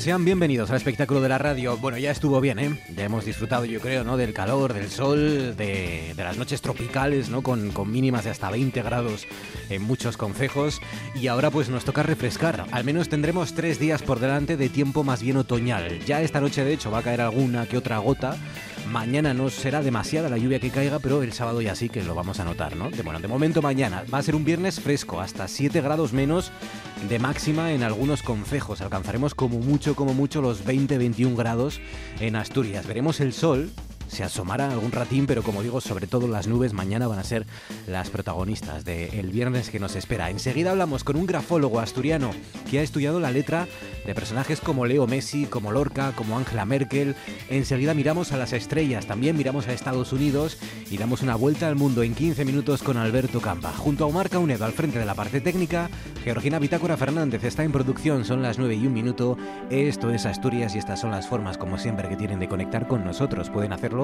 Sean bienvenidos al espectáculo de la radio. Bueno, ya estuvo bien, ¿eh? Ya hemos disfrutado, yo creo, ¿no? Del calor, del sol, de, de las noches tropicales, ¿no? Con, con, mínimas de hasta 20 grados en muchos concejos. Y ahora pues nos toca refrescar. Al menos tendremos tres días por delante de tiempo más bien otoñal. Ya esta noche, de hecho, va a caer alguna que otra gota. Mañana no será demasiada la lluvia que caiga, pero el sábado ya sí que lo vamos a notar, ¿no? De, bueno, de momento mañana va a ser un viernes fresco, hasta 7 grados menos de máxima en algunos concejos. Alcanzaremos como mucho, como mucho los 20-21 grados en Asturias. Veremos el sol, se asomará algún ratín, pero como digo, sobre todo las nubes mañana van a ser las protagonistas del viernes que nos espera. Enseguida hablamos con un grafólogo asturiano que ha estudiado la letra de personajes como Leo Messi, como Lorca, como Angela Merkel. Enseguida miramos a las estrellas, también miramos a Estados Unidos y damos una vuelta al mundo en 15 minutos con Alberto Campa. Junto a Omar Caunedo al frente de la parte técnica, Georgina Bitácora Fernández está en producción, son las 9 y un minuto. Esto es Asturias y estas son las formas, como siempre, que tienen de conectar con nosotros. Pueden hacerlo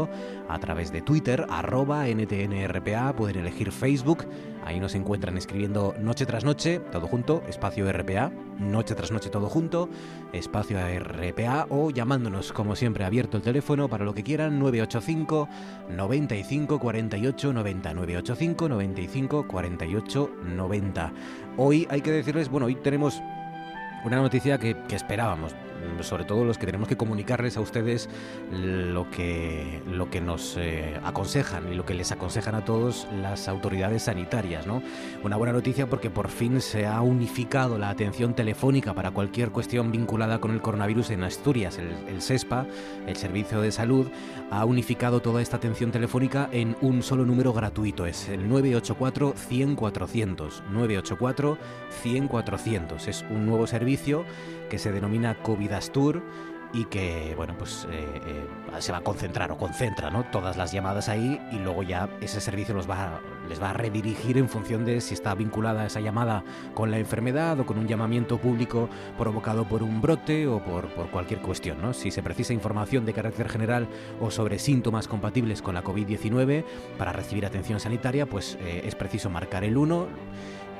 a través de Twitter, arroba NTNRPA, pueden elegir Facebook, ahí nos encuentran escribiendo noche tras noche, todo junto, espacio RPA, noche tras noche todo junto, espacio RPA o llamándonos como siempre abierto el teléfono para lo que quieran 985 95 48 90 985 95 48 90. Hoy hay que decirles, bueno, hoy tenemos una noticia que, que esperábamos, sobre todo los que tenemos que comunicarles a ustedes lo que, lo que nos eh, aconsejan y lo que les aconsejan a todos las autoridades sanitarias. ¿no? Una buena noticia porque por fin se ha unificado la atención telefónica para cualquier cuestión vinculada con el coronavirus en Asturias. El, el SESPA, el Servicio de Salud, ha unificado toda esta atención telefónica en un solo número gratuito. Es el 984 100 400. 984 100 400. Es un nuevo servicio que se denomina COVID Astur y que bueno pues eh, eh, se va a concentrar o concentra ¿no? todas las llamadas ahí y luego ya ese servicio los va les va a redirigir en función de si está vinculada esa llamada con la enfermedad o con un llamamiento público provocado por un brote o por, por cualquier cuestión. ¿no? Si se precisa información de carácter general o sobre síntomas compatibles con la COVID-19 para recibir atención sanitaria, pues eh, es preciso marcar el 1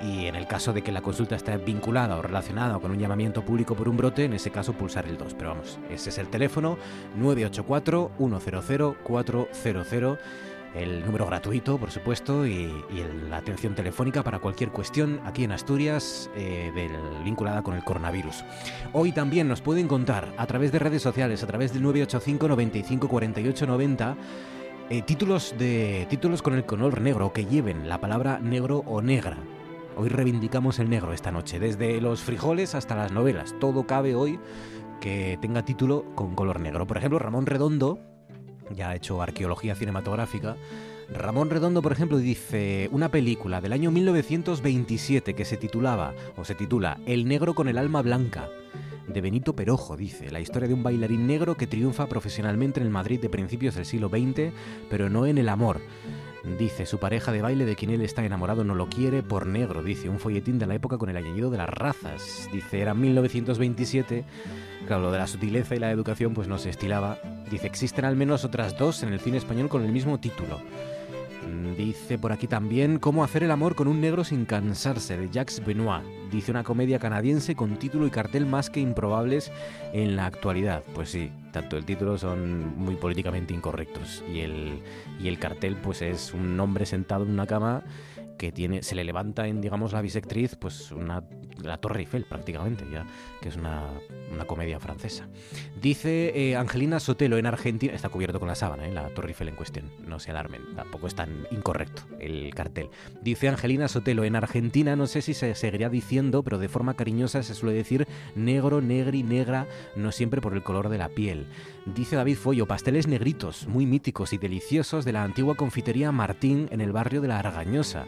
y en el caso de que la consulta esté vinculada o relacionada con un llamamiento público por un brote, en ese caso pulsar el 2. Pero vamos, ese es el teléfono 984-100-400, el número gratuito, por supuesto, y, la atención telefónica para cualquier cuestión aquí en Asturias eh, vinculada con el coronavirus. Hoy también nos pueden contar a través de redes sociales, a través del 985 95 48 90, eh, títulos, de, títulos con el color negro que lleven la palabra negro o negra. Hoy reivindicamos el negro esta noche, desde los frijoles hasta las novelas. Todo cabe hoy que tenga título con color negro. Por ejemplo, Ramón Redondo, ya ha hecho arqueología cinematográfica. Ramón Redondo, por ejemplo, dice una película del año 1927 que se titulaba o se titula El negro con el alma blanca de Benito Perojo, dice, la historia de un bailarín negro que triunfa profesionalmente en el Madrid de principios del siglo XX, pero no en el amor. Dice, su pareja de baile de quien él está enamorado no lo quiere por negro, dice, un folletín de la época con el añadido de las razas. Dice, era 1927, claro, lo de la sutileza y la educación pues no se estilaba. Dice, existen al menos otras dos en el cine español con el mismo título. Dice por aquí también Cómo hacer el amor con un negro sin cansarse, de Jacques Benoit. Dice una comedia canadiense con título y cartel más que improbables en la actualidad. Pues sí, tanto el título son muy políticamente incorrectos y el, y el cartel pues es un hombre sentado en una cama que tiene se le levanta en digamos la bisectriz pues una la Torre Eiffel prácticamente ya que es una, una comedia francesa. Dice eh, Angelina Sotelo en Argentina está cubierto con la sábana ¿eh? la Torre Eiffel en cuestión no se alarmen tampoco es tan incorrecto el cartel. Dice Angelina Sotelo en Argentina no sé si se seguirá diciendo pero de forma cariñosa se suele decir negro negri negra no siempre por el color de la piel. Dice David Follo pasteles negritos muy míticos y deliciosos de la antigua confitería Martín en el barrio de la Argañosa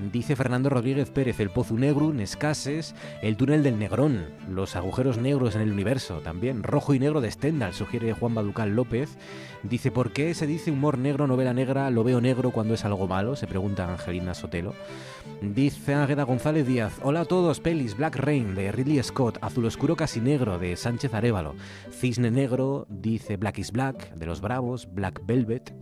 Dice Fernando Rodríguez Pérez, el Pozo Negro, Nescases, el túnel del Negrón, los agujeros negros en el universo también, rojo y negro de Stendhal, sugiere Juan Baducal López. Dice, ¿por qué se dice humor negro, novela negra, lo veo negro cuando es algo malo? Se pregunta Angelina Sotelo. Dice Águeda González Díaz, hola a todos, pelis, Black Rain de Ridley Scott, Azul Oscuro Casi Negro de Sánchez Arevalo, Cisne Negro, dice Black is Black de Los Bravos, Black Velvet.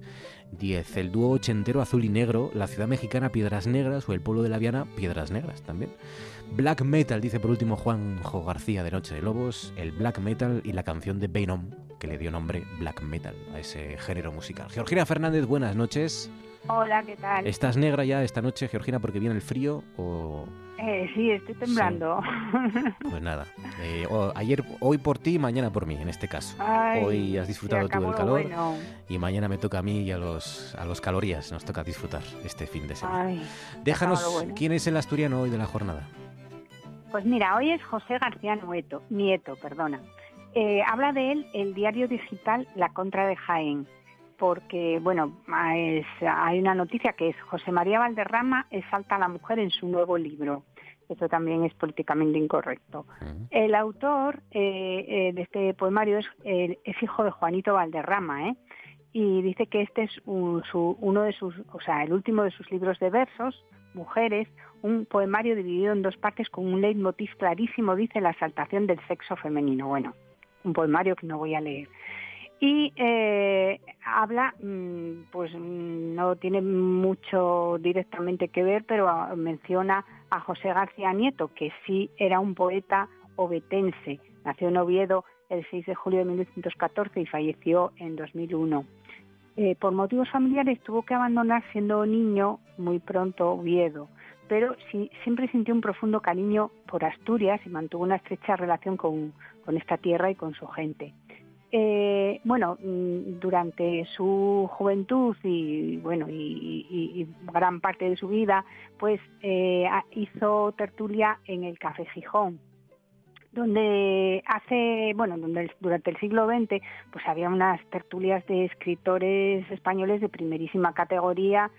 10. El dúo ochentero azul y negro, la ciudad mexicana Piedras Negras o el pueblo de la Viana Piedras Negras también. Black Metal, dice por último Juanjo García de Noche de Lobos, el Black Metal y la canción de Venom, que le dio nombre Black Metal a ese género musical. Georgina Fernández, buenas noches. Hola, ¿qué tal? ¿Estás negra ya esta noche, Georgina, porque viene el frío o...? Eh, sí, estoy temblando. Pues nada, eh, ayer, hoy por ti, mañana por mí, en este caso. hoy has disfrutado tú del calor y mañana me toca a mí y a los, a los calorías nos toca disfrutar este fin de semana. Déjanos, ¿quién es el asturiano hoy de la jornada? Pues mira, hoy es José García Nieto, Nieto perdona. Eh, habla de él el diario digital La Contra de Jaén porque, bueno, hay una noticia que es José María Valderrama exalta a la mujer en su nuevo libro. Eso también es políticamente incorrecto. El autor eh, eh, de este poemario es, es, hijo de Juanito Valderrama, ¿eh? y dice que este es uno de sus, o sea, el último de sus libros de versos, Mujeres, un poemario dividido en dos partes con un leitmotiv clarísimo, dice la exaltación del sexo femenino. Bueno, un poemario que no voy a leer y eh, habla, mm, pues mm, no tiene mucho directamente que ver, pero ah, menciona a José García Nieto, que sí era un poeta obetense. Nació en Oviedo el 6 de julio de 1914 y falleció en 2001. Eh, por motivos familiares tuvo que abandonar siendo niño muy pronto Oviedo, pero sí, siempre sintió un profundo cariño por Asturias y mantuvo una estrecha relación con esta tierra y con su gente. Eh, bueno, mm, durante su juventud y bueno y, gran parte de su vida, pues eh, hizo tertulia en el Café Gijón, donde hace bueno donde durante el siglo XX pues había unas tertulias de escritores españoles de primerísima categoría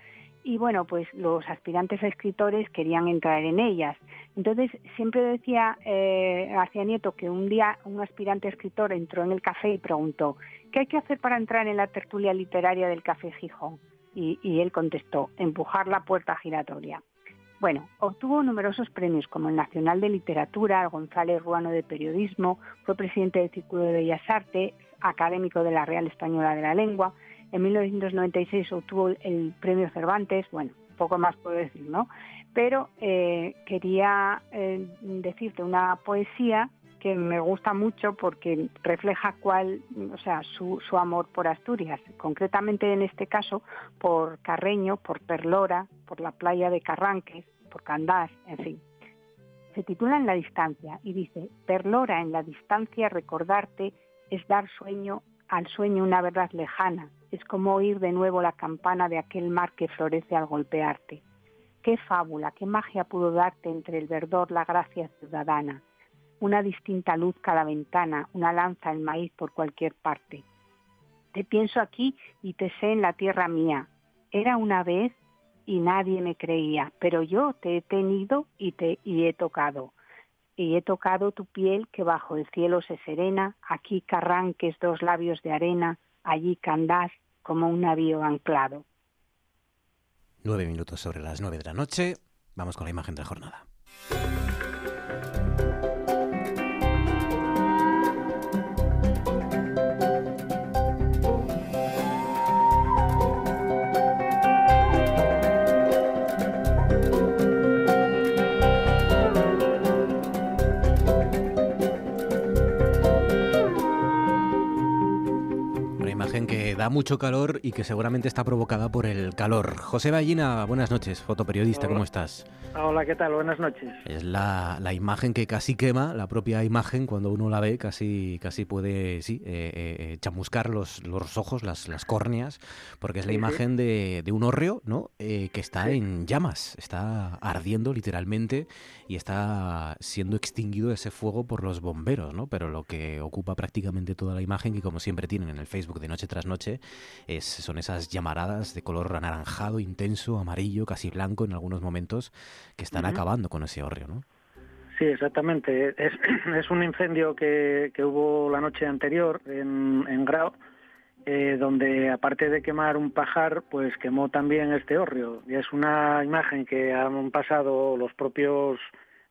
y bueno, pues los aspirantes a escritores querían entrar en ellas. Entonces siempre decía eh, García Nieto que un día un aspirante a escritor entró en el café y preguntó, ¿qué hay que hacer para entrar en la tertulia literaria del Café Gijón? Y, y él contestó, empujar la puerta giratoria. Bueno, obtuvo numerosos premios como el Nacional de Literatura, González Ruano de Periodismo, fue presidente del Círculo de Bellas Artes, académico de la Real Española de la Lengua, en 1996 obtuvo el premio Cervantes, bueno, poco más puedo decir, ¿no? Pero eh, quería eh, decirte una poesía que me gusta mucho porque refleja cuál, o sea, su, su, amor por Asturias, concretamente en este caso por Carreño, por Perlora, por la playa de Carranques, por Candás, en fin. Se titula En la distancia y dice, Perlora en la distancia recordarte es dar sueño al sueño una verdad lejana, es como oír de nuevo la campana de aquel mar que florece al golpearte. Qué fábula, qué magia pudo darte entre el verdor la gracia ciudadana, una distinta luz cada ventana, una lanza el maíz por cualquier parte. Te pienso aquí y te sé en la tierra mía. Era una vez y nadie me creía, pero yo te he tenido y te y he tocado y he tocado tu piel que bajo el cielo se serena, aquí carranques dos labios de arena, allí candás como un navío anclado. Nueve minutos sobre las nueve de la noche, vamos con la imagen de la jornada. Da mucho calor y que seguramente está provocada por el calor. José Ballina, buenas noches, fotoperiodista, ¿cómo estás? Hola, ¿qué tal? Buenas noches. Es la, la, imagen que casi quema, la propia imagen, cuando uno la ve, casi, casi puede sí, eh, eh, chamuscar los, los ojos, las, las córneas, porque es la imagen de, de, un hórreo ¿no? Eh, que está en llamas, está ardiendo literalmente y está siendo extinguido ese fuego por los bomberos, ¿no? pero lo que ocupa prácticamente toda la imagen, y como siempre tienen en el Facebook de noche tras noche, noche, es, son esas llamaradas de color anaranjado, intenso, amarillo, casi blanco en algunos momentos, que están acabando con ese hórreo, ¿no? Sí, exactamente. Es, es un incendio que, que, hubo la noche anterior en, en Grau, eh, donde aparte de quemar un pajar, pues quemó también este hórreo. Y es una imagen que han pasado los propios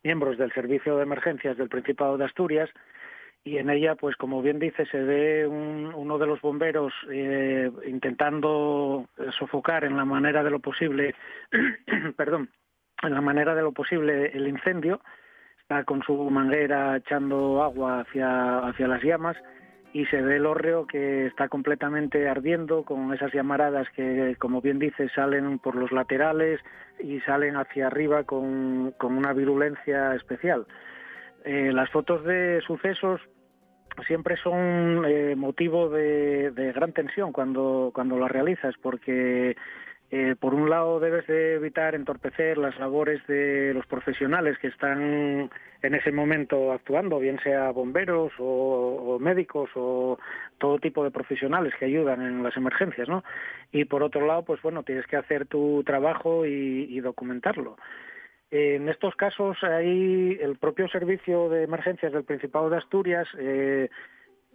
miembros del Servicio de Emergencias del Principado de Asturias y en ella, pues como bien dice, se ve uno de los bomberos eh, intentando sofocar en la manera de lo posible, perdón, en la manera de lo posible el incendio está con su manguera echando agua hacia, hacia las llamas y se ve el hórreo que está completamente ardiendo con esas llamaradas que, como bien dice, salen por los laterales y salen hacia arriba con, con una virulencia especial. Eh, las fotos de sucesos siempre son eh, motivo de, gran tensión cuando, cuando las realizas, porque eh, por un lado, debes de evitar entorpecer las labores de los profesionales que están en ese momento actuando, bien sea bomberos o, médicos o todo tipo de profesionales que ayudan en las emergencias, ¿no? Y por otro lado, pues bueno, tienes que hacer tu trabajo y, documentarlo. En estos casos, hay el propio servicio de emergencias del Principado de Asturias eh,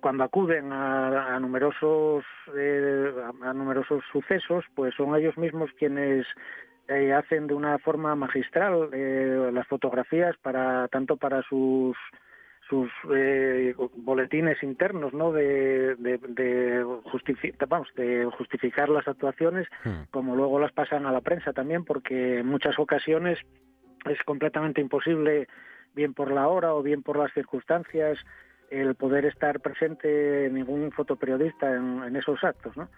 cuando acuden a, numerosos eh, a, numerosos sucesos, pues son ellos mismos quienes eh, hacen de una forma magistral eh, las fotografías para tanto para sus sus boletines internos, ¿no? De, de, de, vamos, de justificar las actuaciones, hmm. como luego las pasan a la prensa también, porque en muchas ocasiones es completamente imposible, bien por la hora o bien por las circunstancias, el poder estar presente ningún fotoperiodista en, esos actos, ¿no?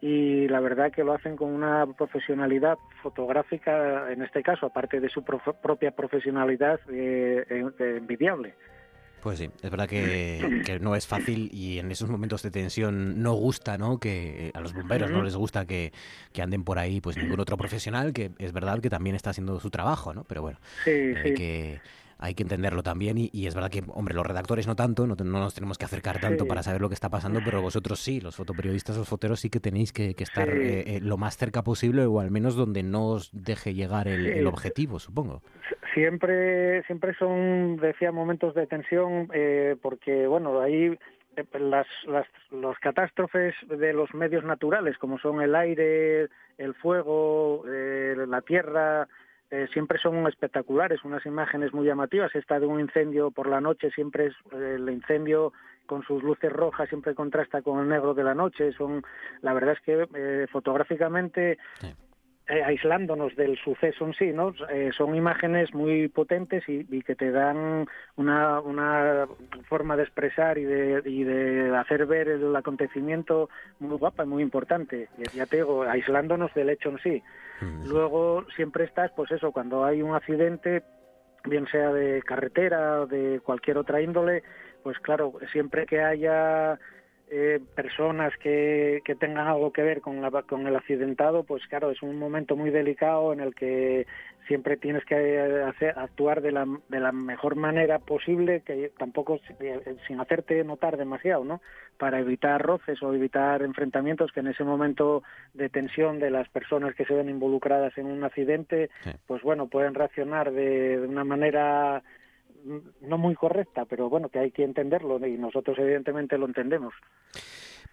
Y la verdad que lo hacen con una profesionalidad fotográfica, en este caso, aparte de su propia profesionalidad, eh, eh, envidiable. Pues sí, es verdad que, no es fácil y en esos momentos de tensión no gusta, ¿no? Que a los bomberos no les gusta que, anden por ahí pues ningún otro profesional, que es verdad que también está haciendo su trabajo, ¿no? Pero bueno, hay que hay que entenderlo también y, es verdad que, hombre, los redactores no tanto, no, nos tenemos que acercar tanto para saber lo que está pasando, pero vosotros sí, los fotoperiodistas, los foteros sí que tenéis que, estar eh, eh, lo más cerca posible o al menos donde no os deje llegar el, objetivo, supongo. Siempre, siempre son, decía, momentos de tensión eh, porque, bueno, ahí las, las los catástrofes de los medios naturales, como son el aire, el fuego, la tierra, eh, siempre son espectaculares, unas imágenes muy llamativas. Esta de un incendio por la noche siempre es eh, el incendio con sus luces rojas siempre contrasta con el negro de la noche. Son, la verdad es que eh, fotográficamente eh, aislándonos del suceso en sí, ¿no? Eh, son imágenes muy potentes y, que te dan una, una, forma de expresar y de, y de hacer ver el acontecimiento muy guapa y muy importante. Ya te digo, aislándonos del hecho en sí. Mm, Luego siempre estás, pues eso, cuando hay un accidente, bien sea de carretera o de cualquier otra índole, pues claro, siempre que haya eh, personas que, que, tengan algo que ver con, la, con el accidentado, pues claro, es un momento muy delicado en el que siempre tienes que hacer, actuar de la, de la mejor manera posible, que tampoco eh, sin hacerte notar demasiado, ¿no? Para evitar roces o evitar enfrentamientos que en ese momento de tensión de las personas que se ven involucradas en un accidente, pues bueno, pueden reaccionar de, de una manera no muy correcta, pero bueno, que hay que entenderlo y nosotros evidentemente lo entendemos.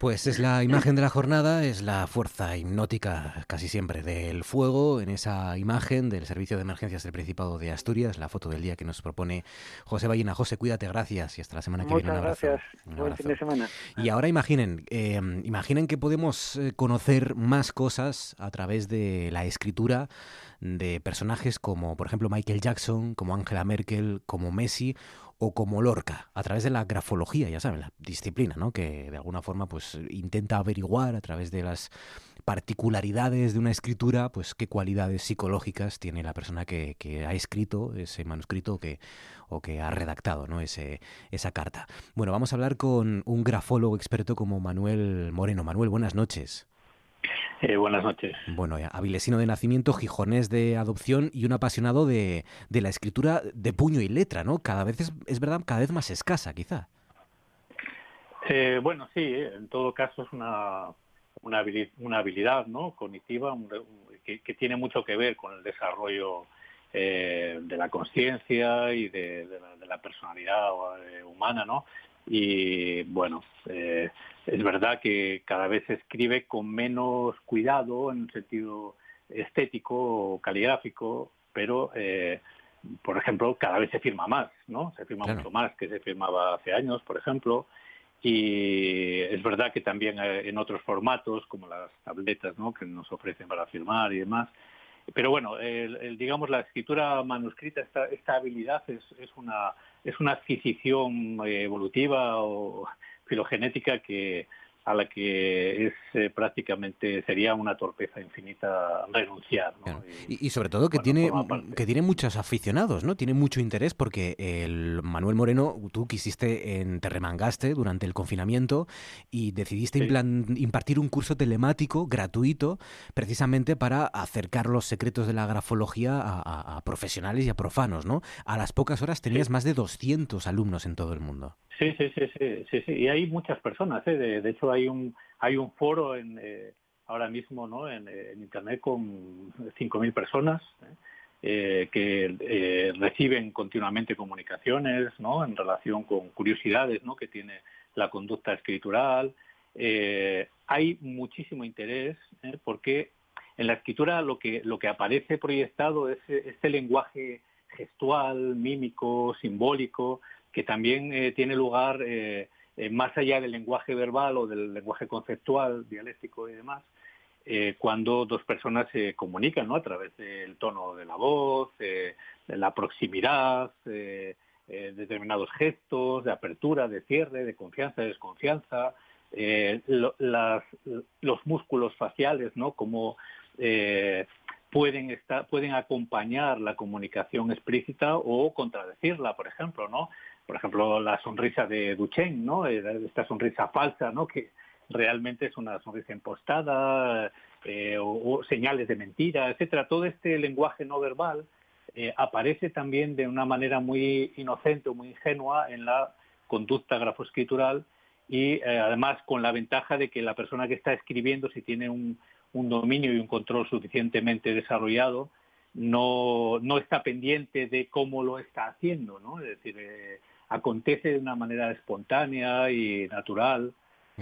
Pues es la imagen de la jornada, es la fuerza hipnótica casi siempre del fuego en esa imagen del Servicio de Emergencias del Principado de Asturias, la foto del día que nos propone José Ballina. José, cuídate, gracias y hasta la semana que viene. Un abrazo. gracias. Buen fin de semana. Y ahora imaginen, eh, imaginen que podemos eh, conocer más cosas a través de la escritura de personajes como, por ejemplo, Michael Jackson, como Angela Merkel, como Messi o como Lorca, a través de la grafología, ya saben, la disciplina, ¿no? Que de alguna forma pues intenta averiguar a través de las particularidades de una escritura, pues qué cualidades psicológicas tiene la persona que, ha escrito ese manuscrito que, o que ha redactado ¿no? ese, esa carta. Bueno, vamos a hablar con un grafólogo experto como Manuel Moreno. Manuel, buenas noches. Eh, buenas noches. Bueno, avilesino de nacimiento, gijonés de adopción y un apasionado de, la escritura de puño y letra, ¿no? Cada vez es, es verdad, cada vez más escasa, quizá. Eh, bueno, sí, en todo caso es una una, habilidad, ¿no? cognitiva que, tiene mucho que ver con el desarrollo eh, de la conciencia y de, la, personalidad eh, humana, ¿no? Y bueno, eh, es verdad que cada vez se escribe con menos cuidado en un sentido estético o caligráfico, pero por ejemplo, cada vez se firma más, ¿no? Se firma mucho más que se firmaba hace años, por ejemplo. Y es verdad que también eh, en otros formatos, como las tabletas ¿no? que nos ofrecen para firmar y demás. Pero bueno, el, digamos, la escritura manuscrita, esta, esta habilidad es, es, una, es una adquisición eh, evolutiva o filogenética que, a la que es eh, prácticamente sería una torpeza infinita renunciar. Y, sobre todo que tiene que tiene muchos aficionados, ¿no? Tiene mucho interés porque el Manuel Moreno, tú quisiste en Terremangaste durante el confinamiento y decidiste impartir un curso telemático gratuito precisamente para acercar los secretos de la grafología a, profesionales y a profanos, ¿no? A las pocas horas tenías más de 200 alumnos en todo el mundo. Sí, sí, sí, sí, sí, y hay muchas personas. ¿eh? De, hecho, hay un hay un foro en, eh, ahora mismo, ¿no? En, internet con 5.000 personas ¿eh? que reciben continuamente comunicaciones, ¿no? En relación con curiosidades. Que tiene la conducta escritural. hay muchísimo interés porque en la escritura lo que lo que aparece proyectado es este lenguaje gestual, mímico, simbólico, que también eh, tiene lugar eh, eh, más allá del lenguaje verbal o del lenguaje conceptual, dialéctico y demás, cuando dos personas se comunican ¿no? a través del tono de la voz, de la proximidad, determinados gestos, de apertura, de cierre, de confianza, de desconfianza, los músculos faciales, ¿no? como pueden estar, pueden acompañar la comunicación explícita o contradecirla, por ejemplo, ¿no? Por ejemplo, la sonrisa de Duchenne, ¿no? Eh, esta sonrisa falsa, ¿no? Que realmente es una sonrisa impostada, eh, o, señales de mentira, etcétera. Todo este lenguaje no verbal eh, aparece también de una manera muy inocente o muy ingenua en la conducta grafoescritural y además con la ventaja de que la persona que está escribiendo, si tiene un, un dominio y un control suficientemente desarrollado, no, no está pendiente de cómo lo está haciendo, ¿no? Es decir, acontece de una manera espontánea y natural.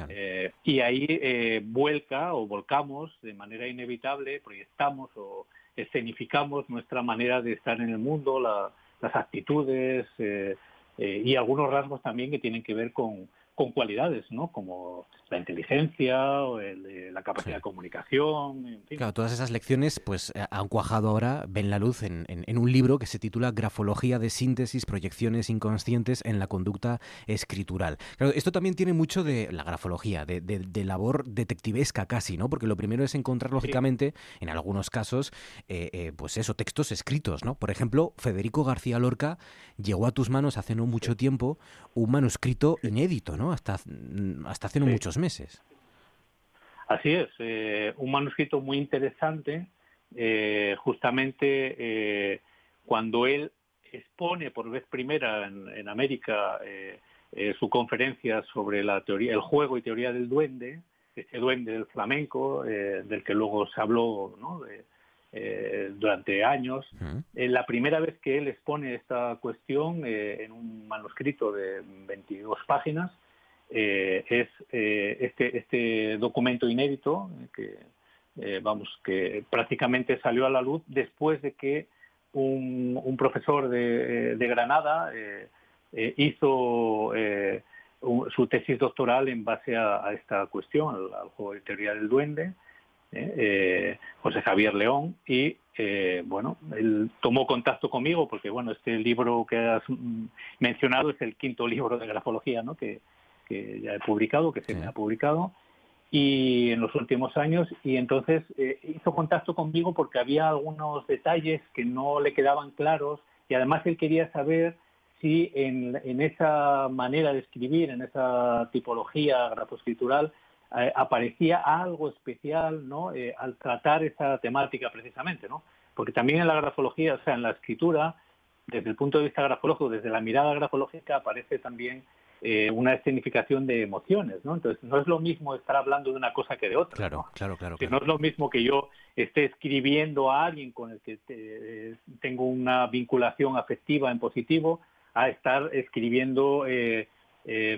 Eh, y ahí eh, vuelca o volcamos de manera inevitable, proyectamos o escenificamos nuestra manera de estar en el mundo, las actitudes eh, y algunos rasgos también que tienen que ver con, con cualidades, ¿no? Como la inteligencia, o la capacidad de comunicación, en fin. Claro, todas esas lecciones pues eh, han cuajado ahora, ven la luz en, un libro que se titula Grafología de síntesis, proyecciones inconscientes en la conducta escritural. Claro, esto también tiene mucho de la grafología, de, labor detectivesca casi, ¿no? Porque lo primero es encontrar, lógicamente, en algunos casos, eh, eh, pues eso, textos escritos, ¿no? Por ejemplo, Federico García Lorca llegó a tus manos hace no mucho tiempo un manuscrito inédito, ¿no? Hasta, hasta hace muchos meses. Así es, eh, un manuscrito muy interesante, eh, justamente eh, cuando él expone por vez primera en, América su conferencia sobre la teoría, el juego y teoría del duende, ese duende del flamenco, del que luego se habló durante años. la primera vez que él expone esta cuestión en un manuscrito de 22 páginas, eh, es eh, este, este documento inédito que, eh, vamos, que prácticamente salió a la luz después de que un, profesor de, Granada hizo su tesis doctoral en base a, esta cuestión, al, juego de teoría del duende, José Javier León, y bueno, él tomó contacto conmigo porque bueno, este libro que has mencionado es el quinto libro de grafología, ¿no? Que, que ya he publicado, que se me ha publicado, y en los últimos años, y entonces eh, hizo contacto conmigo porque había algunos detalles que no le quedaban claros, y además él quería saber si en, en esa manera de escribir, en esa tipología grafoescritural, eh, aparecía algo especial ¿no? Eh, al tratar esa temática precisamente, ¿no? porque también en la grafología, o sea, en la escritura, desde el punto de vista grafológico, desde la mirada grafológica, aparece también eh, una escenificación de emociones, ¿no? Entonces, no es lo mismo estar hablando de una cosa que de otra. Claro, claro, claro. no es lo mismo que yo esté escribiendo a alguien con el que eh, tengo una vinculación afectiva en positivo, a estar escribiendo eh,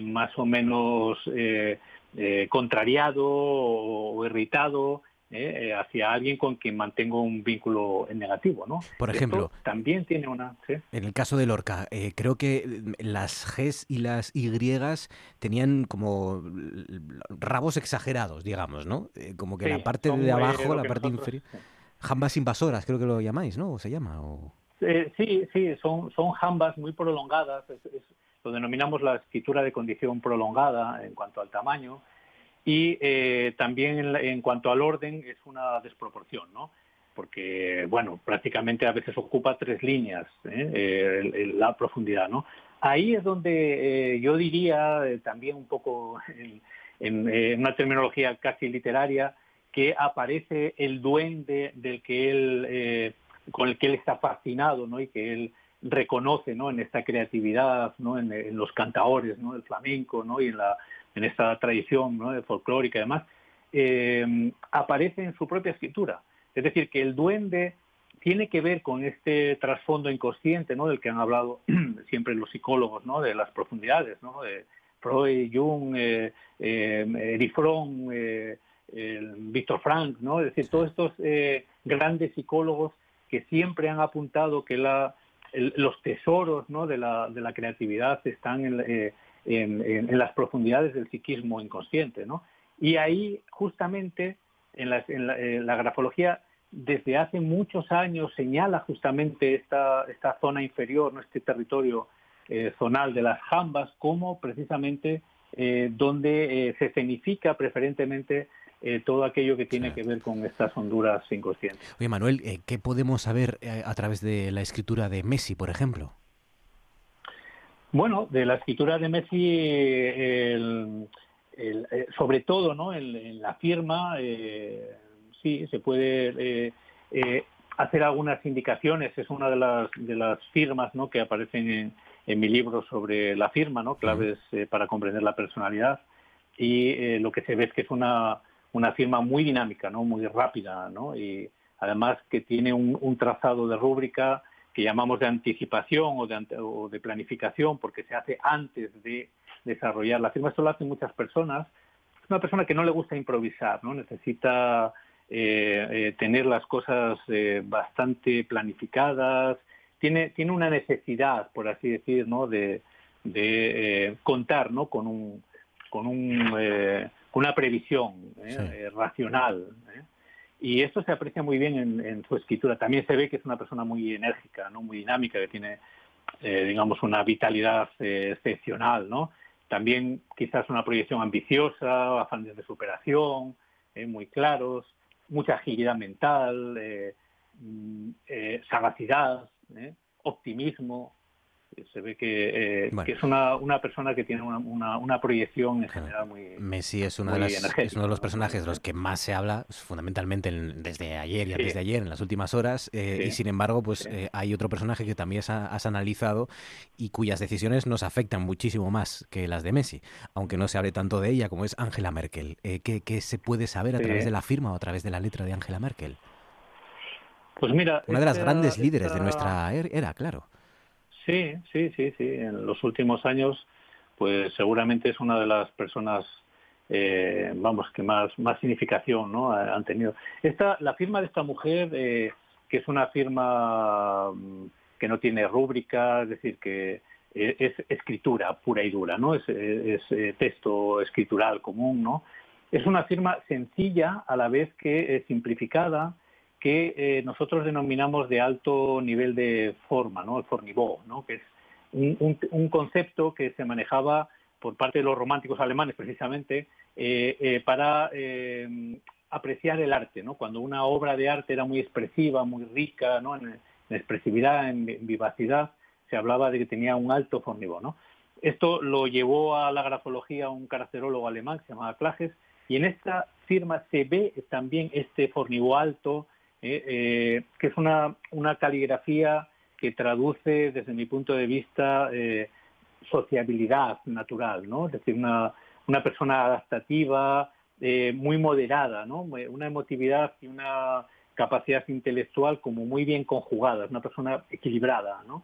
más o menos contrariado o irritado ¿eh? Eh, hacia alguien con quien mantengo un vínculo negativo, ¿no? Por ejemplo, también tiene una. En el caso de Lorca, eh, creo que las Gs y las Y tenían como rabos exagerados, digamos, ¿no? como que la parte de abajo, la parte inferior, jambas invasoras, creo que lo llamáis, ¿no? ¿O se llama? O... sí, sí, son son jambas muy prolongadas. lo denominamos la escritura de condición prolongada en cuanto al tamaño y eh, también en, cuanto al orden es una desproporción, ¿no? Porque, bueno, prácticamente a veces ocupa tres líneas ¿eh? la profundidad, ¿no? Ahí es donde eh, yo diría, también un poco en, una terminología casi literaria, que aparece el duende del que él, con el que él está fascinado, ¿no? Y que él reconoce, ¿no? En esta creatividad, ¿no? En, en los cantaores, ¿no? Del flamenco, ¿no? Y en la en esta tradición ¿no? folclórica y demás, eh, aparece en su propia escritura. Es decir, que el duende tiene que ver con este trasfondo inconsciente. Del que han hablado siempre los psicólogos. De las profundidades, ¿no? De Freud, Jung, eh, eh, eh, Víctor Frank, ¿no? Es decir, todos estos eh, grandes psicólogos que siempre han apuntado que la, los tesoros. De la, de la creatividad están en, eh, en, las profundidades del psiquismo inconsciente. ¿no? Y ahí, justamente, en la, grafología, desde hace muchos años señala justamente esta, esta zona inferior, ¿no? este territorio eh, zonal de las jambas, como precisamente eh, donde eh, se escenifica preferentemente todo aquello que tiene que ver con estas honduras inconscientes. Oye, Manuel, ¿qué podemos saber a través de la escritura de Messi, por ejemplo? Bueno, de la escritura de Messi, eh, sobre todo ¿no? en, la firma, eh, sí, se puede eh, hacer algunas indicaciones. Es una de las, de las firmas ¿no? que aparecen en, en mi libro sobre la firma, ¿no? claves para comprender la personalidad. Y lo que se ve es que es una, una firma muy dinámica, ¿no? muy rápida, ¿no? y además que tiene un, un trazado de rúbrica que llamamos de anticipación o de, o de planificación, porque se hace antes de desarrollar la firma. Esto lo hacen muchas personas. Es una persona que no le gusta improvisar, ¿no? Necesita eh, eh, tener las cosas eh, bastante planificadas. Tiene, tiene una necesidad, por así decir, ¿no? De, de contar, ¿no? Con un, con un, una previsión racional. Y esto se aprecia muy bien en, su escritura. También se ve que es una persona muy enérgica, ¿no? muy dinámica, que tiene, eh, digamos, una vitalidad eh, excepcional. ¿no? También quizás una proyección ambiciosa, afanes de superación, eh, muy claros, mucha agilidad mental, mm, sagacidad, optimismo se ve que, eh, es una, una, persona que tiene una, una, proyección en general muy Messi es, una de las, es uno de los personajes de los que más se habla fundamentalmente desde ayer y antes de ayer en las últimas horas eh, y sin embargo pues eh, hay otro personaje que también has, analizado y cuyas decisiones nos afectan muchísimo más que las de Messi aunque no se hable tanto de ella como es Angela Merkel. ¿qué, ¿qué, se puede saber a través de la firma o a través de la letra de Angela Merkel? Pues mira, una de las grandes líderes de nuestra er, era, claro. Sí, sí, sí, sí. En los últimos años, pues seguramente es una de las personas, eh, vamos, que más más significación, ¿no? Han tenido. Esta, la firma de esta mujer, eh, que es una firma mm, que no tiene rúbrica, es decir, que eh, es escritura pura y dura, ¿no? Es, es, texto escritural común, ¿no? Es una firma sencilla a la vez que simplificada, que eh, nosotros denominamos de alto nivel de forma, ¿no? el fornivó, ¿no? que es un, concepto que se manejaba por parte de los románticos alemanes precisamente eh, eh, para apreciar el arte, ¿no? cuando una obra de arte era muy expresiva, muy rica ¿no? en, expresividad, en, vivacidad, se hablaba de que tenía un alto fornivó. ¿no? Esto lo llevó a la grafología un caracterólogo alemán que se llamaba Klages, y en esta firma se ve también este fornivó alto, eh, eh, que es una, una, caligrafía que traduce, desde mi punto de vista, eh, sociabilidad natural, ¿no? Es decir, una, una persona adaptativa, muy moderada, ¿no? Una emotividad y una capacidad intelectual como muy bien conjugadas, una persona equilibrada, ¿no?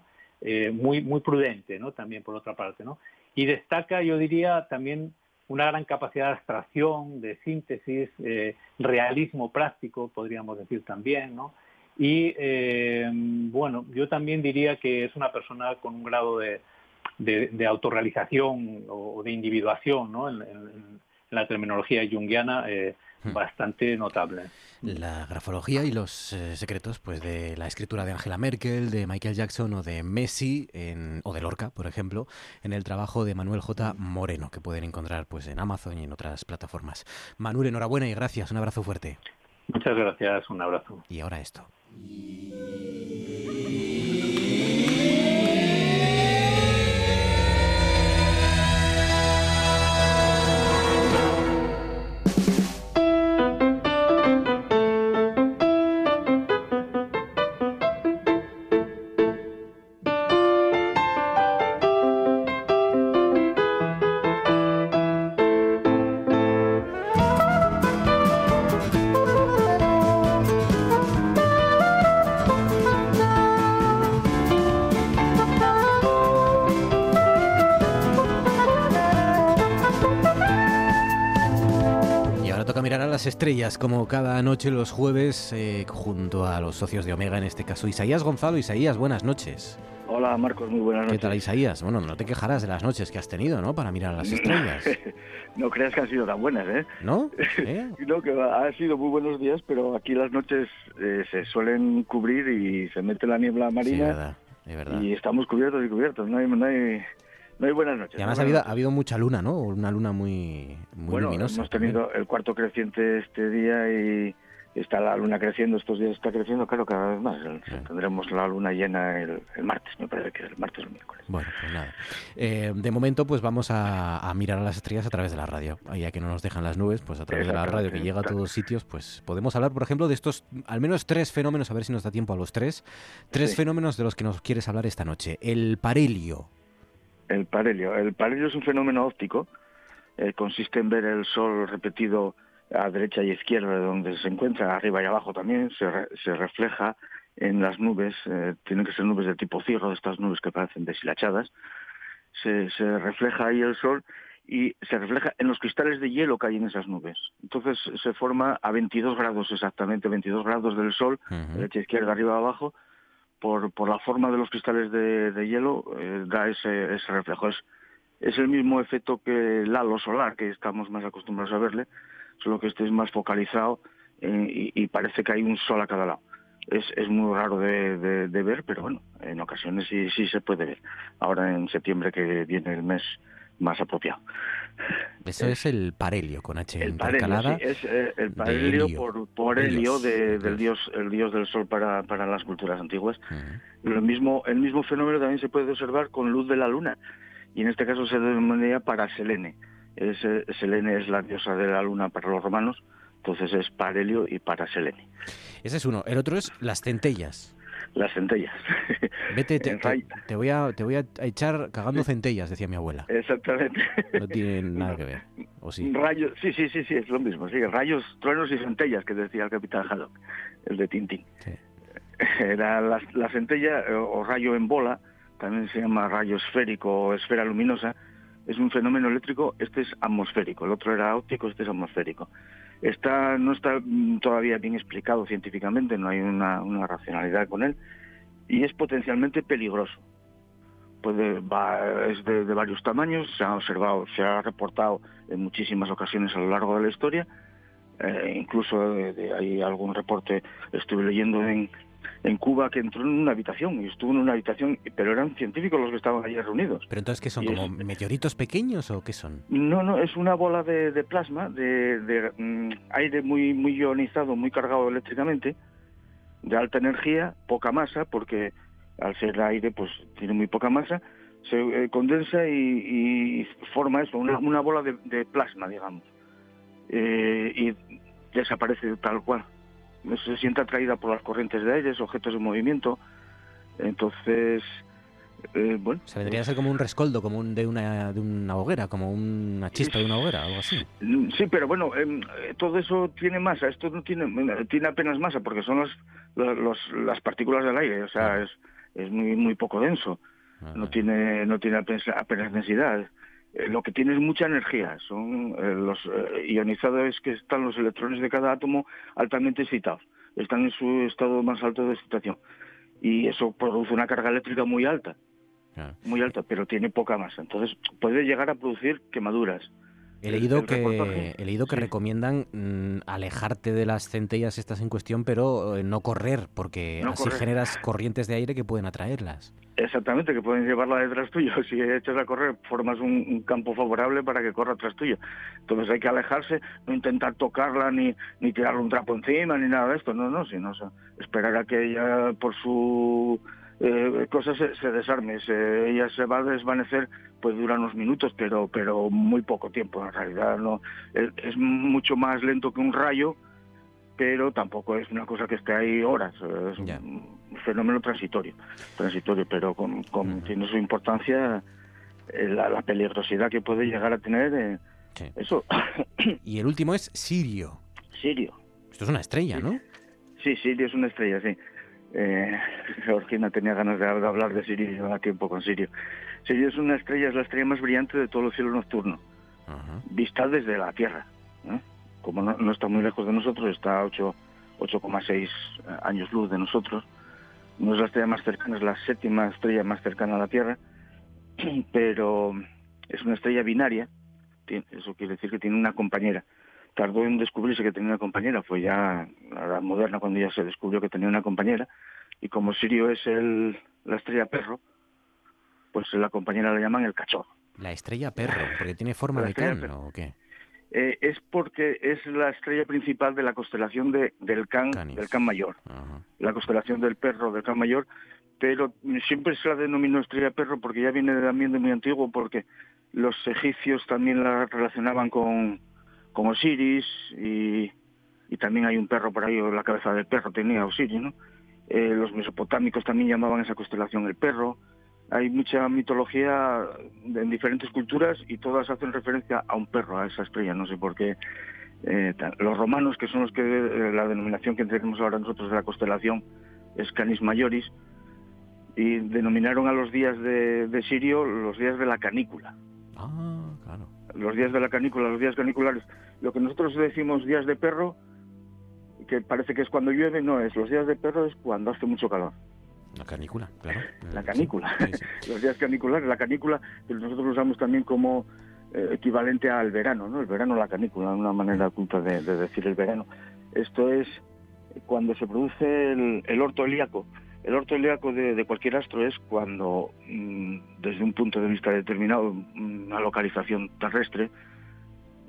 Muy, muy prudente, ¿no? También por otra parte, ¿no? Y destaca, yo diría, también una gran capacidad de abstracción, de síntesis, eh, realismo práctico, podríamos decir también, ¿no? Y eh, bueno, yo también diría que es una persona con un grado de, de, autorrealización o de individuación, ¿no? en la terminología junguiana eh, hmm. bastante notable. La grafología y los eh, secretos pues de la escritura de Angela Merkel, de Michael Jackson o de Messi en, o de Lorca, por ejemplo, en el trabajo de Manuel J. Moreno, que pueden encontrar pues en Amazon y en otras plataformas. Manuel, enhorabuena y gracias. Un abrazo fuerte. Muchas gracias. Un abrazo. Y ahora esto. Estrellas, como cada noche los jueves, eh, junto a los socios de Omega, en este caso Isaías Gonzalo. Isaías, buenas noches. Hola Marcos, muy buenas noches. ¿Qué tal Isaías? Bueno, no te quejarás de las noches que has tenido, ¿no? Para mirar a las estrellas. no creas que han sido tan buenas, ¿eh? ¿No? ¿Eh? no, que han sido muy buenos días, pero aquí las noches eh, se suelen cubrir y se mete la niebla marina. Sí, verdad, Y estamos cubiertos y cubiertos, no hay, no hay, no hay buenas noches. Y además ha, habido, ha habido, mucha luna, ¿no? Una luna muy, muy bueno, luminosa. Hemos tenido el cuarto creciente este día y está la luna creciendo, estos días está creciendo, claro, cada vez más. Tendremos la luna llena el, martes, me parece que es el martes o el miércoles. Bueno, pues nada. Eh, de momento, pues vamos a, mirar a las estrellas a través de la radio. Ya que no nos dejan las nubes, pues a través de la radio que llega a todos sitios, pues podemos hablar, por ejemplo, de estos, al menos tres fenómenos, a ver si nos da tiempo a los tres. Tres fenómenos de los que nos quieres hablar esta noche. El parelio. El parelio. El parelio es un fenómeno óptico. Eh, consiste en ver el sol repetido a derecha y izquierda de donde se encuentra, arriba y abajo también. Se, se refleja en las nubes. Eh, tienen que ser nubes de tipo ciego, estas nubes que parecen deshilachadas. Se, se refleja ahí el sol y se refleja en los cristales de hielo que hay en esas nubes. Entonces se forma a 22 grados exactamente, 22 grados del sol, derecha, izquierda, arriba, abajo, por, por la forma de los cristales de, hielo, eh, da ese, ese reflejo. Es, es el mismo efecto que el halo solar, que estamos más acostumbrados a verle, solo que este es más focalizado eh, y, parece que hay un sol a cada lado. Es, es muy raro de, de, ver, pero bueno, en ocasiones sí, sí se puede ver. Ahora en septiembre que viene el mes más apropiado. Eso es el parelio con H el parelio, es eh, el parelio por, por helio del dios el dios del sol para, para las culturas antiguas. Lo mismo el mismo fenómeno también se puede observar con luz de la luna y en este caso se denomina para Selene. Es, eh, Selene es la diosa de la luna para los romanos, entonces es parelio y para Selene. Ese es uno. El otro es las centellas las centellas. Vete, te, voy a, te voy a echar cagando centellas, decía mi abuela. Exactamente. No tiene nada que ver, ¿o sí? Rayos, sí, sí, sí, sí, es lo mismo. Sí, rayos, truenos y centellas, que decía el capitán Haddock, el de Tintín. Era la, la centella eh, o rayo en bola, también se llama rayo esférico o esfera luminosa, es un fenómeno eléctrico, este es atmosférico, el otro era óptico, este es atmosférico. Está, no está mm, todavía bien explicado científicamente, no hay una, racionalidad con él, y es potencialmente peligroso. Puede, es de, varios tamaños, se ha observado, se ha reportado en muchísimas ocasiones a lo largo de la historia, eh, incluso hay algún reporte, estuve leyendo en, en Cuba que entró en una habitación y estuvo en una habitación, pero eran científicos los que estaban allí reunidos. ¿Pero entonces qué son? ¿Como meteoritos pequeños o qué son? No, no, es una bola de, plasma, de, mm, aire muy, muy ionizado, muy cargado eléctricamente, de alta energía, poca masa, porque al ser aire pues tiene muy poca masa, se eh, condensa y, forma eso, una, una bola de, plasma, digamos. Eh, y desaparece tal cual se siente atraída por las corrientes de aire, objetos de movimiento. Entonces, Eh, bueno, se vendría a ser como un rescoldo, como un, de, una, de una hoguera, como una chispa de una hoguera, algo así. Sí, pero bueno, em, eh, todo eso tiene masa, esto no tiene, tiene apenas masa porque son los, las partículas del aire, o sea, es, es muy, muy poco denso, no tiene, no tiene apenas, densidad. Eh, lo que tiene es mucha energía, son los ionizados que están los electrones de cada átomo altamente excitados, están en su estado más alto de excitación y eso produce una carga eléctrica muy alta muy alta, pero tiene poca masa. Entonces puede llegar a producir quemaduras. He leído, que, he leído que recomiendan mm, alejarte de las centellas estas en cuestión, pero eh, no correr, porque así generas corrientes de aire que pueden atraerlas. Exactamente, que pueden llevarla detrás tuyo. Si echas a correr, formas un, campo favorable para que corra tras tuyo. Entonces hay que alejarse, no intentar tocarla ni, ni tirarle un trapo encima ni nada de esto. No, no, sino esperar a que ella por su eh, cosas se, desarme, ella se va a desvanecer, pues dura unos minutos, pero pero muy poco tiempo. En realidad no es, mucho más lento que un rayo, pero tampoco es una cosa que esté ahí horas. Es un fenómeno transitorio, transitorio, pero con, tiene su importancia eh, la, peligrosidad que puede llegar a tener. Eh, eso. y el último es Sirio. Sirio. Esto es una estrella, ¿no? Sí, Sirio es una estrella, sí. Eh, Georgina tenía ganas de, hablar de Sirio, a tiempo con Sirio. Sirio es una estrella, es la estrella más brillante de todo el cielo nocturno, vista desde la Tierra. Como no, está muy lejos de nosotros, está a 8,6 años luz de nosotros. No es la estrella más cercana, es la séptima estrella más cercana a la Tierra, pero es una estrella binaria, eso quiere decir que tiene una compañera tardó en descubrirse que tenía una compañera, fue ya la edad moderna cuando ya se descubrió que tenía una compañera, y como Sirio es el, la estrella perro, pues la compañera la llaman el cachorro. La estrella perro, porque tiene forma de can, ¿o qué? Eh, es porque es la estrella principal de la constelación de, del can, del can mayor, la constelación del perro, del can mayor, pero siempre se la denominó estrella perro porque ya viene de ambiente muy antiguo, porque los egipcios también la relacionaban con, con Osiris y, también hay un perro por ahí, la cabeza del perro tenía Osiris, ¿no? Eh, los mesopotámicos también llamaban esa constelación el perro. Hay mucha mitología en diferentes culturas y todas hacen referencia a un perro, a esa estrella, no sé por qué. Eh, los romanos, que son los que eh, la denominación que tenemos ahora nosotros de la constelación es Canis Majoris, y denominaron a los días de, de Sirio los días de la canícula. Ah. Los días de la canícula, los días caniculares lo que nosotros decimos días de perro, que parece que es cuando llueve, no es. Los días de perro es cuando hace mucho calor. La canícula, claro. La canícula. Los días caniculares, la canícula, que nosotros lo usamos también como eh, equivalente al verano, ¿no? El verano, la canícula, una manera oculta de, decir el verano. Esto es cuando se produce el, orto helíaco. El orto helíaco de, cualquier astro es cuando, mm, desde un punto de vista determinado, una localización terrestre,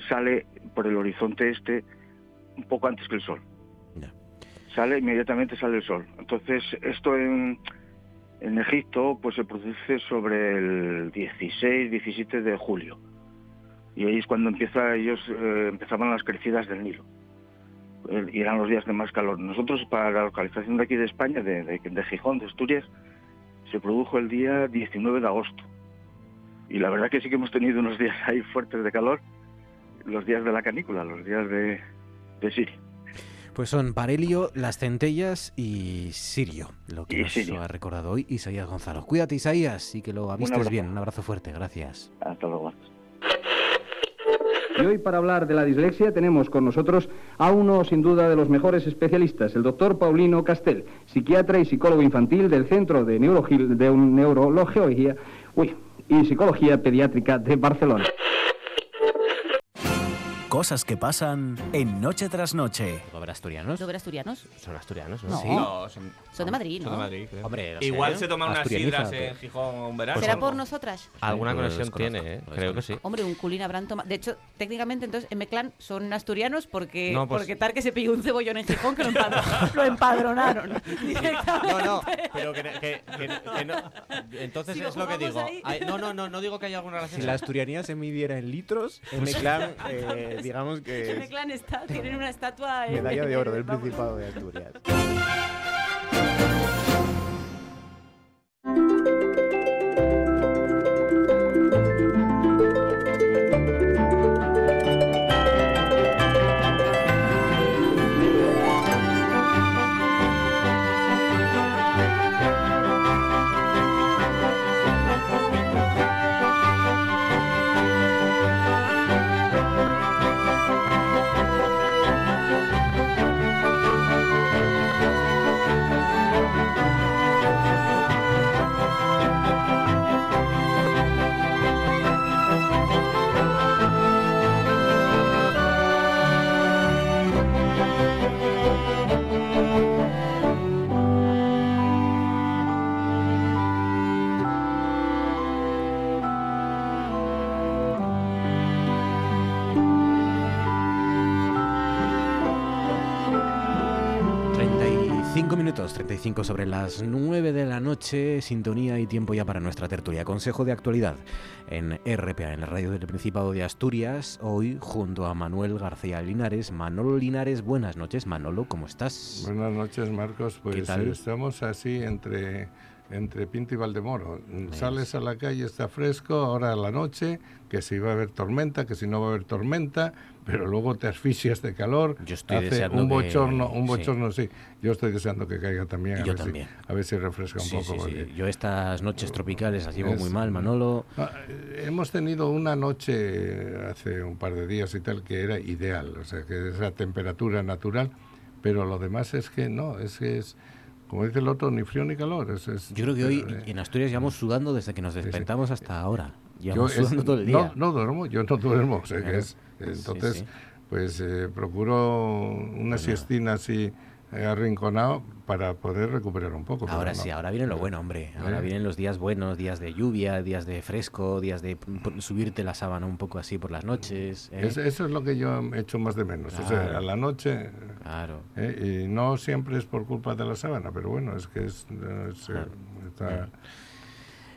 sale por el horizonte este un poco antes que el sol. Sale, inmediatamente sale el sol. Entonces, esto en, en Egipto pues se produce sobre el 16, 17 de julio. Y ahí es cuando empieza, ellos eh, empezaban las crecidas del Nilo. Y eran los días de más calor. Nosotros, para la localización de aquí de España, de, de, de Gijón, de Asturias, se produjo el día 19 de agosto. Y la verdad que sí que hemos tenido unos días ahí fuertes de calor los días de la canícula, los días de, de Sirio. Pues son Parelio, Las Centellas y Sirio, lo que nos ha recordado hoy Isaías Gonzalo. Cuídate Isaías y que lo avistes bien. Un abrazo fuerte, gracias. Hasta luego. Y hoy para hablar de la dislexia tenemos con nosotros a uno sin duda de los mejores especialistas, el doctor Paulino Castel, psiquiatra y psicólogo infantil del Centro de, de Neurología y Psicología Pediátrica de Barcelona. Cosas que pasan en Noche tras Noche. ¿Sobre asturianos? ¿Sobre asturianos? Son asturianos, ¿no? Sí. No, son, son, de Madrid, ¿no? Son de Madrid, creo. Hombre, Igual se toman unas sidras en Gijón un verano. ¿Será por nosotras? Alguna conexión tiene, ¿eh? Creo que sí. Hombre, un culín habrán tomado. De hecho, técnicamente, entonces, en Meclán son asturianos porque, no, pues... porque tal que se pilló un cebollón en Gijón que lo, empadronaron. lo empadronaron No, no, pero que, que, que, no. Entonces es lo que digo. no, no, no, no digo que haya alguna relación. Si la asturianía se midiera en litros, en Meclán, eh, digamos que clan está, tienen una estatua... Medalla de oro del Principado de Asturias. Minutos, 35 sobre las 9 de la noche, sintonía y tiempo ya para nuestra tertulia. Consejo de actualidad en RPA, en la radio del Principado de Asturias, hoy junto a Manuel García Linares. Manolo Linares, buenas noches. Manolo, ¿cómo estás? Buenas noches, Marcos. Pues estamos así entre entre Pinto y Valdemoro. Sales a la calle, está fresco, ahora a la noche, que si va a haber tormenta, que si no va a haber tormenta, pero luego te asfixias de calor. Yo estoy deseando un bochorno, un bochorno sí. Yo estoy deseando que caiga también. a ver también. Si, a ver si refresca un poco. Yo estas noches tropicales las llevo muy mal, Manolo. Ah, hemos tenido una noche hace un par de días y tal que era ideal, o sea, que esa temperatura natural, pero lo demás es que no, es que es como dice el otro, ni frío ni calor. Es, yo creo que hoy eh, en Asturias llevamos sudando desde que nos despertamos hasta ahora. Llevamos sudando todo el día. No, no duermo, yo no duermo. entonces, pues eh, procuro una siestina así arrinconado para poder recuperar un poco. Ahora sí, ahora viene lo bueno, hombre. Ahora vienen los días buenos, días de lluvia, días de fresco, días de subirte la sábana un poco así por las noches. ¿eh? eso es lo que yo he hecho más de menos. O sea, a la noche. Claro. ¿eh? Y no siempre es por culpa de la sábana, pero bueno, es que es, está,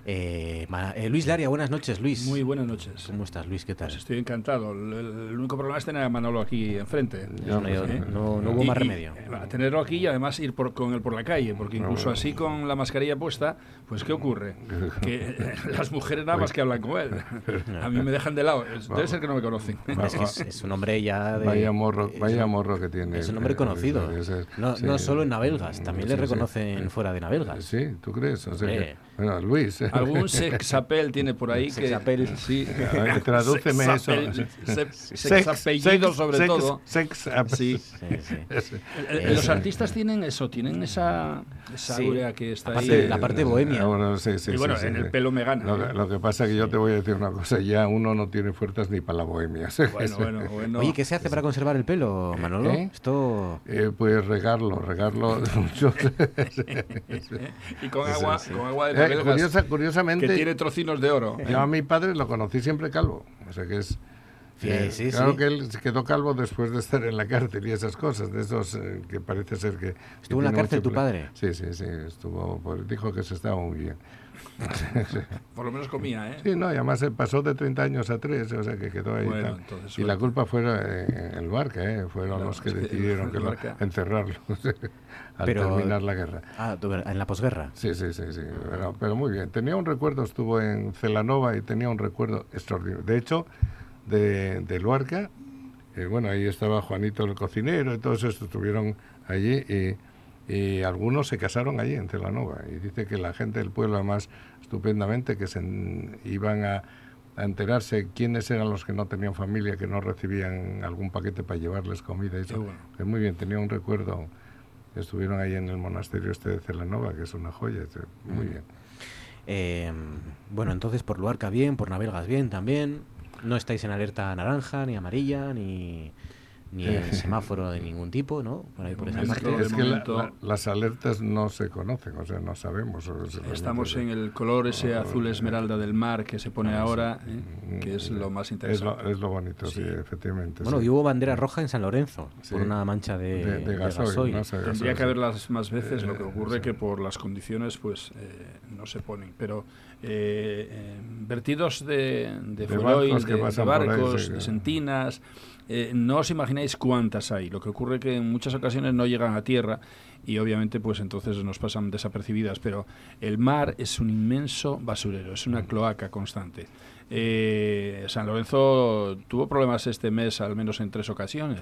eh, eh, Luis Laria, buenas noches, Luis. Muy buenas noches. ¿Cómo estás, Luis? ¿Qué tal? Pues estoy encantado. El, único problema es tener a Manolo aquí enfrente. No, no, hubo más remedio. tenerlo aquí y además ir por, con él por la calle, porque incluso así con la mascarilla puesta, pues ¿qué ocurre? Que las mujeres nada más que hablan con él. A mí me dejan de lado. Debe ser que no me conocen. Es, un hombre ya de... Vaya morro, vaya morro que tiene. Es un hombre conocido. No, solo en Navelgas, también le reconocen fuera de Navelgas. Sí, ¿tú crees? O sea, bueno, Luis. Algún sexapel tiene por ahí que... Sí. Tradúceme eso. Sexapellido sobre todo. Sex sí. Los artistas tienen eso, tienen esa, esa que está ahí. La parte bohemia. Bueno, sí, sí, y bueno, en el pelo me gana. Lo, que pasa es que yo te voy a decir una cosa, ya uno no tiene fuerzas ni para la bohemia. Bueno, bueno, bueno. Oye, ¿qué se hace para conservar el pelo, Manolo? Esto... Eh, pues regarlo, regarlo mucho. y con agua, con agua de curiosa, curiosamente. Que tiene trocinos de oro. Yo a mi padre lo conocí siempre calvo. O sea que es. Sí, claro que él se quedó calvo después de estar en la cárcel y esas cosas, de esos eh, que parece ser que... ¿Estuvo en la cárcel tu padre? Sí, sí, sí, estuvo, pues, dijo que se estaba muy bien. Por lo menos comía, ¿eh? Sí, no, y además pasó de 30 años a 3, o sea que quedó ahí. y la culpa fue eh, el Barca, ¿eh? Fueron los que decidieron que lo, encerrarlo al terminar la guerra. Ah, en la posguerra. Sí, sí, sí, sí. Pero, muy bien. Tenía un recuerdo, estuvo en Celanova y tenía un recuerdo extraordinario. De hecho, de, de Luarca, eh, bueno, ahí estaba Juanito el cocinero y todos estos estuvieron allí y y algunos se casaron allí en Celanova y dice que la gente del pueblo además estupendamente que se iban a, enterarse quiénes eran los que no tenían familia que no recibían algún paquete para llevarles comida y eso. Que muy bien tenía un recuerdo. Estuvieron ahí en el monasterio este de Celanova que es una joya muy mm. bien. Em, bueno entonces por Luarca bien por Navelgas bien también. No estáis en alerta naranja ni amarilla ni ni el semáforo de ningún tipo, ¿no? Por ahí por esa parte. Es que las alertas no se conocen, o sea, no sabemos. Estamos en el color ese azul esmeralda del mar que se pone ah, ahora, ¿eh? que es lo más interesante. Es lo, bonito, sí, efectivamente. Bueno, y hubo bandera roja en San Lorenzo por una mancha de, de, gasoil. Tendría que haberlas más veces, lo que ocurre que por las condiciones pues eh, no se ponen. Pero eh, vertidos de, de, de barcos, de, barcos, de sentinas eh, no os imagináis cuántas hay. Lo que ocurre que en muchas ocasiones no llegan a tierra y obviamente pues entonces nos pasan desapercibidas, pero el mar es un inmenso basurero, es una cloaca constante. Eh, San Lorenzo tuvo problemas este mes al menos en tres ocasiones,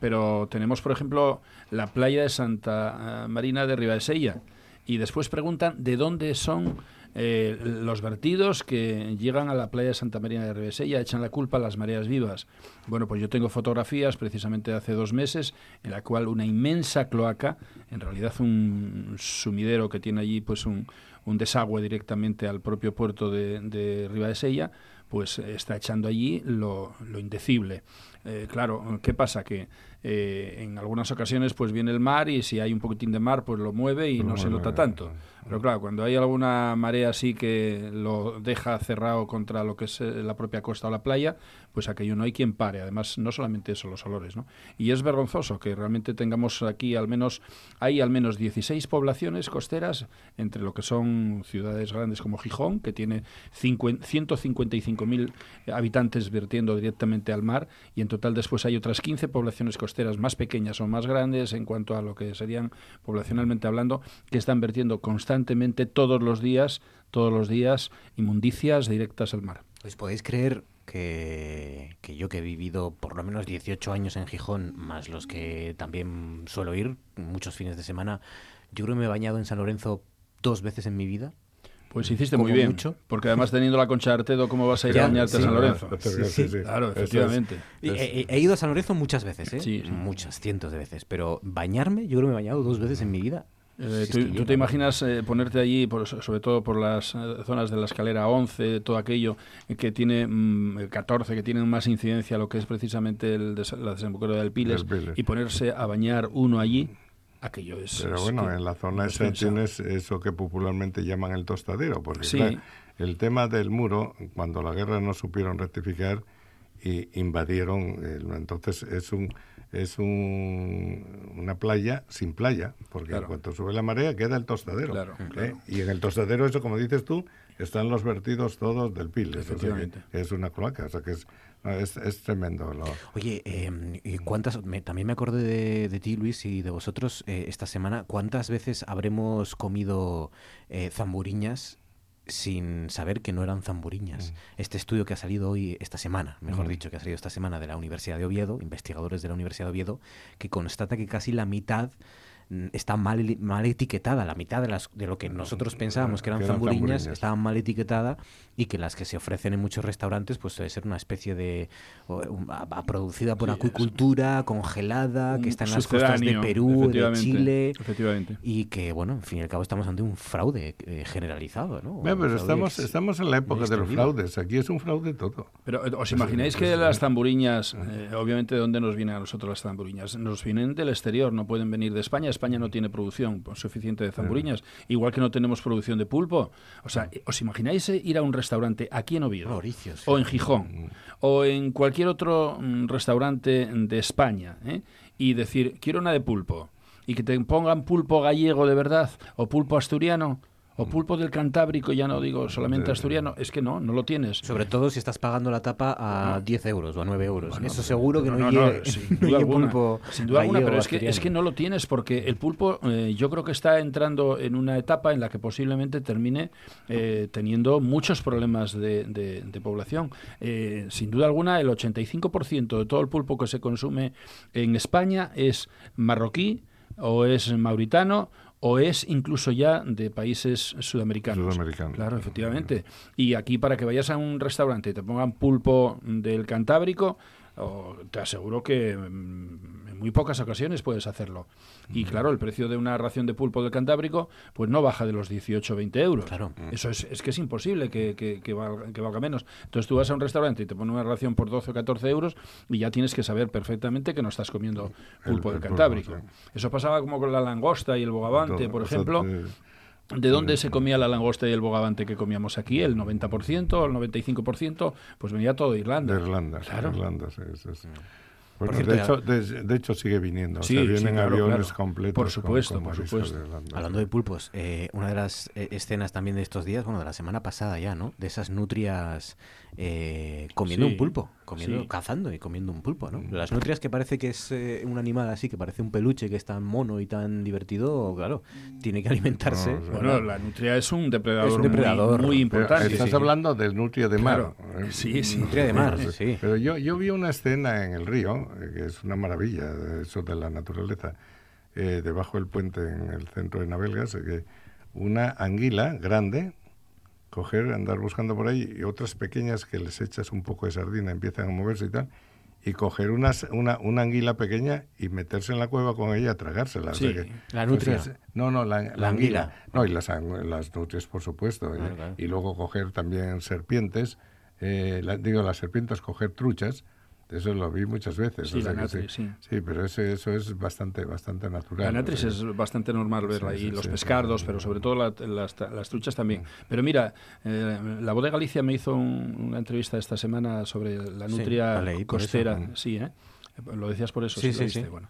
pero tenemos por ejemplo la playa de Santa Marina de Ribadesella y después preguntan de dónde son eh, los vertidos que llegan a la playa de Santa María de Revesella echan la culpa a las mareas vivas. Bueno, pues yo tengo fotografías precisamente de hace dos meses en la cual una inmensa cloaca, en realidad un sumidero que tiene allí pues un, un desagüe directamente al propio puerto de, de Ribadesella, pues está echando allí lo, lo indecible. Eh, claro, ¿qué pasa? Que eh, en algunas ocasiones pues viene el mar y si hay un poquitín de mar pues lo mueve y no, se nota tanto. Pero claro, cuando hay alguna marea así que lo deja cerrado contra lo que es eh, la propia costa o la playa, pues aquello no hay quien pare. Además, no solamente eso, los olores, ¿no? Y es vergonzoso que realmente tengamos aquí al menos, hay al menos 16 poblaciones costeras entre lo que son ciudades grandes como Gijón, que tiene 155.000 habitantes vertiendo directamente al mar, y en total después hay otras 15 poblaciones costeras más pequeñas o más grandes en cuanto a lo que serían poblacionalmente hablando, que están vertiendo constantemente constantemente todos los días, todos los días, inmundicias directas al mar. ¿Os podéis creer que, yo que he vivido por lo menos 18 años en Gijón, más los que también suelo ir muchos fines de semana, yo creo que me he bañado en San Lorenzo dos veces en mi vida. Pues hiciste muy bien, mucho. porque además teniendo la concha de Artedo, ¿cómo vas a ir a bañarte a San Lorenzo? Sí, claro, efectivamente. he, ido a San Lorenzo muchas veces, ¿eh? muchas, cientos de veces, pero bañarme, yo creo que me he bañado dos veces en mi vida eh, ¿Tú, te imaginas eh, ponerte allí, sobre todo por las eh, zonas de la escalera 11, todo aquello que tiene 14, mm, que tienen más incidencia lo que es precisamente el la desembocadura del Piles, y ponerse a bañar uno allí? Aquello es. Pero bueno, en la zona esa tienes eso que popularmente llaman el tostadero, porque el tema del muro, cuando la guerra no supieron rectificar, y invadieron, entonces es un es un, una playa sin playa, porque en cuanto sube la marea queda el tostadero. ¿eh? Y en el tostadero, eso como dices tú, están los vertidos todos del pil. es una cloaca, o sea que es, es, tremendo. Oye, eh, ¿cuántas, también me acordé de, ti, Luis, y de vosotros eh, esta semana, ¿cuántas veces habremos comido eh, zamburiñas sin saber que no eran zamburiñas. Mm. Este estudio que ha salido hoy, esta semana, mejor mm. dicho, que ha salido esta semana de la Universidad de Oviedo, investigadores de la Universidad de Oviedo, que constata que casi la mitad está mal, mal etiquetada. La mitad de, las, de lo que nosotros pensábamos que eran zamburiñas estaban mal etiquetada y que las que se ofrecen en muchos restaurantes pues debe ser una especie de... producida por acuicultura, congelada, que está en las costas de Perú, de Chile. Y que, bueno, en fin y al cabo estamos ante un fraude eh, generalizado, ¿no? pero estamos, estamos en la época de los fraudes. Aquí es un fraude todo. Pero ¿os pues, imagináis pues, que las zamburiñas, eh, obviamente, ¿de dónde nos vienen a nosotros las zamburiñas? Nos vienen del exterior, no pueden venir de España España no tiene producción suficiente de zamburiñas, igual que no tenemos producción de pulpo. O sea, ¿os imagináis ir a un restaurante aquí en Oviedo? o en Gijón, mm. o en cualquier otro mm, restaurante de España, ¿eh? y decir, quiero una de pulpo, y que te pongan pulpo gallego de verdad, o pulpo asturiano, o pulpo del Cantábrico, ya no digo solamente asturiano, es que no, no lo tienes. Sobre todo si estás pagando la tapa a 10 euros o a 9 euros. Eso seguro que no, no, no sin duda alguna, pulpo sin duda alguna, pero es que, es que no lo tienes porque el pulpo eh, yo creo que está entrando en una etapa en la que posiblemente termine eh, teniendo muchos problemas de, de, población. Eh, sin duda alguna, el 85% de todo el pulpo que se consume en España es marroquí o es mauritano o es incluso ya de países sudamericanos. Sudamericanos. Claro, efectivamente. Y aquí para que vayas a un restaurante y te pongan pulpo del Cantábrico, te aseguro que mm, en muy pocas ocasiones puedes hacerlo. Y claro, el precio de una ración de pulpo del Cantábrico pues no baja de los 18 o 20 euros. Claro. Eso es, es que es imposible que, que, valga, menos. Entonces tú vas a un restaurante y te ponen una ración por 12 o 14 euros y ya tienes que saber perfectamente que no estás comiendo pulpo del Cantábrico. Eso pasaba como con la langosta y el bogavante, por ejemplo. ¿De dónde se comía la langosta y el bogavante que comíamos aquí? El 90%, el 95%, pues venía todo de Irlanda. De Irlanda, claro. Irlanda, sí, sí, Bueno, de, hecho, de, hecho sigue viniendo. Sí, o sea, vienen aviones completos. Por supuesto, por supuesto. Hablando de pulpos, eh, una de las eh, escenas también de estos días, bueno, de la semana pasada ya, ¿no? De esas nutrias eh, comiendo un pulpo, comiendo, cazando y comiendo un pulpo, ¿no? Las nutrias que parece que es eh, un animal así, que parece un peluche, que es tan mono y tan divertido, claro, tiene que alimentarse. bueno, la nutria es un depredador, muy, importante. estás hablando del nutria de mar. ¿eh? Sí, sí. Nutria de mar, sí. Pero yo, yo vi una escena en el río, que es una maravilla, eso de la naturaleza, debajo del puente en el centro de Navelgas, que una anguila grande, coger, andar buscando por ahí y otras pequeñas que les echas un poco de sardina, empiezan a moverse y tal, y coger unas, una, una anguila pequeña y meterse en la cueva con ella a tragársela. Sí, la nutria. no, no, la, anguila. No, y las, las nutrias, por supuesto. Y luego coger también serpientes, eh, digo, las serpientes, coger truchas Eso lo vi muchas veces. Sí, sí. sí. pero eso, eso es bastante, bastante natural. La natris es bastante normal verla ahí, los pescardos, pero sobre todo las, truchas también. Pero mira, eh, la voz de Galicia me hizo una entrevista esta semana sobre la nutria costera. Sí, ¿eh? Lo decías por eso. Sí, sí, sí. Bueno.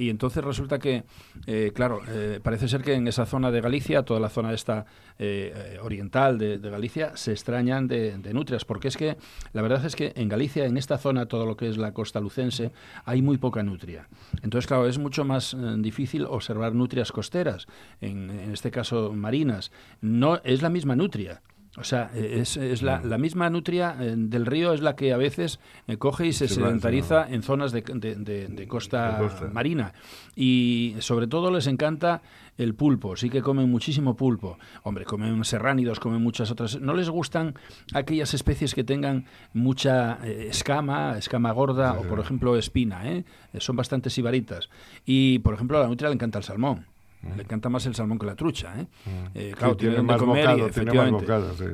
Y entonces resulta que, eh, claro, eh, parece ser que en esa zona de Galicia, toda la zona esta eh, oriental de, Galicia, se extrañan de, nutrias, porque es que la verdad es que en Galicia, en esta zona, todo lo que es la costa lucense, hay muy poca nutria. Entonces, claro, es mucho más difícil observar nutrias costeras, en, en este caso marinas. No es la misma nutria. O sea, e, es, es la, la, misma nutria eh, del río es la que a veces eh, coge y se sedentariza en zonas de, de, costa, marina. Y sobre todo les encanta el pulpo, sí que comen muchísimo pulpo. Hombre, comen serránidos, comen muchas otras. No les gustan aquellas especies que tengan mucha eh, escama, escama gorda o, por ejemplo, espina. ¿eh? Son bastante sibaritas. Y, por ejemplo, a la nutria le encanta el salmón. Le encanta más el salmón que la trucha, ¿eh? eh claro, tiene más comer efectivamente.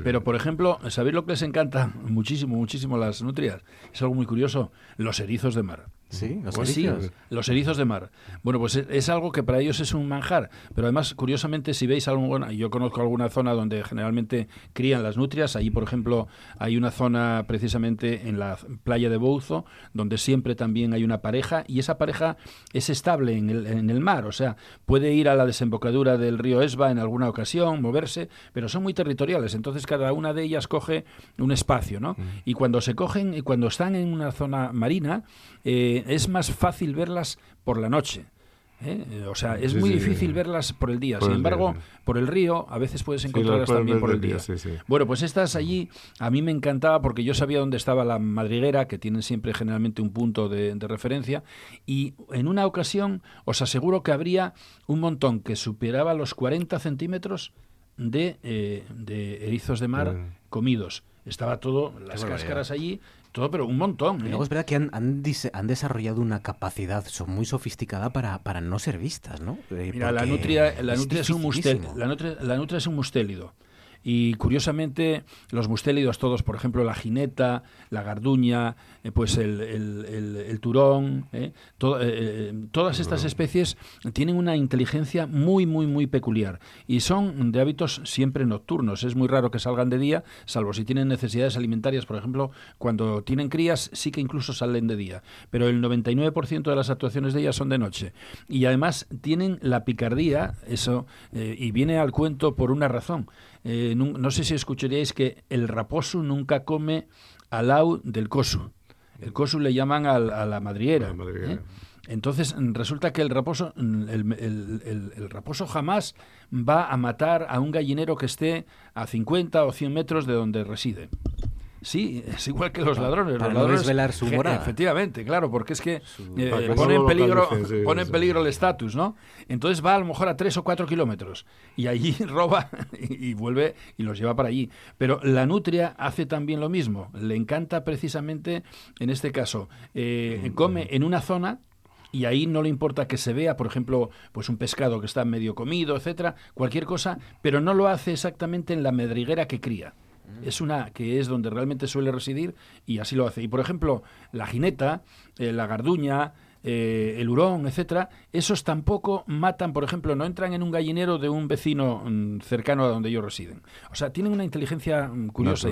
Pero, por ejemplo, ¿sabéis lo que les encanta muchísimo, muchísimo las nutrias? Es algo muy curioso, los erizos de mar. Sí, los pues erizos. los erizos de mar. Bueno, pues es, algo que para ellos es un manjar, pero además, curiosamente, si veis algo, yo conozco alguna zona donde generalmente crían las nutrias, allí, por ejemplo, hay una zona precisamente en la playa de Bouzo, donde siempre también hay una pareja, y esa pareja es estable en el, en el mar, o sea, puede ir a la desembocadura del río Esba en alguna ocasión, moverse, pero son muy territoriales, entonces cada una de ellas coge un espacio, ¿no? Y cuando se cogen, y cuando están en una zona marina, eh, es más fácil verlas por la noche. ¿eh? O sea, es muy difícil verlas por el día. Sin embargo, por el río a veces puedes encontrarlas también por el día. bueno, pues estas allí a mí me encantaba porque yo sabía dónde estaba la madriguera, que tienen siempre generalmente un punto de, referencia, y en una ocasión os aseguro que habría un montón que superaba los 40 centímetros de, eh, de erizos de mar comidos. Estaba todo, las cáscaras allí, todo, pero un montón. luego es verdad que han, han, desarrollado una capacidad son muy sofisticada para, para no ser vistas, ¿no? Eh, Mira, la nutria, la, nutria es un la, nutria, la nutria es un mustélido. Y curiosamente, los mustélidos todos, por ejemplo, la jineta, la garduña, eh, pues el, el, turón, eh, eh, todas estas especies tienen una inteligencia muy, muy, muy peculiar. Y son de hábitos siempre nocturnos. Es muy raro que salgan de día, salvo si tienen necesidades alimentarias, por ejemplo, cuando tienen crías, sí que incluso salen de día. Pero el 99% de las actuaciones de ellas son de noche. Y además tienen la picardía, eso, y viene al cuento por una razón. Eh, no, sé si escucharíais que el raposo nunca come al lado del cosu. El cosu le llaman a la madriera. ¿eh? Entonces resulta que el raposo, el, raposo jamás va a matar a un gallinero que esté a 50 o 100 metros de donde reside. Sí, es igual que los ladrones. Para los ladrones, desvelar su morada. Efectivamente, claro, porque es que eh, pone, en peligro, pone en peligro el estatus, ¿no? Entonces va a lo mejor a tres o cuatro kilómetros y allí roba y, vuelve y los lleva para allí. Pero la nutria hace también lo mismo. Le encanta precisamente, en este caso, eh, come en una zona y ahí no le importa que se vea, por ejemplo, pues un pescado que está medio comido, etcétera, cualquier cosa, pero no lo hace exactamente en la medriguera que cría. Es una que es donde realmente suele residir y así lo hace. Y por ejemplo, la jineta, eh, la garduña, eh, el hurón, etcétera, esos tampoco matan, por ejemplo, no entran en un gallinero de un vecino mm, cercano a donde ellos residen. O sea, tienen una inteligencia mm, curiosa.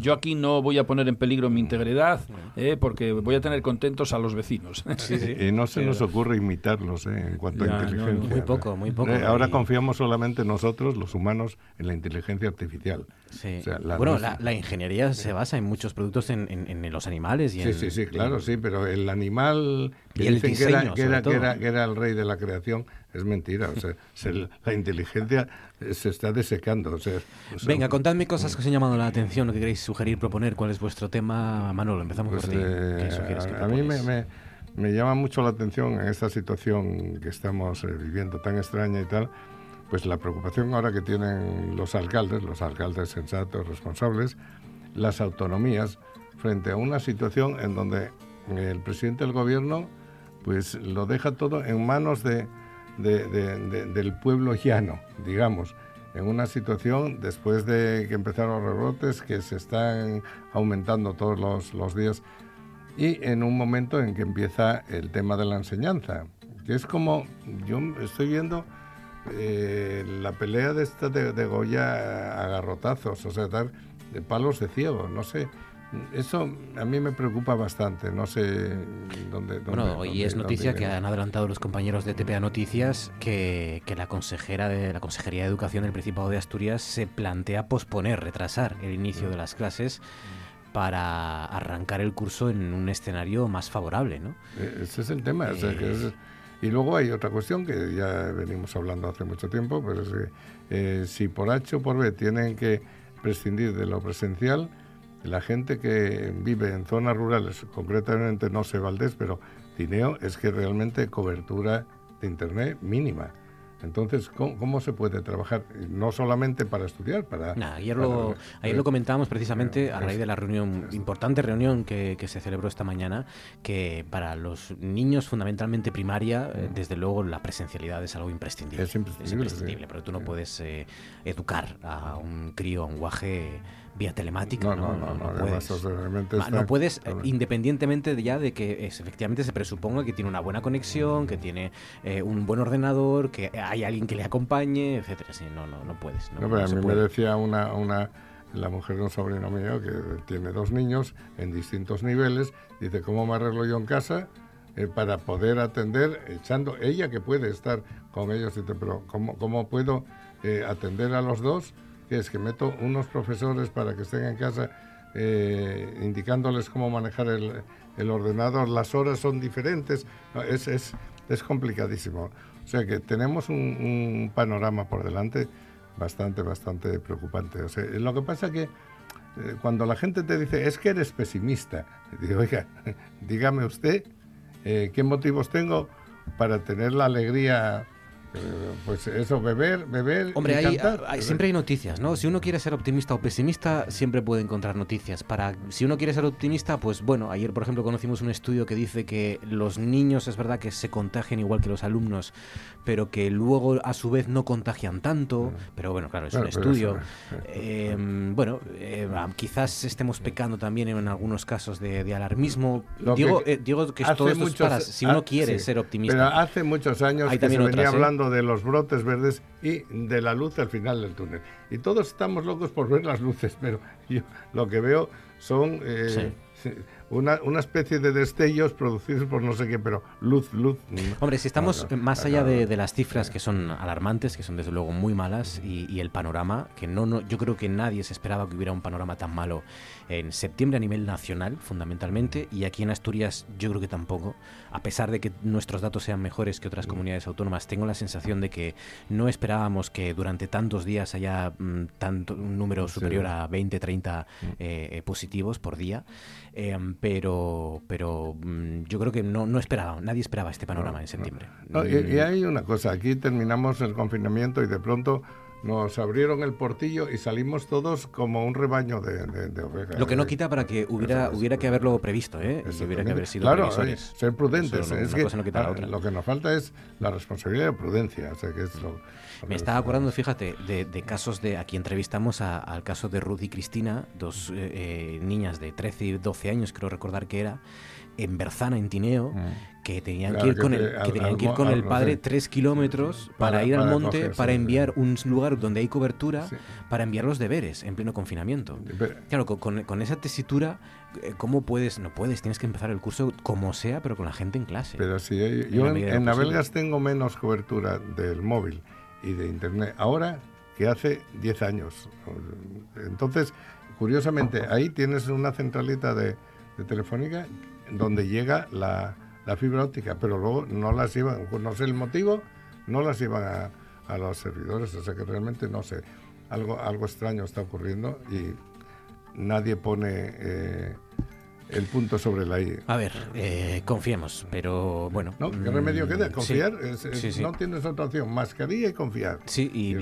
Yo aquí no voy a poner en peligro mi integridad eh, porque voy a tener contentos a los vecinos. y no se nos ocurre imitarlos eh, en cuanto a inteligencia. muy poco, muy poco. ahora confiamos solamente nosotros, los humanos, en la inteligencia artificial. bueno, la, ingeniería se basa en muchos productos en, los animales. Y sí, sí, sí, claro, sí, pero el animal y el diseño, que, era, que, era, que, era, el rey de la creación, es mentira. O sea, la inteligencia se está desecando. O sea, Venga, contadme cosas que os han llamado la atención, lo que queréis sugerir, proponer. ¿Cuál es vuestro tema? Manolo, empezamos por pues, ti. Eh, a, mí me, me, llama mucho la atención en esta situación que estamos eh, viviendo tan extraña y tal, pues la preocupación ahora que tienen los alcaldes, los alcaldes sensatos, responsables, las autonomías, frente a una situación en donde el presidente del gobierno pues lo deja todo en manos de, del pueblo llano, digamos, en una situación después de que empezaron los rebrotes que se están aumentando todos los, días. y en un momento en que empieza el tema de la enseñanza, que es como, yo estoy viendo eh, la pelea de esta de, Goya a garrotazos, o sea, dar de palos de ciego, no sé. Eso a mí me preocupa bastante, no sé dónde... bueno, hoy es noticia que han adelantado los compañeros de TPA Noticias que, que, la consejera de la Consejería de Educación del Principado de Asturias se plantea posponer, retrasar el inicio de las clases para arrancar el curso en un escenario más favorable, ¿no? E, ese es el tema. y luego hay otra cuestión que ya venimos hablando hace mucho tiempo, pero es que eh, si por H o por B tienen que prescindir de lo presencial, la gente que vive en zonas rurales, concretamente no sé Valdés, pero Tineo, es que realmente cobertura de Internet mínima. Entonces, ¿cómo, se puede trabajar? No solamente para estudiar, para... ayer, lo, ayer lo comentábamos precisamente a raíz de la reunión, importante reunión que, se celebró esta mañana, que para los niños fundamentalmente primaria, eh, desde luego la presencialidad es algo imprescindible. Es imprescindible, pero tú no puedes eh, educar a un crío, a un guaje vía telemática. No, no, no, no, no puedes, independientemente ya de que efectivamente se presuponga que tiene una buena conexión, que tiene eh, un buen ordenador, que hay alguien que le acompañe, etcétera. Sí, no, no, no puedes. No, pero a mí me decía una, una, la mujer de un sobrino mío que tiene dos niños en distintos niveles, dice, ¿cómo me arreglo yo en casa? Eh, para poder atender, echando ella que puede estar con ellos, dice, pero ¿cómo, cómo puedo eh, atender a los dos? Que es que meto unos profesores para que estén en casa eh, indicándoles cómo manejar el, el, ordenador, las horas son diferentes, es, es, es, complicadísimo. O sea que tenemos un, panorama por delante bastante, bastante preocupante. O sea, lo que pasa que eh, cuando la gente te dice, es que eres pesimista, digo, oiga, dígame usted eh, qué motivos tengo para tener la alegría pues eso, beber, beber. Hombre, hay, siempre hay noticias, ¿no? Si uno quiere ser optimista o pesimista, siempre puede encontrar noticias. Para si uno quiere ser optimista, pues bueno, ayer por ejemplo conocimos un estudio que dice que los niños es verdad que se contagian igual que los alumnos, pero que luego a su vez no contagian tanto. Pero bueno, claro, es un estudio. Em, bueno, eh, quizás estemos pecando también en algunos casos de, alarmismo. digo, que, eh, digo que todo esto es para si uno quiere ser optimista. Pero hace muchos años que se venía ¿eh? hablando de los brotes verdes y de la luz al final del túnel. Y todos estamos locos por ver las luces, pero yo lo que veo son eh, una, una, especie de destellos producidos por no sé qué, pero luz, luz. Hombre, si estamos más allá de, las cifras que son alarmantes, que son desde luego muy malas, y, el panorama, que no, no, yo creo que nadie se esperaba que hubiera un panorama tan malo en septiembre a nivel nacional, fundamentalmente, y aquí en Asturias yo creo que tampoco, a pesar de que nuestros datos sean mejores que otras comunidades autónomas, tengo la sensación de que no esperábamos que durante tantos días haya mm, tanto, un número superior a 20, 30 mm. eh, eh, positivos por día. Em, pero pero mm, yo creo que no, no esperaba, nadie esperaba este panorama en septiembre. y, hay una cosa, aquí terminamos el confinamiento y de pronto nos abrieron el portillo y salimos todos como un rebaño de, ovejas. Lo que no quita para que hubiera hubiera que haberlo previsto, ¿eh? hubiera que haber sido claro, ser prudentes. es que, Lo que nos falta es la responsabilidad y prudencia. O sea, que es lo, me estaba acordando, fíjate, de, casos de. Aquí entrevistamos al caso de Ruth y Cristina, dos eh, eh, niñas de 13 y 12 años, creo recordar que era, en Berzana, en Tineo, mm. que tenían que ir con el, que tenían que ir con el padre tres kilómetros para, ir al monte, para enviar un lugar donde hay cobertura, para enviar los deberes en pleno confinamiento. claro, con, esa tesitura, eh, ¿cómo puedes? No puedes, tienes que empezar el curso como sea, pero con la gente en clase. Pero sí, yo en, en Navelgas tengo menos cobertura del móvil y de Internet ahora que hace 10 años. Entonces, curiosamente, ahí tienes una centralita de, Telefónica donde llega la, fibra óptica, pero luego no las llevan, no sé el motivo, no las llevan a, a los servidores, o sea que realmente no sé, algo, algo extraño está ocurriendo y nadie pone... Eh, el punto sobre la I. A ver, eh, confiemos, pero bueno. ¿No? ¿Qué remedio mm, queda? Confiar. No tienes otra opción. Mascarilla y confiar. Sí, y,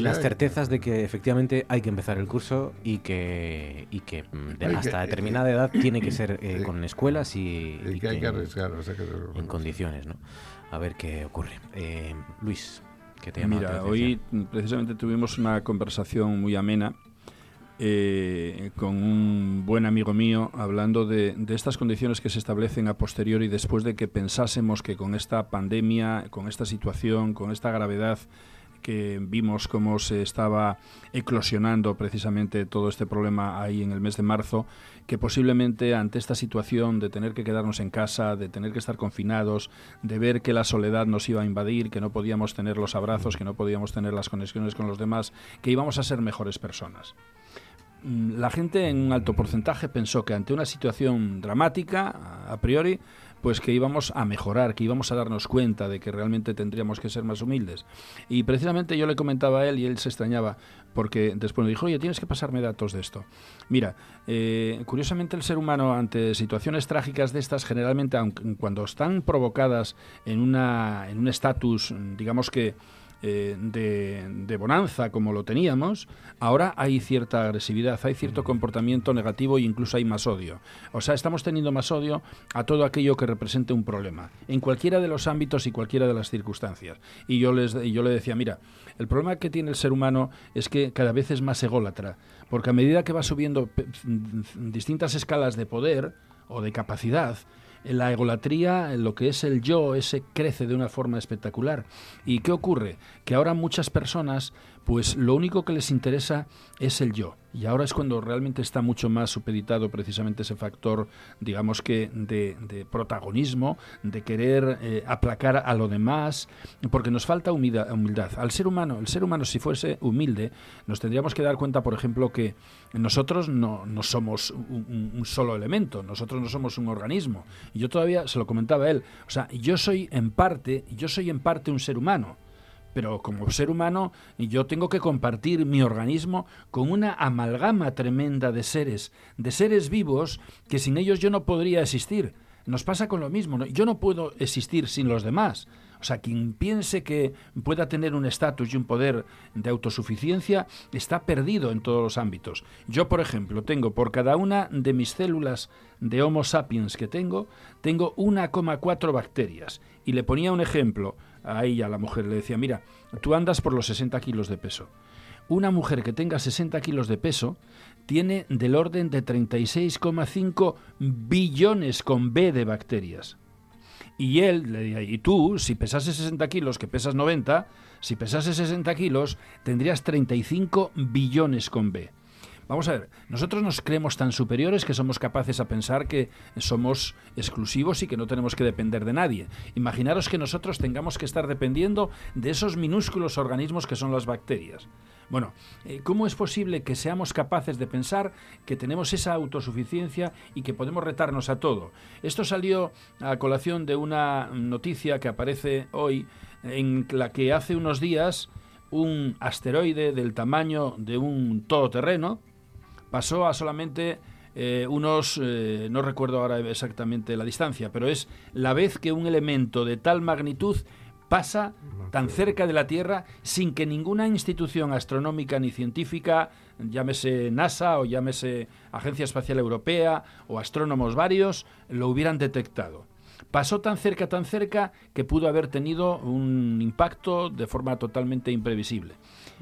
las certezas de que efectivamente hay que empezar el curso y que, y que mm, hasta determinada edad tiene que ser eh, con escuelas y, y, que hay que arriesgar. en condiciones, ¿no? A ver qué ocurre. Eh, Luis, ¿qué te llama Mira, hoy precisamente tuvimos una conversación muy amena eh, con un buen amigo mío hablando de, de, estas condiciones que se establecen a posteriori después de que pensásemos que con esta pandemia, con esta situación, con esta gravedad que vimos cómo se estaba eclosionando precisamente todo este problema ahí en el mes de marzo, que posiblemente ante esta situación de tener que quedarnos en casa, de tener que estar confinados, de ver que la soledad nos iba a invadir, que no podíamos tener los abrazos, que no podíamos tener las conexiones con los demás, que íbamos a ser mejores personas. Mm, la gente en un alto porcentaje pensó que ante una situación dramática, a priori, pues que íbamos a mejorar, que íbamos a darnos cuenta de que realmente tendríamos que ser más humildes. Y precisamente yo le comentaba a él y él se extrañaba porque después me dijo, oye, tienes que pasarme datos de esto. Mira, eh, curiosamente el ser humano ante situaciones trágicas de estas, generalmente, aunque, cuando están provocadas en, una, en un estatus, digamos que eh, de, bonanza como lo teníamos, ahora hay cierta agresividad, hay cierto comportamiento negativo e incluso hay más odio. O sea, estamos teniendo más odio a todo aquello que represente un problema, en cualquiera de los ámbitos y cualquiera de las circunstancias. Y yo, les, y yo le decía, mira, el problema que tiene el ser humano es que cada vez es más ególatra, porque a medida que va subiendo distintas escalas de poder o de capacidad, la egolatría, lo que es el yo, ese crece de una forma espectacular. ¿Y qué ocurre? Que ahora muchas personas, pues lo único que les interesa es el yo. Y ahora es cuando realmente está mucho más supeditado precisamente ese factor, digamos que, de, protagonismo, de querer eh, aplacar a lo demás, porque nos falta humildad. Al ser humano, el ser humano si fuese humilde, nos tendríamos que dar cuenta, por ejemplo, que nosotros no, no somos un, un, solo elemento, nosotros no somos un organismo. Y yo todavía se lo comentaba a él, o sea, yo soy en parte, yo soy en parte un ser humano pero como ser humano yo tengo que compartir mi organismo con una amalgama tremenda de seres, de seres vivos que sin ellos yo no podría existir. Nos pasa con lo mismo, yo no puedo existir sin los demás. Sea, quien piense que pueda tener un estatus y un poder de autosuficiencia está perdido en todos los ámbitos. Yo, por ejemplo, tengo por cada una de mis células de Homo sapiens que tengo, tengo 1,4 bacterias. Y le ponía un ejemplo a ella, a la mujer, le decía, mira, tú andas por los 60 kilos de peso. Una mujer que tenga 60 kilos de peso tiene del orden de 36,5 billones con B de bacterias. Y él, y tú, si pesase 60 kilos, que pesas 90, si pesase 60 kilos, tendrías 35 billones con B. Vamos a ver, nosotros nos creemos tan superiores que somos capaces a pensar que somos exclusivos y que no tenemos que depender de nadie. Imaginaros que nosotros tengamos que estar dependiendo de esos minúsculos organismos que son las bacterias. Bueno, eh, ¿cómo es posible que seamos capaces de pensar que tenemos esa autosuficiencia y que podemos retarnos a todo? Esto salió a colación de una noticia que aparece hoy en la que hace unos días un asteroide del tamaño de un todoterreno, pasó a solamente eh, unos, eh, no recuerdo ahora exactamente la distancia, pero es la vez que un elemento de tal magnitud pasa tan cerca de la Tierra sin que ninguna institución astronómica ni científica, llámese NASA o llámese Agencia Espacial Europea o astrónomos varios, lo hubieran detectado. Pasó tan cerca, tan cerca, que pudo haber tenido un impacto de forma totalmente imprevisible.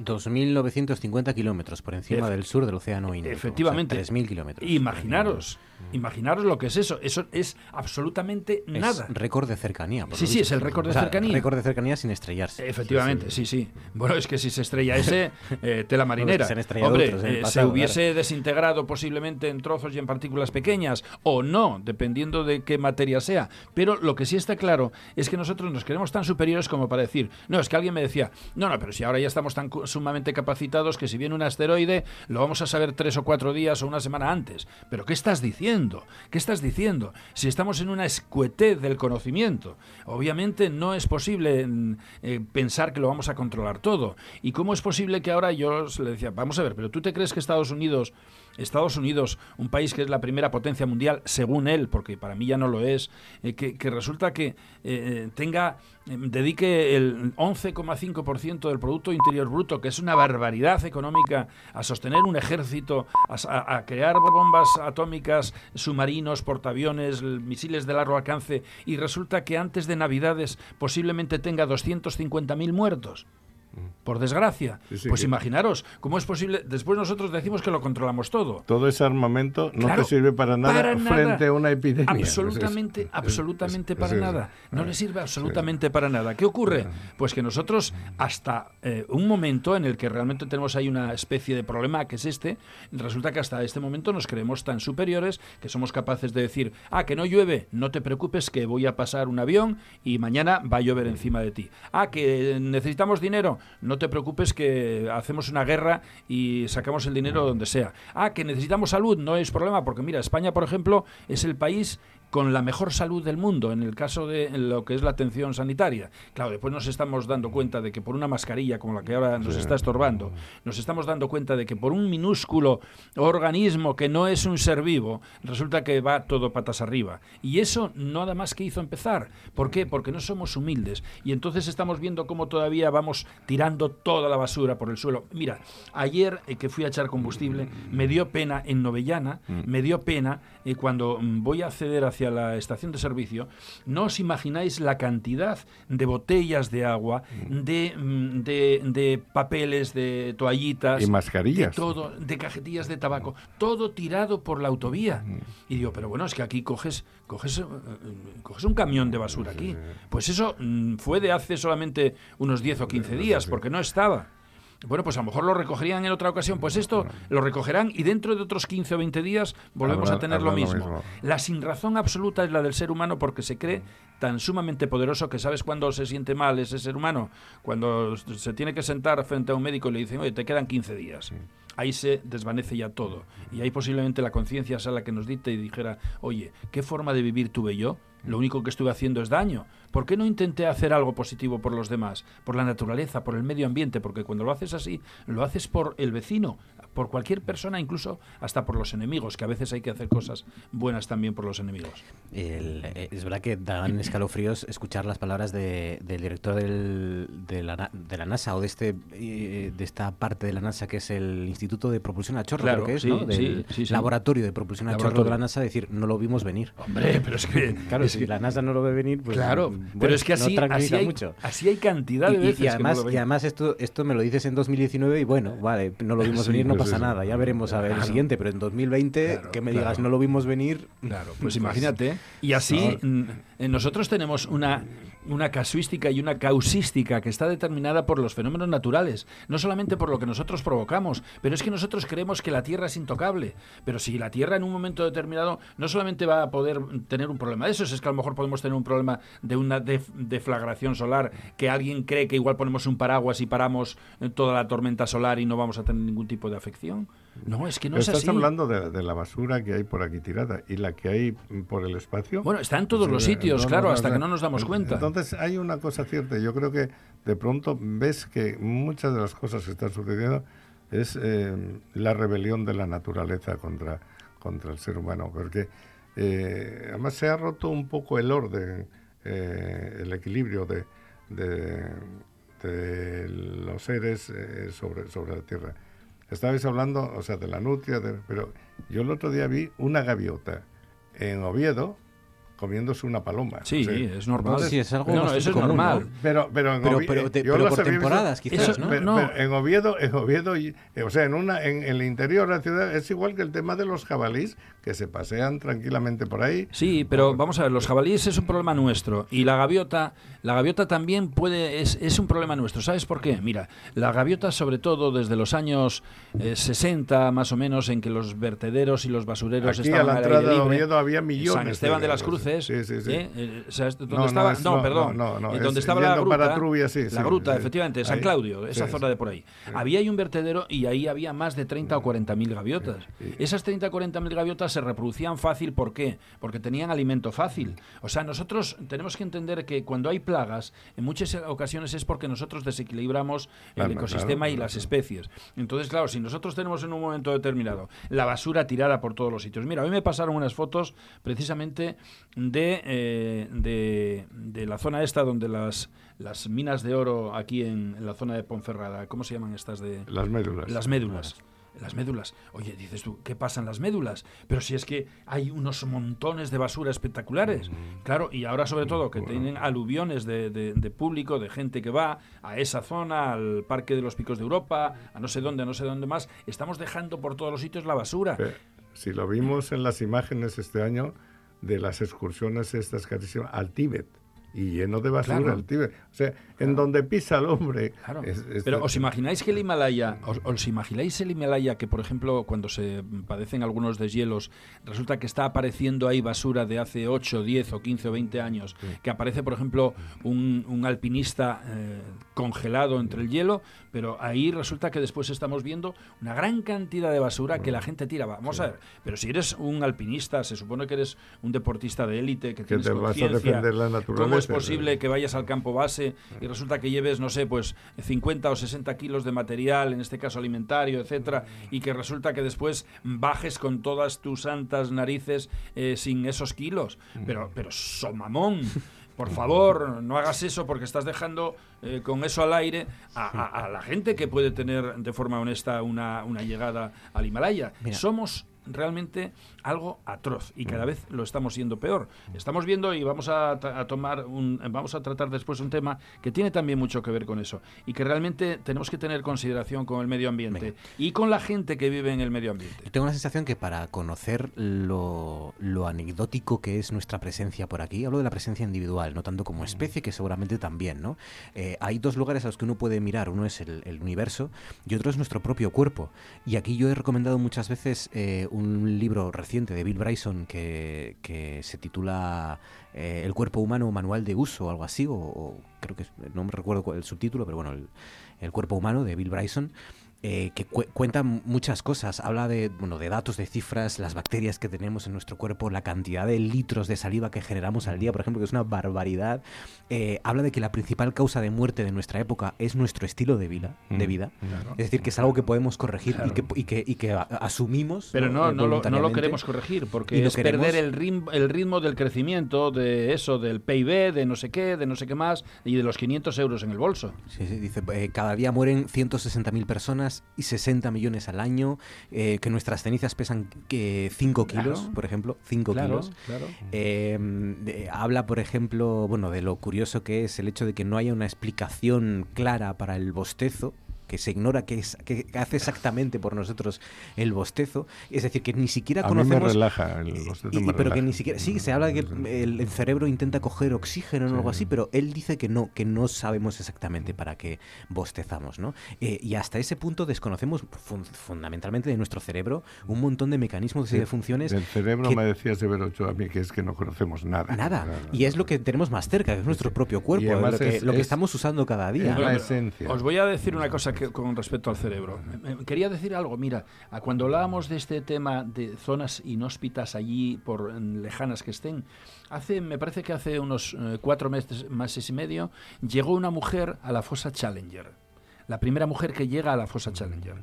2.950 kilómetros por encima del sur del Océano Índico. Efectivamente. 3.000 kilómetros. Imaginaros, imaginaros lo que es eso. Eso es absolutamente nada. Es récord de cercanía. sí, sí, es el récord de cercanía. Récord de cercanía sin estrellarse. Efectivamente, sí, sí. Bueno, es que si se estrella ese, eh, tela marinera. se Hombre, eh, se hubiese desintegrado posiblemente en trozos y en partículas pequeñas, o no, dependiendo de qué materia sea. Pero lo que sí está claro es que nosotros nos queremos tan superiores como para decir, no, es que alguien me decía, no, no, pero si ahora ya estamos tan sumamente capacitados que si viene un asteroide lo vamos a saber tres o cuatro días o una semana antes. Pero ¿qué estás diciendo? ¿Qué estás diciendo? Si estamos en una escuetez del conocimiento, obviamente no es posible mm, eh, pensar que lo vamos a controlar todo. ¿Y cómo es posible que ahora yo le decía, vamos a ver, pero tú te crees que Estados Unidos Estados Unidos, un país que es la primera potencia mundial, según él, porque para mí ya no lo es, eh, que, resulta que eh, eh, tenga, dedique el 11,5% del Producto Interior Bruto, que es una barbaridad económica, a sostener un ejército, a, a crear bombas atómicas, submarinos, portaaviones, misiles de largo alcance, y resulta que antes de Navidades posiblemente tenga 250.000 muertos. Por desgracia. pues imaginaros, ¿cómo es posible? Después nosotros decimos que lo controlamos todo. Todo ese armamento no te sirve para nada frente a una epidemia. Absolutamente, absolutamente para nada. No le sirve absolutamente para nada. ¿Qué ocurre? Pues que nosotros, hasta eh, un momento en el que realmente tenemos ahí una especie de problema, que es este, resulta que hasta este momento nos creemos tan superiores que somos capaces de decir, ah, que no llueve, no te preocupes que voy a pasar un avión y mañana va a llover encima de ti. Ah, que necesitamos dinero, no te preocupes que hacemos una guerra y sacamos el dinero donde sea. Ah, que necesitamos salud, no es problema, porque mira, España, por ejemplo, es el país con la mejor salud del mundo en el caso de lo que es la atención sanitaria. Claro, después nos estamos dando cuenta de que por una mascarilla como la que ahora nos está estorbando, nos estamos dando cuenta de que por un minúsculo organismo que no es un ser vivo, resulta que va todo patas arriba. Y eso nada más que hizo empezar. ¿Por qué? Porque no somos humildes. Y entonces estamos viendo cómo todavía vamos tirando toda la basura por el suelo. Mira, ayer eh, que fui a echar combustible, me dio pena en Novellana, mm. me dio pena eh, cuando voy a acceder hacia la estación de servicio, no os imagináis la cantidad de botellas de agua, mm, de, de, papeles, de toallitas. Y mascarillas. De todo, de cajetillas de tabaco, todo tirado por la autovía. Y digo, pero bueno, es que aquí coges, coges, eh, coges un camión de basura aquí. Pues eso mm, fue de hace solamente unos 10 o 15 días, porque no estaba. Bueno, pues a lo mejor lo recogerían en otra ocasión. Pues esto lo recogerán y dentro de otros 15 o 20 días volvemos a tener lo mismo. La sinrazón absoluta es la del ser humano porque se cree tan sumamente poderoso que sabes cuándo se siente mal ese ser humano. Cuando se tiene que sentar frente a un médico y le dicen, oye, te quedan 15 días. Ahí se desvanece ya todo. Y ahí posiblemente la conciencia sea la que nos dicte y dijera, oye, ¿qué forma de vivir tuve yo? Lo único que estuve haciendo es daño. ¿Por qué no intenté hacer algo positivo por los demás? Por la naturaleza, por el medio ambiente, porque cuando lo haces así, lo haces por el vecino, por cualquier persona, incluso hasta por los enemigos, que a veces hay que hacer cosas buenas también por los enemigos. Eh, es verdad que dan escalofríos escuchar las palabras del director de, la, NASA o de este eh, de esta parte de la NASA que es el Instituto de Propulsión a Chorro, creo que es, ¿no? Del laboratorio de propulsión a chorro de la NASA, decir, no lo vimos venir. Hombre, pero es que... Claro, si la NASA no lo ve venir, pues... Claro, pero es que así, así, hay, mucho. así hay cantidad de veces y, además, y además esto, esto me lo dices en 2019 y bueno, vale, no lo vimos venir, no pasa nada, ya veremos a ver el siguiente, pero en 2020 que me digas no lo vimos venir. Claro, pues, pues imagínate. Y así nosotros tenemos una una casuística y una causística que está determinada por los fenómenos naturales, no solamente por lo que nosotros provocamos, pero es que nosotros creemos que la Tierra es intocable. Pero si la Tierra en un momento determinado no solamente va a poder tener un problema de eso, es que a lo mejor podemos tener un problema de una deflagración solar, que alguien cree que igual ponemos un paraguas y paramos toda la tormenta solar y no vamos a tener ningún tipo de afección. No, es que no es Estás hablando de, la basura que hay por aquí tirada y la que hay por el espacio. Bueno, está en todos los sitios, claro, hasta que no nos damos cuenta. Entonces hay una cosa cierta. Yo creo que de pronto ves que muchas de las cosas que están sucediendo es eh, la rebelión de la naturaleza contra, contra el ser humano. Porque eh, además se ha roto un poco el orden, eh, el equilibrio de, de, de los seres sobre, sobre la Tierra. Estabais hablando, o sea, de la nutria, pero yo el otro día vi una gaviota en Oviedo comiéndose una paloma. Sí, es normal. sí, es algo no, eso es normal. Pero, pero, en pero, pero, por temporadas, quizás, ¿no? en Oviedo, en Oviedo, o sea, en, una, en, el interior de la ciudad, es igual que el tema de los jabalís, que se pasean tranquilamente por ahí. Sí, pero vamos a ver, los jabalíes es un problema nuestro. Y la gaviota, la gaviota también puede, es, es un problema nuestro. ¿Sabes por qué? Mira, la gaviota, sobre todo desde los años 60, eh, más o menos, en que los vertederos y los basureros Aquí estaban a la entrada de Oviedo había millones. San Esteban de, las Cruces. Sí, sí, sí. ¿eh? Eh, no, estaba, no, perdón. No, no, donde estaba la gruta. Para Trubia, sí, la gruta, efectivamente, San Claudio, esa zona de por ahí. Había ahí un vertedero y ahí había más de 30 o 40 mil gaviotas. Esas 30 o 40 mil gaviotas se reproducían fácil, ¿por qué? Porque tenían alimento fácil. O sea, nosotros tenemos que entender que cuando hay plagas, en muchas ocasiones es porque nosotros desequilibramos el ecosistema y las especies. Entonces, claro, si nosotros tenemos en un momento determinado la basura tirada por todos los sitios. Mira, hoy me pasaron unas fotos precisamente de, eh, de, la zona esta donde las, las minas de oro aquí en, la zona de Ponferrada, ¿cómo se llaman estas de...? Las médulas. Las médulas. las médulas. Oye, dices tú, ¿qué pasan las médulas? Pero si es que hay unos montones de basura espectaculares. Claro, y ahora sobre todo que tienen aluviones de, de, público, de gente que va a esa zona, al Parque de los Picos de Europa, a no sé dónde, a no sé dónde más, estamos dejando por todos los sitios la basura. si lo vimos en las imágenes este año de las excursiones estas que al Tíbet y lleno de basura el Tíbet. O sea, en donde pisa el hombre. Pero ¿os imagináis que el Himalaya, os, imagináis el Himalaya que, por ejemplo, cuando se padecen algunos deshielos, resulta que está apareciendo ahí basura de hace 8, 10 o 15 o 20 años, que aparece, por ejemplo, un, alpinista eh, congelado entre el hielo, pero ahí resulta que después estamos viendo una gran cantidad de basura que la gente tira. Vamos a ver, pero si eres un alpinista, se supone que eres un deportista de élite, que, tienes conciencia, ¿cómo es posible que vayas al campo base y resulta que lleves, no sé, pues 50 o 60 kilos de material, en este caso alimentario, etcétera, y que resulta que después bajes con todas tus santas narices eh, sin esos kilos? Pero, pero somamón. Por favor, no hagas eso porque estás dejando eh, con eso al aire a, la gente que puede tener de forma honesta una, una llegada al Himalaya. Somos realmente algo atroz y cada mm. vez lo estamos viendo peor. Estamos viendo y vamos a, tomar un, vamos a tratar después un tema que tiene también mucho que ver con eso y que realmente tenemos que tener consideración con el medio ambiente y con la gente que vive en el medio ambiente. Tengo la sensación que para conocer lo, anecdótico que es nuestra presencia por aquí, hablo de la presencia individual, no tanto como mm. especie, que seguramente también, ¿no? Eh, hay dos lugares a los que uno puede mirar, uno es el, universo y otro es nuestro propio cuerpo. Y aquí yo he recomendado muchas veces eh, un libro reciente de Bill Bryson que, se titula eh, El cuerpo humano, manual de uso o algo así, o, creo que no me recuerdo el subtítulo, pero bueno, el, el cuerpo humano de Bill Bryson. Eh, que cuenta muchas cosas. Habla de, bueno, de datos, de cifras, las bacterias que tenemos en nuestro cuerpo, la cantidad de litros de saliva que generamos al día, por ejemplo, que es una barbaridad. Eh, habla de que la principal causa de muerte de nuestra época es nuestro estilo de vida. De mm, vida. Es decir, que es algo que podemos corregir y, que, y, que, asumimos. Pero no, no, lo, no, lo, queremos corregir porque es perder el ritmo, el ritmo del crecimiento, de eso, del PIB, de no sé qué, de no sé qué más, y de los 500 euros en el bolso. Sí, sí, dice, eh, cada día mueren 160.000 personas y 60 millones al año, eh, que nuestras cenizas pesan que 5 kilos, por ejemplo, 5 kilos. Eh, habla, por ejemplo, bueno, de lo curioso que es el hecho de que no haya una explicación clara para el bostezo, que se ignora qué, es, hace exactamente por nosotros el bostezo. Es decir, que ni siquiera a conocemos. Mí me relaja el bostezo. pero que ni siquiera. Sí, se habla de que el, cerebro intenta coger oxígeno o algo así, pero él dice que no, que no sabemos exactamente para qué bostezamos, ¿no? Eh, y hasta ese punto desconocemos fundamentalmente de nuestro cerebro un montón de mecanismos y de funciones. Del cerebro me decías de ver a mí que es que no conocemos nada. Nada. y es lo que tenemos más cerca, que es nuestro propio cuerpo, lo, que, lo que estamos usando cada día. la esencia. Os voy a decir una cosa con respecto al cerebro. Quería decir algo, mira, cuando hablábamos de este tema de zonas inhóspitas allí, por lejanas que estén, hace, me parece que hace unos eh, cuatro meses, meses y medio, llegó una mujer a la fosa Challenger la primera mujer que llega a la fosa Challenger.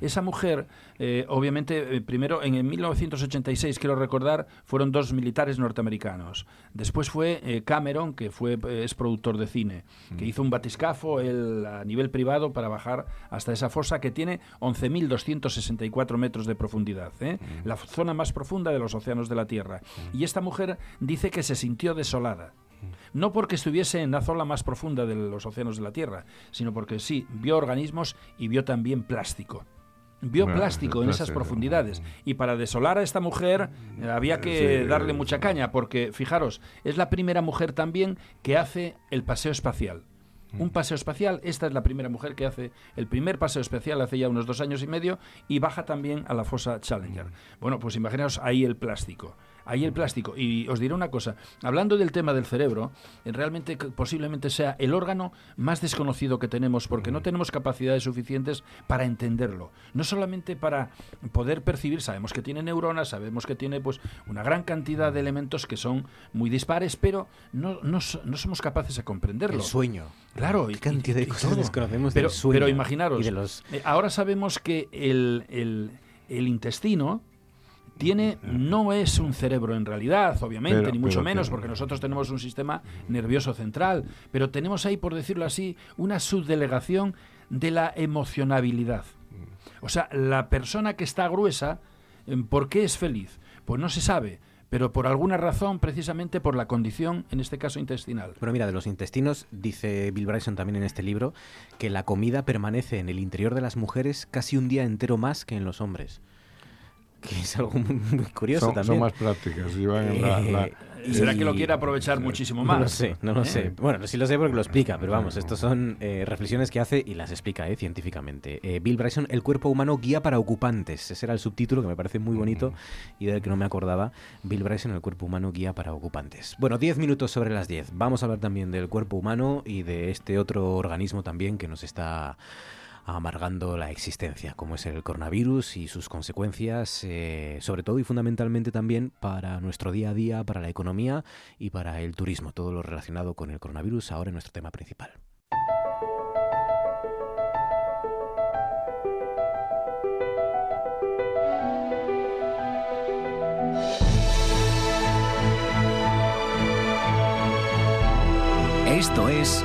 Esa mujer, eh, obviamente, eh, primero en 1986, quiero recordar, fueron dos militares norteamericanos. Después fue eh, Cameron, que fue, es productor de cine, que mm. hizo un batiscafo él, a nivel privado para bajar hasta esa fosa que tiene 11.264 metros de profundidad, mm. la zona más profunda de los océanos de la Tierra. Mm. Y esta mujer dice que se sintió desolada no porque estuviese en la zona más profunda de los océanos de la Tierra, sino porque sí, vio organismos y vio también plástico vio plástico en esas profundidades. Y para desolar a esta mujer eh, había que darle mucha caña, porque fijaros, es la primera mujer también que hace el paseo espacial. Mm. Un paseo espacial, esta es la primera mujer que hace el primer paseo espacial hace ya unos dos años y medio y baja también a la fosa Challenger. Bueno, pues imaginaos ahí el plástico ahí el plástico. Y os diré una cosa, hablando del tema del cerebro, eh, realmente posiblemente sea el órgano más desconocido que tenemos porque no tenemos capacidades suficientes para entenderlo. No solamente para poder percibir, sabemos que tiene neuronas, sabemos que tiene pues una gran cantidad de elementos que son muy dispares, pero no, no, somos capaces de comprenderlo. El sueño. Claro, y cantidad de cosas desconocemos pero, del sueño. Pero imaginaros, eh, ahora sabemos que el, el, el intestino tiene no es un cerebro en realidad, obviamente, ni mucho menos, porque nosotros tenemos un sistema nervioso central, pero tenemos ahí, por decirlo así, una subdelegación de la emocionabilidad. O sea, la persona que está gruesa, ¿por qué es feliz? Pues no se sabe pero por alguna razón, precisamente por la condición, en este caso intestinal. Bueno, mira, de los intestinos, dice Bill Bryson también en este libro, que la comida permanece en el interior de las mujeres casi un día entero más que en los hombres que es algo muy, curioso también. Son más prácticas. Eh, ¿Será que lo quiere aprovechar muchísimo más? No lo sé, no lo sé. ¿Eh? Bueno, sí lo sé porque lo explica, pero vamos, estos son eh, reflexiones que hace y las explica científicamente. Bill Bryson, El cuerpo humano guía para ocupantes. Ese era el subtítulo que me parece muy bonito y del que no me acordaba. Bill Bryson, El cuerpo humano guía para ocupantes. Bueno, 10 minutos sobre las 10. Vamos a hablar también del cuerpo humano y de este otro organismo también que nos está amargando la existencia, como es el coronavirus y sus consecuencias, eh, sobre todo y fundamentalmente también para nuestro día a día, para la economía y para el turismo, todo lo relacionado con el coronavirus, ahora en nuestro tema principal. Esto es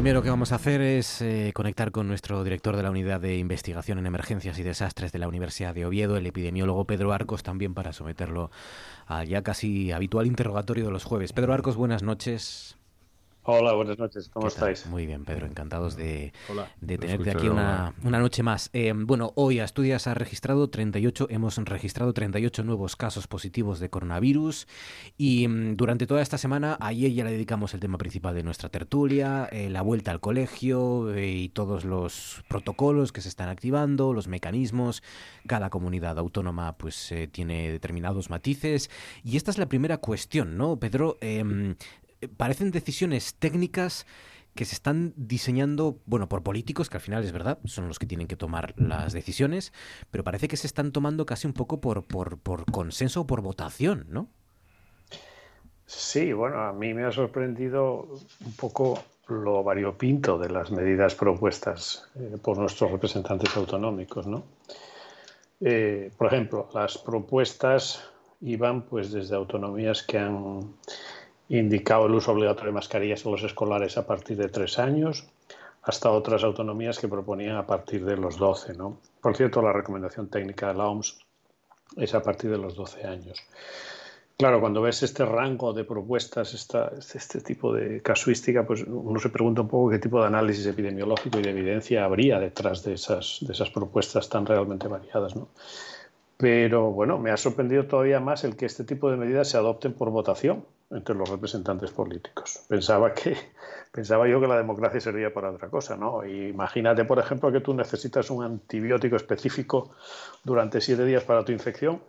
Primero que vamos a hacer es eh, conectar con nuestro director de la Unidad de Investigación en Emergencias y Desastres de la Universidad de Oviedo, el epidemiólogo Pedro Arcos, también para someterlo al ya casi habitual interrogatorio de los jueves. Pedro Arcos, buenas noches. Hola, buenas noches, ¿cómo estáis? Muy bien, Pedro, encantados de, de tenerte aquí una, una, noche más. Eh, bueno, hoy Asturias ha registrado 38, hemos registrado 38 nuevos casos positivos de coronavirus y mm, durante toda esta semana, ayer ya le dedicamos el tema principal de nuestra tertulia, eh, la vuelta al colegio eh, y todos los protocolos que se están activando, los mecanismos, cada comunidad autónoma pues tiene determinados matices y esta es la primera cuestión, ¿no, Pedro? Parecen decisiones técnicas que se están diseñando, bueno, por políticos, que al final es verdad, son los que tienen que tomar las decisiones, pero parece que se están tomando casi un poco por, por, por consenso o por votación, ¿no? Sí, bueno, a mí me ha sorprendido un poco lo variopinto de las medidas propuestas eh, por nuestros representantes autonómicos, ¿no? Eh, por ejemplo, las propuestas iban pues desde autonomías que han indicado el uso obligatorio de mascarillas en los escolares a partir de tres años, hasta otras autonomías que proponían a partir de los 12. ¿no? Por cierto, la recomendación técnica de la OMS es a partir de los 12 años. Claro, cuando ves este rango de propuestas, esta, este tipo de casuística, pues uno se pregunta un poco qué tipo de análisis epidemiológico y de evidencia habría detrás de esas, propuestas tan realmente variadas. Pero bueno, me ha sorprendido todavía más el que este tipo de medidas se adopten por votación entre los representantes políticos. Pensaba que pensaba yo que la democracia servía para otra cosa, ¿no? imagínate, por ejemplo, que tú necesitas un antibiótico específico durante siete días para tu infección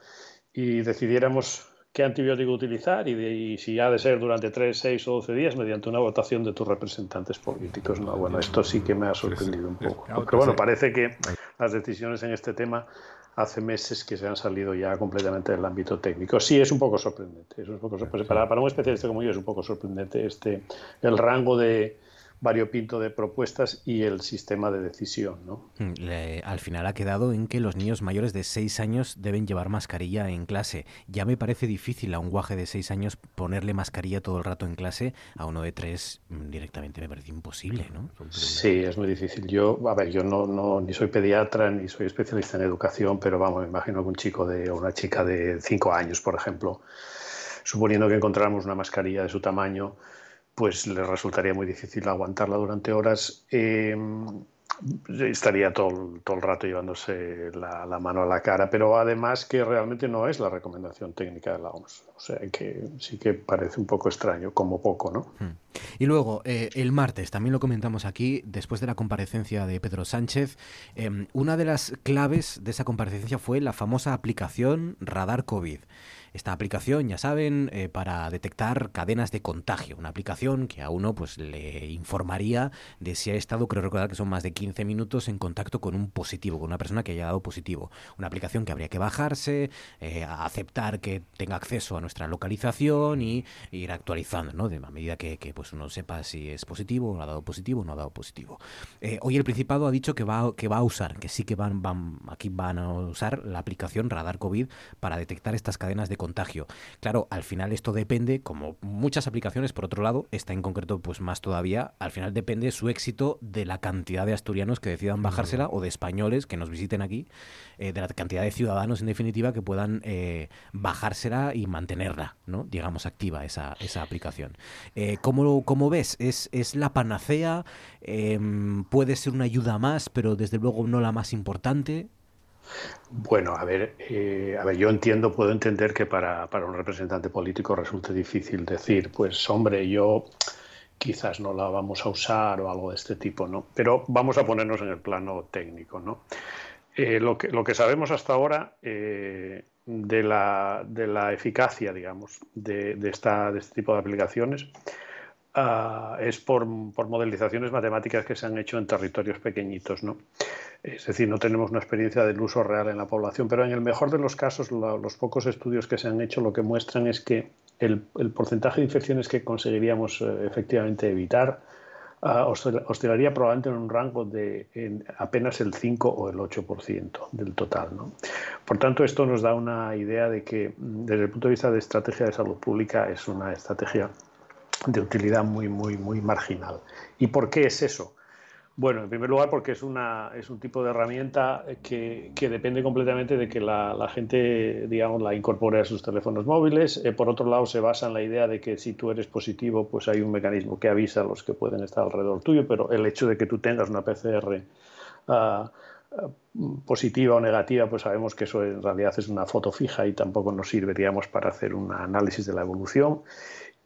y decidiéramos qué antibiótico utilizar y, si ha de ser durante tres, seis o doce días mediante una votación de tus representantes políticos. No, bueno, esto sí que me ha sorprendido un poco. Pero bueno, parece que las decisiones en este tema hace meses que se han salido ya completamente del ámbito técnico. Sí, es un poco sorprendente. Es un poco Para, para un especialista como yo es un poco sorprendente este, el rango de, variopinto de propuestas y el sistema de decisión. ¿no? Mm, al final ha quedado en que los niños mayores de 6 años deben llevar mascarilla en clase. Ya me parece difícil a un guaje de 6 años ponerle mascarilla todo el rato en clase, a uno de 3 mm, directamente me parece imposible, ¿no? Sí, es muy difícil. Yo, a ver, yo no, no ni soy pediatra ni soy especialista en educación, pero vamos, me imagino que un chico de, o una chica de 5 años, por ejemplo, suponiendo que encontráramos una mascarilla de su tamaño, pues le resultaría muy difícil aguantarla durante horas. Eh, estaría todo, todo, el rato llevándose la, mano a la cara, pero además que realmente no es la recomendación técnica de la OMS. O sea que sí que parece un poco extraño, como poco, ¿no? Hmm. Y luego, eh, el martes, también lo comentamos aquí, después de la comparecencia de Pedro Sánchez, em, una de las claves de esa comparecencia fue la famosa aplicación Radar COVID esta aplicación, ya saben, eh, para detectar cadenas de contagio. Una aplicación que a uno pues le informaría de si ha estado, creo recordar que son más de 15 minutos en contacto con un positivo, con una persona que haya dado positivo. Una aplicación que habría que bajarse, eh, aceptar que tenga acceso a nuestra localización y, ir actualizando, ¿no? De a medida que, pues uno sepa si es positivo, o ha dado positivo o no ha dado positivo. Eh, hoy el Principado ha dicho que va, que va a usar, que sí que van, van, aquí van a usar la aplicación Radar COVID para detectar estas cadenas de contagio. Claro, al final esto depende, como muchas aplicaciones, por otro lado, está en concreto pues más todavía, al final depende su éxito de la cantidad de asturianos que decidan bajársela o de españoles que nos visiten aquí, eh, de la cantidad de ciudadanos en definitiva que puedan eh, bajársela y mantenerla, ¿no? digamos, activa esa, esa aplicación. Eh, ¿cómo, ¿cómo, ves? ¿Es, ¿Es la panacea? Em, ¿Puede ser una ayuda más, pero desde luego no la más importante? Bueno, a ver, eh, a ver, yo entiendo, puedo entender que para, para, un representante político resulte difícil decir, pues hombre, yo quizás no la vamos a usar o algo de este tipo, ¿no? Pero vamos a ponernos en el plano técnico, ¿no? Eh, lo, que, lo que sabemos hasta ahora eh, de, la, de, la, eficacia, digamos, de, de, esta, de este tipo de aplicaciones uh, es por, por, modelizaciones matemáticas que se han hecho en territorios pequeñitos, ¿no? Es decir, no tenemos una experiencia del uso real en la población, pero en el mejor de los casos, los pocos estudios que se han hecho lo que muestran es que el, porcentaje de infecciones que conseguiríamos eh, efectivamente evitar uh, oscilaría probablemente en un rango de apenas el 5 o el 8% del total. Por tanto, esto nos da una idea de que desde el punto de vista de estrategia de salud pública es una estrategia de utilidad muy, muy, muy marginal. ¿Y por qué es eso? Bueno, en primer lugar porque es, una, es un tipo de herramienta que, que depende completamente de que la, la, gente, digamos, la incorpore a sus teléfonos móviles. Eh, por otro lado, se basa en la idea de que si tú eres positivo, pues hay un mecanismo que avisa a los que pueden estar alrededor tuyo, pero el hecho de que tú tengas una PCR ah, ah, positiva o negativa, pues sabemos que eso en realidad es una foto fija y tampoco nos sirve, para hacer un análisis de la evolución.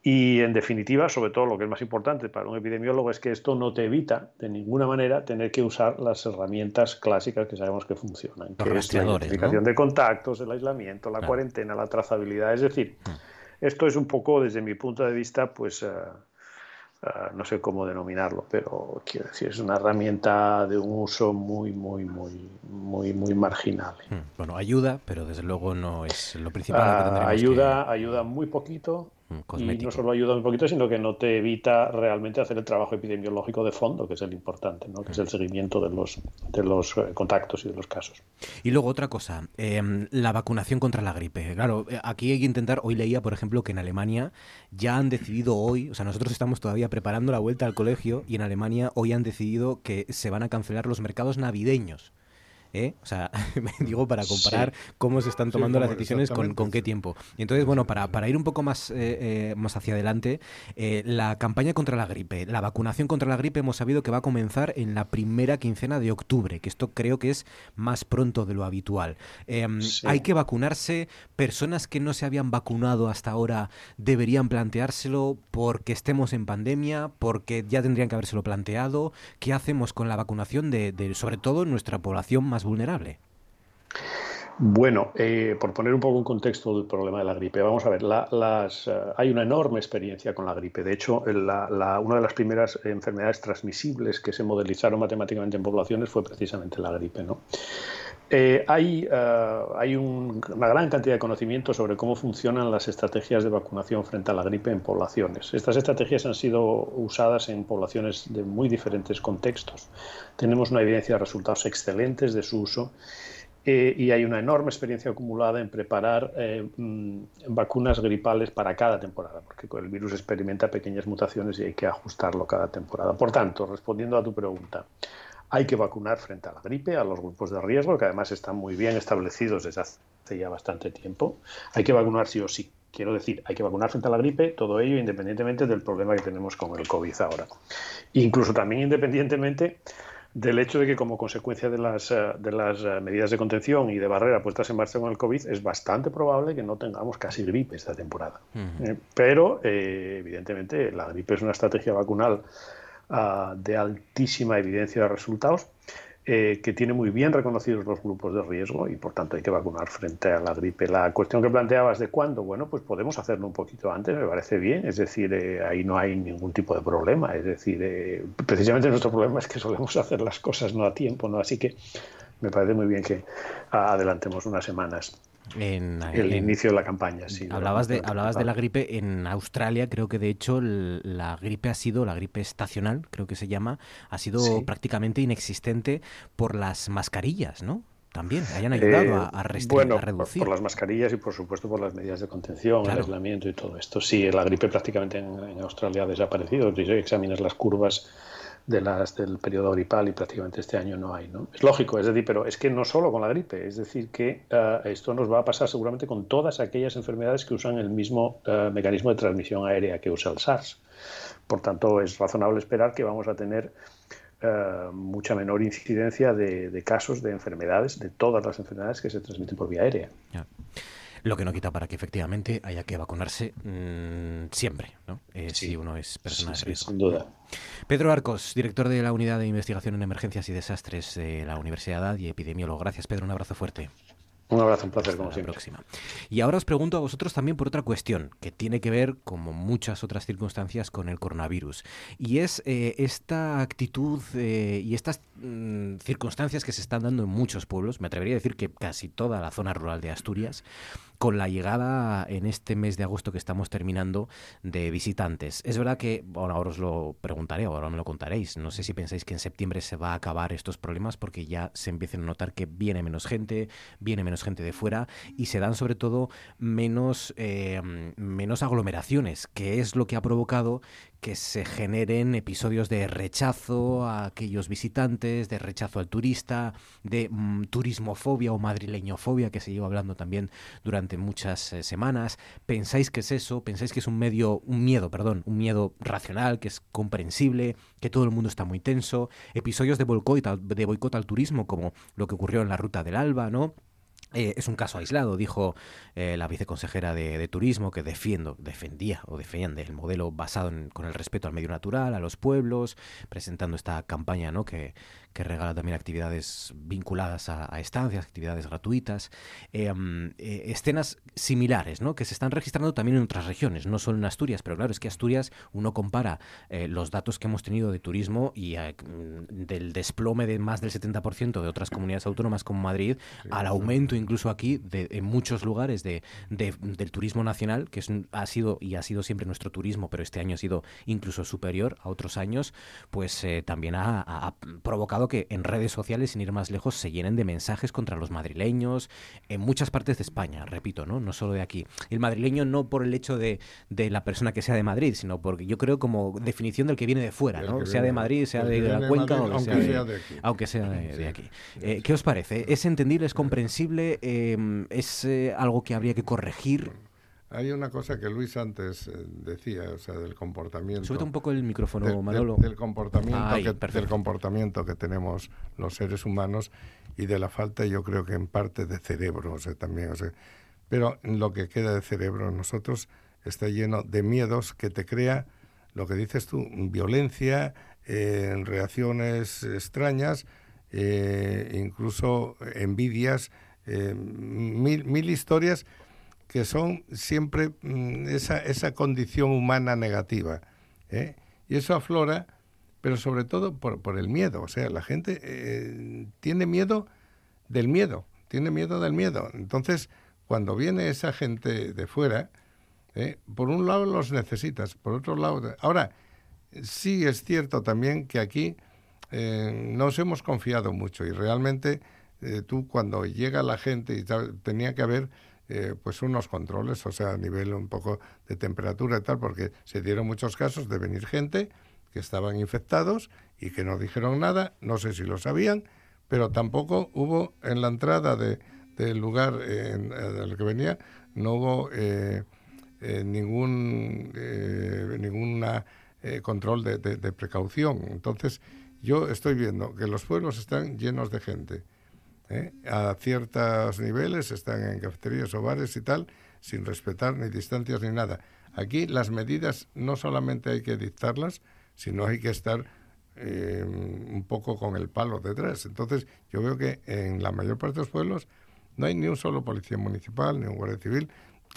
Y en definitiva, sobre todo lo que es más importante para un epidemiólogo es que esto no te evita de ninguna manera tener que usar las herramientas clásicas que sabemos que funcionan, que es la identificación de contactos, el aislamiento, la cuarentena, la trazabilidad. Es decir, mm. esto es un poco, desde mi punto de vista, pues uh, uh, no sé cómo denominarlo, pero quiero decir, es una herramienta de un uso muy, muy, muy, muy, muy marginal. Mm. Bueno, ayuda, pero desde luego no es lo principal. Uh, ayuda, ayuda muy poquito Mm, y no solo ayuda un poquito, sino que no te evita realmente hacer el trabajo epidemiológico de fondo, que es el importante, ¿no? que es el seguimiento de los, de los eh, contactos y de los casos. Y luego otra cosa, em, la vacunación contra la gripe. Claro, eh, aquí hay que intentar, hoy leía, por ejemplo, que en Alemania ya han decidido hoy, o sea, nosotros estamos todavía preparando la vuelta al colegio y en Alemania hoy han decidido que se van a cancelar los mercados navideños. ¿Eh? O sea, me digo para comparar cómo se están tomando las decisiones con, con, qué tiempo. Y entonces, bueno, para, para ir un poco más, eh, eh, más hacia adelante, la campaña contra la gripe, la vacunación contra la gripe hemos sabido que va a comenzar en la primera quincena de octubre, que esto creo que es más pronto de lo habitual. Em, hay que vacunarse, personas que no se habían vacunado hasta ahora deberían planteárselo porque estemos en pandemia, porque ya tendrían que habérselo planteado. ¿Qué hacemos con la vacunación de, de sobre todo nuestra población más vulnerable? Bueno, eh, por poner un poco en contexto el problema de la gripe, vamos a ver, eh, hay una enorme experiencia con la gripe. De hecho, una de las primeras enfermedades transmisibles que se modelizaron matemáticamente en poblaciones fue precisamente la gripe. ¿no? Eh, hay, hay una gran cantidad de conocimiento sobre cómo funcionan las estrategias de vacunación frente a la gripe en poblaciones. Estas estrategias han sido usadas en poblaciones de muy diferentes contextos. Tenemos una evidencia de resultados excelentes de su uso eh, y hay una enorme experiencia acumulada en preparar eh, mm, vacunas gripales para cada temporada, porque el virus experimenta pequeñas mutaciones y hay que ajustarlo cada temporada. Por tanto, respondiendo a tu pregunta, hay que vacunar frente a la gripe, a los grupos de riesgo, que además están muy bien establecidos desde hace ya bastante tiempo. Hay que vacunar sí o sí. Quiero decir, hay que vacunar frente a la gripe, todo ello independientemente del problema que tenemos con el COVID ahora. Incluso también independientemente del hecho de que como consecuencia de las, eh, de las eh, medidas de contención y de barrera puestas en marcha con el COVID, es bastante probable que no tengamos casi gripe esta temporada. Eh, pero, evidentemente, la gripe es una estrategia vacunal ah, de altísima evidencia de resultados. eh, que tiene muy bien reconocidos los grupos de riesgo y por tanto hay que vacunar frente a la gripe. La cuestión que planteabas de cuándo, bueno, pues podemos hacerlo un poquito antes, me parece bien, es decir, eh, ahí no hay ningún tipo de problema, es decir, eh, precisamente nuestro problema es que solemos hacer las cosas no a tiempo, ¿no? Así que me parece muy bien que adelantemos unas semanas. En, el inicio de la campaña, sí. Hablabas, de, hablabas de la gripe en Australia, creo que de hecho la gripe ha sido, la gripe estacional, creo que se llama, ha sido prácticamente inexistente por las mascarillas, ¿no? También hayan ayudado a, a, bueno, a reducir. Por, las mascarillas y por supuesto por las medidas de contención, el aislamiento y todo esto. Sí, la gripe prácticamente en, Australia ha desaparecido. Si examinas las curvas de las del periodo gripal y prácticamente este año no hay. ¿no? Es lógico, es decir, pero es que no solo con la gripe, es decir, que eh, esto nos va a pasar seguramente con todas aquellas enfermedades que usan el mismo eh, mecanismo de transmisión aérea que usa el SARS. Por tanto, es razonable esperar que vamos a tener eh, mucha menor incidencia de, casos de enfermedades, de todas las enfermedades que se transmiten por vía aérea. Lo que no quita para que efectivamente haya que vacunarse mm, siempre, ¿no? Eh, si uno es persona de riesgo. sin duda. Pedro Arcos, director de la Unidad de Investigación en Emergencias y Desastres de la Universidad y epidemiólogo. Gracias, Pedro. Un abrazo fuerte. Un abrazo, un placer, como siempre. Próxima. Y ahora os pregunto a vosotros también por otra cuestión que tiene que ver, como muchas otras circunstancias, con el coronavirus. Y es eh, esta actitud eh, y estas mm, circunstancias que se están dando en muchos pueblos, me atrevería a decir que casi toda la zona rural de Asturias, con la llegada en este mes de agosto que estamos terminando de visitantes. Es verdad que, ahora os lo preguntaré, ahora me lo contaréis. No sé si pensáis que en septiembre se va a acabar estos problemas porque ya se empiezan a notar que viene menos gente, viene menos gente de fuera y se dan sobre todo menos, eh, menos aglomeraciones, que es lo que ha provocado que se generen episodios de rechazo a aquellos visitantes, de rechazo al turista, de mm, turismofobia o madrileñofobia que se lleva hablando también durante muchas eh, semanas. ¿Pensáis que es eso? ¿Pensáis que es un medio, un miedo, perdón, un miedo racional, que es comprensible, que todo el mundo está muy tenso? Episodios de boicot, de boicot al turismo, como lo que ocurrió en la ruta del Alba, ¿no? Eh, es un caso aislado, dijo eh, la viceconsejera de, Turismo, que defiendo, defendía o defiende el modelo basado en, con el respeto al medio natural, a los pueblos, presentando esta campaña ¿no? que, que regala también actividades vinculadas a, estancias, actividades gratuitas, em, eh, escenas similares, ¿no? que se están registrando también en otras regiones, no solo en Asturias, pero claro, es que Asturias uno compara eh, los datos que hemos tenido de turismo y eh, del desplome de más del 70% de otras comunidades autónomas como Madrid, al aumento incluso aquí de, en muchos lugares de, del turismo nacional, que es, ha sido y ha sido siempre nuestro turismo, pero este año ha sido incluso superior a otros años, pues también ha provocado que en redes sociales, sin ir más lejos, se llenen de mensajes contra los madrileños en muchas partes de España, repito, ¿no? No solo de aquí. El madrileño no por el hecho de, de la persona que sea de Madrid, sino porque yo creo como definición del que viene de fuera, ¿no? Sea de Madrid, sea de la Cuenca o aunque sea, de, aquí. Aunque sea de, aquí. Eh, ¿Qué os parece? ¿Es entendible, es comprensible? Eh, ¿Es eh, algo que habría que corregir? Hay una cosa que Luis antes eh, decía, o sea, del comportamiento. Súbete un poco el micrófono, Manolo. del, comportamiento que, del comportamiento que tenemos los seres humanos y de la falta, yo creo que en parte de cerebro, o sea, también, o sea, pero lo que queda de cerebro en nosotros está lleno de miedos que te crea, lo que dices tú, violencia, eh, reacciones extrañas, eh, incluso envidias, mil, mil historias que son siempre mm, esa, esa condición humana negativa. ¿eh? Y eso aflora, pero sobre todo por, por el miedo. O sea, la gente eh, tiene miedo del miedo, tiene miedo del miedo. Entonces, cuando viene esa gente de fuera, ¿eh? por un lado los necesitas, por otro lado... Ahora, sí es cierto también que aquí nos hemos confiado mucho y realmente tú cuando llega la gente y tenía que haber eh, pues unos controles, o sea, a nivel un poco de temperatura y tal, porque se dieron muchos casos de venir gente que estaban infectados y que no dijeron nada, no sé si lo sabían, pero tampoco hubo en la entrada de, del lugar en, el que venía, no hubo eh, eh, ningún ninguna control de, de precaución. Entonces, yo estoy viendo que los pueblos están llenos de gente ¿eh? a ciertos niveles, están en cafeterías o bares y tal, sin respetar ni distancias ni nada. Aquí las medidas no solamente hay que dictarlas, sino hay que estar eh, un poco con el palo detrás. Entonces, yo veo que en la mayor parte de los pueblos no hay ni un solo policía municipal, ni un guardia civil,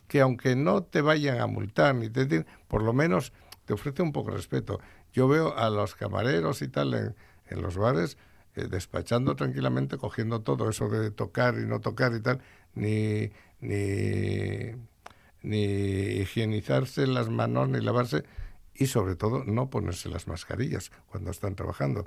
que aunque no te vayan a multar, ni te, por lo menos te ofrece un poco de respeto. Yo veo a los camareros y tal en, en los bares eh, despachando tranquilamente, cogiendo todo eso de tocar y no tocar y tal, ni, ni, ni higienizarse las manos, ni lavarse, y sobre todo no ponerse las mascarillas cuando están trabajando.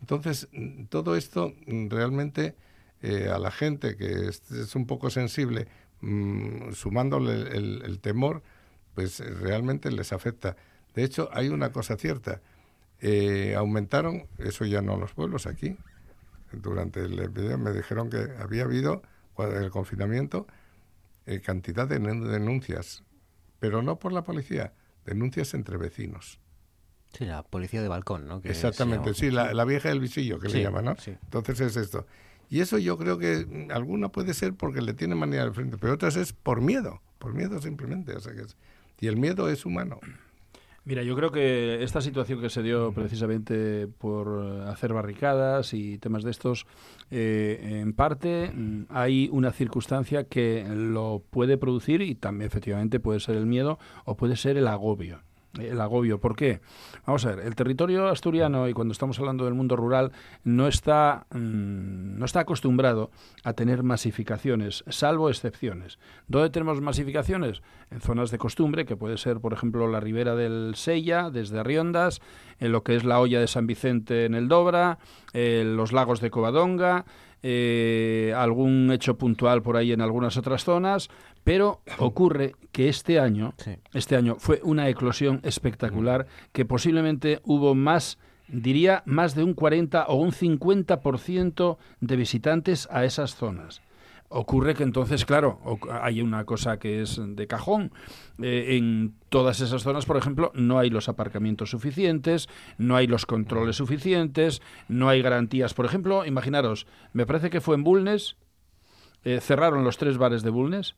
Entonces, todo esto mm, realmente eh, a la gente que es, un poco sensible, mm, sumándole el, temor, pues realmente les afecta. De hecho, hay una cosa cierta. Eh, aumentaron, eso ya no los pueblos aquí, durante el epidemia me dijeron que había habido, el confinamiento, eh, cantidad de denuncias, pero no por la policía, denuncias entre vecinos. Sí, la policía de balcón, ¿no? Exactamente, sí, la, vieja del visillo que le llaman, ¿no? Entonces es esto. Y eso yo creo que alguna puede ser porque le tiene manía al frente, pero otras es por miedo, por miedo simplemente. O sea que y el miedo es humano. Mira, yo creo que esta situación que se dio precisamente por hacer barricadas y temas de estos, eh, en parte mm, hay una circunstancia que lo puede producir y también efectivamente puede ser el miedo o puede ser el agobio el agobio. ¿Por qué? Vamos a ver, el territorio asturiano, y cuando estamos hablando del mundo rural, no está, mm, no está acostumbrado a tener masificaciones, salvo excepciones. ¿Dónde tenemos masificaciones? En zonas de costumbre, que puede ser, por ejemplo, la ribera del Sella, desde Arriondas, en lo que es la olla de San Vicente en el Dobra, los lagos de Covadonga, eh, algún hecho puntual por ahí en algunas otras zonas, pero ocurre que este año, este año fue una eclosión espectacular que posiblemente hubo más diría más de un 40 o un 50% de visitantes a esas zonas. Ocurre que entonces, claro, hay una cosa que es de cajón. Eh, en todas esas zonas, por ejemplo, no hay los aparcamientos suficientes, no hay los controles suficientes, no hay garantías. Por ejemplo, imaginaros, me parece que fue en Bulnes, eh, cerraron los tres bares de Bulnes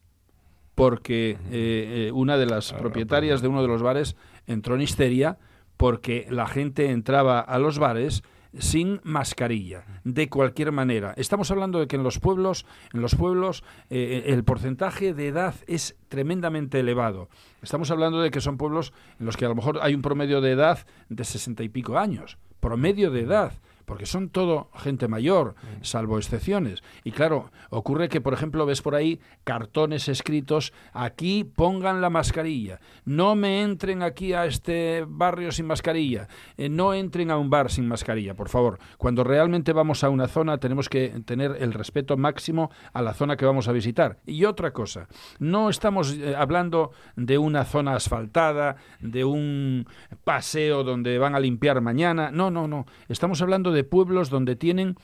porque eh, eh, una de las propietarias de uno de los bares entró en histeria porque la gente entraba a los bares sin mascarilla, de cualquier manera. Estamos hablando de que en los pueblos, en los pueblos eh, el porcentaje de edad es tremendamente elevado. Estamos hablando de que son pueblos en los que a lo mejor hay un promedio de edad de sesenta y pico años, promedio de edad porque son todo gente mayor, salvo excepciones. Y claro, ocurre que, por ejemplo, ves por ahí cartones escritos, aquí pongan la mascarilla, no me entren aquí a este barrio sin mascarilla, eh, no entren a un bar sin mascarilla, por favor. Cuando realmente vamos a una zona tenemos que tener el respeto máximo a la zona que vamos a visitar. Y otra cosa, no estamos eh, hablando de una zona asfaltada, de un paseo donde van a limpiar mañana, no, no, no, estamos hablando de de pueblos donde tienen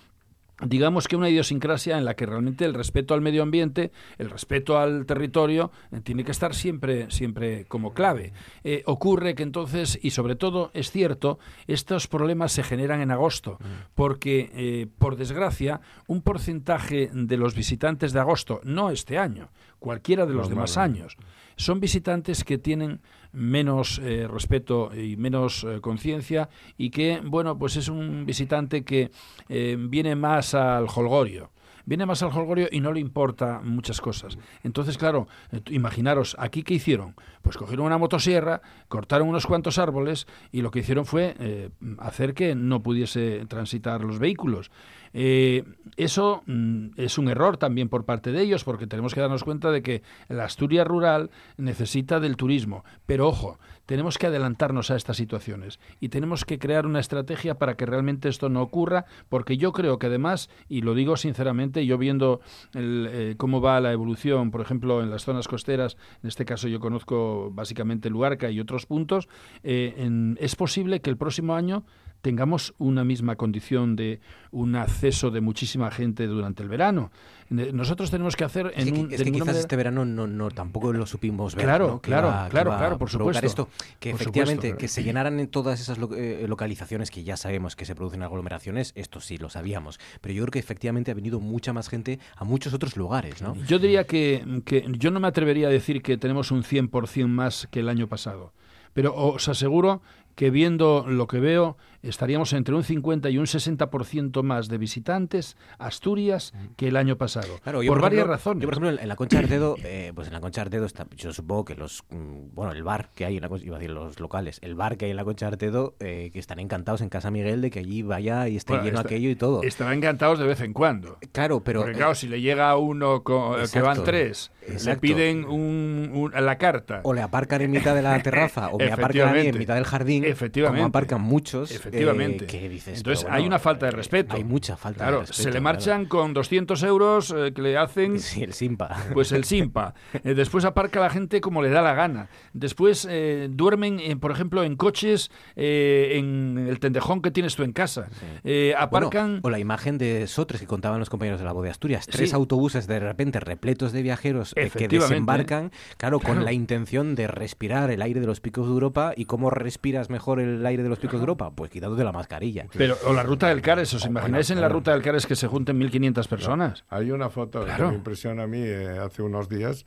digamos que una idiosincrasia en la que realmente el respeto al medio ambiente, el respeto al territorio, eh, tiene que estar siempre, siempre como clave. Eh, ocurre que entonces, y sobre todo es cierto, estos problemas se generan en agosto, mm. porque, eh, por desgracia, un porcentaje de los visitantes de agosto, no este año, cualquiera de los demás años, son visitantes que tienen menos eh, respeto y menos eh, conciencia y que, bueno, pues es un visitante que eh, viene más al holgorio viene más al holgorio y no le importa muchas cosas. Entonces, claro, imaginaros, aquí qué hicieron? Pues cogieron una motosierra, cortaron unos cuantos árboles y lo que hicieron fue hacer que no pudiese transitar los vehículos. Eh, eso mm, es un error también por parte de ellos, porque tenemos que darnos cuenta de que la Asturias rural necesita del turismo. Pero ojo, tenemos que adelantarnos a estas situaciones y tenemos que crear una estrategia para que realmente esto no ocurra, porque yo creo que además, y lo digo sinceramente, yo viendo eh, cómo va la evolución, por ejemplo, en las zonas costeras, en este caso yo conozco básicamente Luarca y otros puntos, eh, es posible que el próximo año tengamos una misma condición de un acceso de muchísima gente durante el verano. Nosotros tenemos que hacer en un, es que quizás este verano no, no, tampoco lo supimos ver. Claro, claro, claro, claro, por supuesto. Esto, que efectivamente que se llenaran en todas esas eh, localizaciones que ya sabemos que se producen aglomeraciones, esto sí lo sabíamos, pero yo creo que efectivamente ha venido mucha más gente a muchos otros lugares, ¿no? Yo diría que, que yo no me atrevería a decir que tenemos un 100% más que el año pasado pero os aseguro que viendo lo que veo, estaríamos entre un 50 y un 60% más de visitantes a Asturias que el año pasado. por, varias razones. Yo, por ejemplo, en la Concha Artedo, eh, pues en la Concha Artedo, está, yo supongo que los, mm, bueno, el bar que hay en la iba a decir los locales, el bar que hay en la Concha Artedo, eh, que están encantados en Casa Miguel de que allí vaya y esté lleno aquello y todo. Estarán encantados de vez en cuando. Claro, pero... Porque claro, si le llega uno que van tres, le piden un, la carta. O le aparcan en mitad de la terraza, o me aparcan a mí en mitad del jardín, Efectivamente. como aparcan muchos. Efectivamente. Eh, dices, Entonces hay una falta de respeto. Hay mucha falta de respeto. Se le marchan con 200 euros eh, que le hacen... Sí, el simpa. Pues el simpa. Eh, después aparca la gente como le da la gana. Después duermen, por ejemplo, en coches, en el tendejón que tienes tú en casa. aparcan... o la imagen de Sotres que contaban los compañeros de la voz de Asturias. Tres autobuses de repente repletos de viajeros que desembarcan, claro, con la intención de respirar el aire de los picos de Europa. ¿Y cómo respiras mejor el aire de los picos de Europa? Pues quitándote la mascarilla. Pero, o la ruta del Cares, ¿os imagináis en la ruta del Cares que se junten 1.500 personas? Hay una foto que me impresiona a mí eh, hace unos días,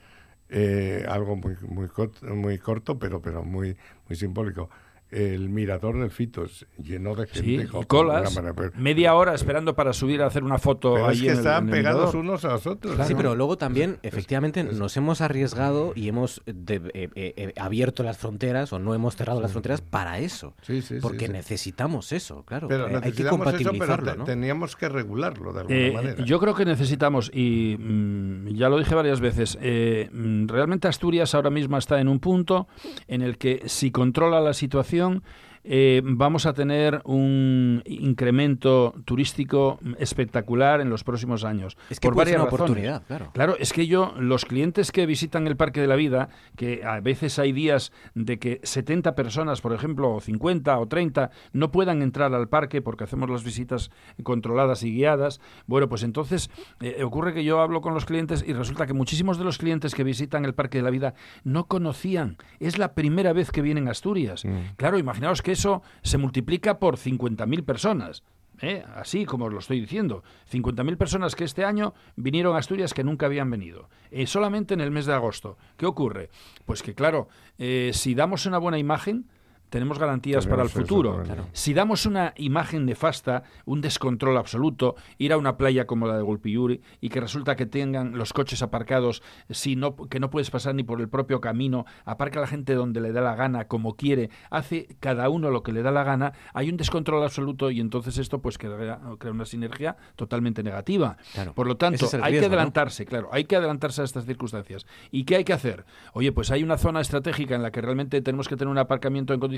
eh, algo muy, muy, muy corto, pero, pero muy, muy simbólico el mirador del Fitos lleno de gente. Sí, colas, media hora esperando para subir a hacer una foto pero ahí es que están pegados unos a los otros. Sí, pero luego también, efectivamente, nos hemos arriesgado y hemos eh, eh, eh, abierto las fronteras o no hemos cerrado las fronteras para eso. Sí, sí, porque necesitamos eso, claro. Pero hay que compatibilizarlo. Eso, pero teníamos que regularlo de alguna manera. Yo creo que necesitamos, y mm, ya lo dije varias veces, mm, realmente Asturias ahora mismo está en un punto en el que si controla la situación, 嗯。Eh, vamos a tener un incremento turístico espectacular en los próximos años. Es que por varias una oportunidad, claro. Claro, es que yo, los clientes que visitan el Parque de la Vida, que a veces hay días de que 70 personas, por ejemplo, o 50 o 30, no puedan entrar al parque porque hacemos las visitas controladas y guiadas, bueno, pues entonces eh, ocurre que yo hablo con los clientes y resulta que muchísimos de los clientes que visitan el Parque de la Vida no conocían. Es la primera vez que vienen a Asturias. Mm. Claro, imaginaos que eso se multiplica por 50.000 personas. ¿eh? Así como os lo estoy diciendo. 50.000 personas que este año vinieron a Asturias que nunca habían venido. Eh, solamente en el mes de agosto. ¿Qué ocurre? Pues que, claro, eh, si damos una buena imagen, tenemos garantías para el futuro. Si damos una imagen nefasta, un descontrol absoluto, ir a una playa como la de Golpiyuri y que resulta que tengan los coches aparcados, si no, que no puedes pasar ni por el propio camino, aparca la gente donde le da la gana, como quiere, hace cada uno lo que le da la gana, hay un descontrol absoluto y entonces esto pues crea, una sinergia totalmente negativa. Por lo tanto, hay que adelantarse, claro, hay que adelantarse a estas circunstancias. ¿Y qué hay que hacer? Oye, pues hay una zona estratégica en la que realmente tenemos que tener un aparcamiento en condiciones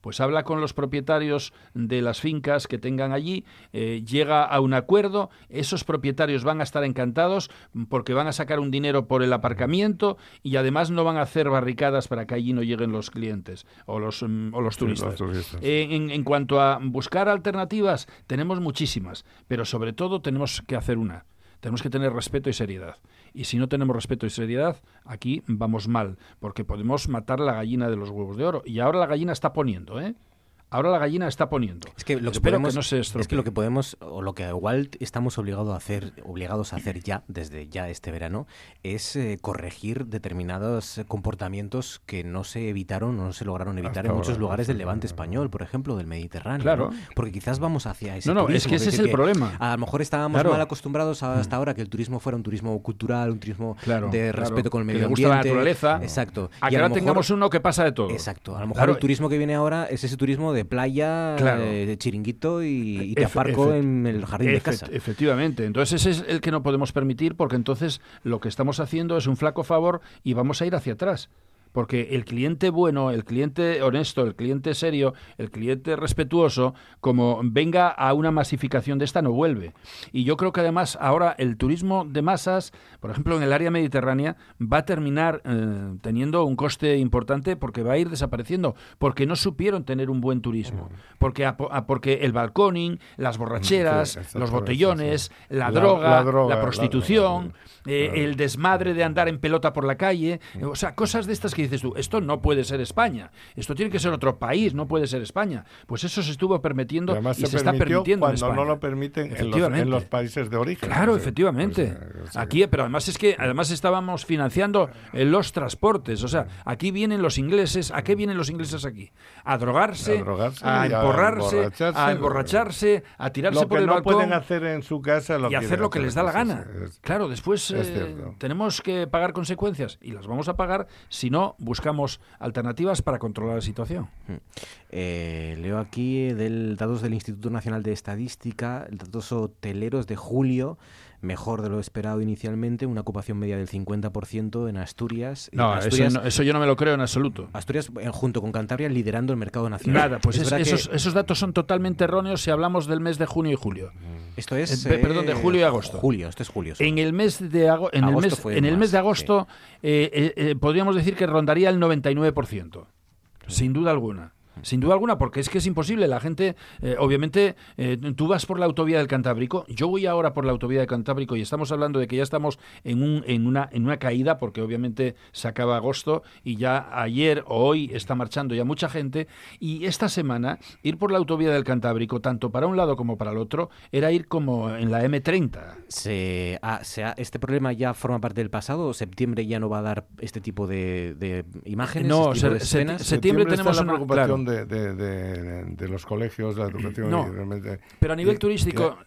pues habla con los propietarios de las fincas que tengan allí, eh, llega a un acuerdo, esos propietarios van a estar encantados porque van a sacar un dinero por el aparcamiento y además no van a hacer barricadas para que allí no lleguen los clientes o los, mm, o los turistas. Eh, en, en cuanto a buscar alternativas, tenemos muchísimas, pero sobre todo tenemos que hacer una. Tenemos que tener respeto y seriedad. Y si no tenemos respeto y seriedad, aquí vamos mal, porque podemos matar la gallina de los huevos de oro. Y ahora la gallina está poniendo, ¿eh? Ahora la gallina está poniendo. Es que lo que podemos, no se Es que lo que podemos, o lo que igual estamos obligados a hacer, obligados a hacer ya, desde ya este verano, es eh, corregir determinados comportamientos que no se evitaron o no se lograron evitar en muchos lugares del levante español, por ejemplo, del Mediterráneo. Claro. Porque quizás vamos hacia ese No, no, es que ese es el problema. A lo mejor estábamos mal acostumbrados hasta mm. ahora que el turismo fuera un turismo cultural, un turismo de respeto con el medio ambiente. la naturaleza. Exacto. A que ahora tengamos uno que pasa de todo. Exacto. A lo mejor el turismo que viene ahora es ese turismo de de playa, eh, de chiringuito y, te aparco en el jardín de casa. Efectivamente. Entonces ese es el que no podemos permitir porque entonces lo que estamos haciendo es un flaco favor y vamos a ir hacia atrás. Porque el cliente bueno, el cliente honesto, el cliente serio, el cliente respetuoso, como venga a una masificación de esta, no vuelve. Y yo creo que además ahora el turismo de masas, por ejemplo en el área mediterránea, va a terminar eh, teniendo un coste importante porque va a ir desapareciendo, porque no supieron tener un buen turismo. Porque, porque el balconing, las borracheras, los botellones, la, droga, la, prostitución, eh, el desmadre de andar en pelota por la calle, o sea, cosas de estas que dices tú, esto no puede ser España, esto tiene que ser otro país, no puede ser España. Pues eso se estuvo permitiendo y, se, está permitiendo cuando no lo permiten en los, países de origen. Claro, efectivamente. Pues, eh, aquí, pero además es que además estábamos financiando los transportes, o sea, aquí vienen los ingleses, ¿a qué vienen los ingleses aquí? A drogarse, a, emborrarse, a emborracharse, a tirarse por el no balcón. pueden hacer en su casa y hacer lo que les da la gana. claro, después eh, tenemos que pagar consecuencias y las vamos a pagar si no buscamos alternativas para controlar la situación. Mm. Eh, leo aquí del datos del Instituto Nacional de Estadística, datos hoteleros de julio mejor de lo esperado inicialmente, una ocupación media del 50% en Asturias. No, eso, yo no me lo creo en absoluto. Asturias, eh, junto con Cantabria, liderando el mercado nacional. Nada, pues esos, datos son totalmente erróneos si hablamos del mes de junio y julio. Esto es... Eh, perdón, de julio y agosto. Julio, esto es julio. En el mes de, en el mes, en el mes de agosto eh, podríamos decir que rondaría el 99%, sin duda alguna. Sin duda alguna, porque es que es imposible. La gente, eh, obviamente, eh, tú vas por la autovía del Cantábrico, yo voy ahora por la autovía del Cantábrico y estamos hablando de que ya estamos en, un, en, una, en una caída, porque obviamente se acaba agosto y ya ayer o hoy está marchando ya mucha gente. Y esta semana, ir por la autovía del Cantábrico, tanto para un lado como para el otro, era ir como en la M30. Se, ah, ¿Este problema ya forma parte del pasado o septiembre ya no va a dar este tipo de, imágenes? No, este septiembre, tenemos una preocupación de, los colegios, de la educación. No, pero a nivel turístico,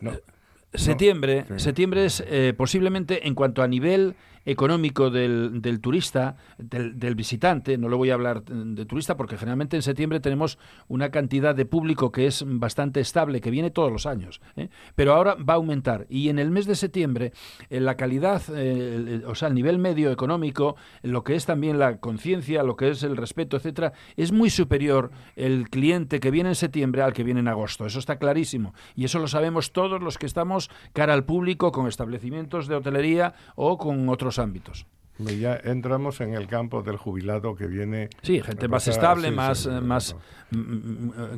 septiembre, septiembre es eh, posiblemente en cuanto a nivel económico del, del turista, del, del, visitante, no le voy a hablar de turista porque generalmente en septiembre tenemos una cantidad de público que es bastante estable, que viene todos los años, ¿eh? pero ahora va a aumentar. Y en el mes de septiembre eh, la calidad, eh, o sea, el nivel medio económico, lo que es también la conciencia, lo que es el respeto, etcétera, es muy superior el cliente que viene en septiembre al que viene en agosto, eso está clarísimo. Y eso lo sabemos todos los que estamos cara al público con establecimientos de hotelería o con otros ámbitos. Ya entramos en el campo del jubilado que viene. Sí, gente más estable, más, más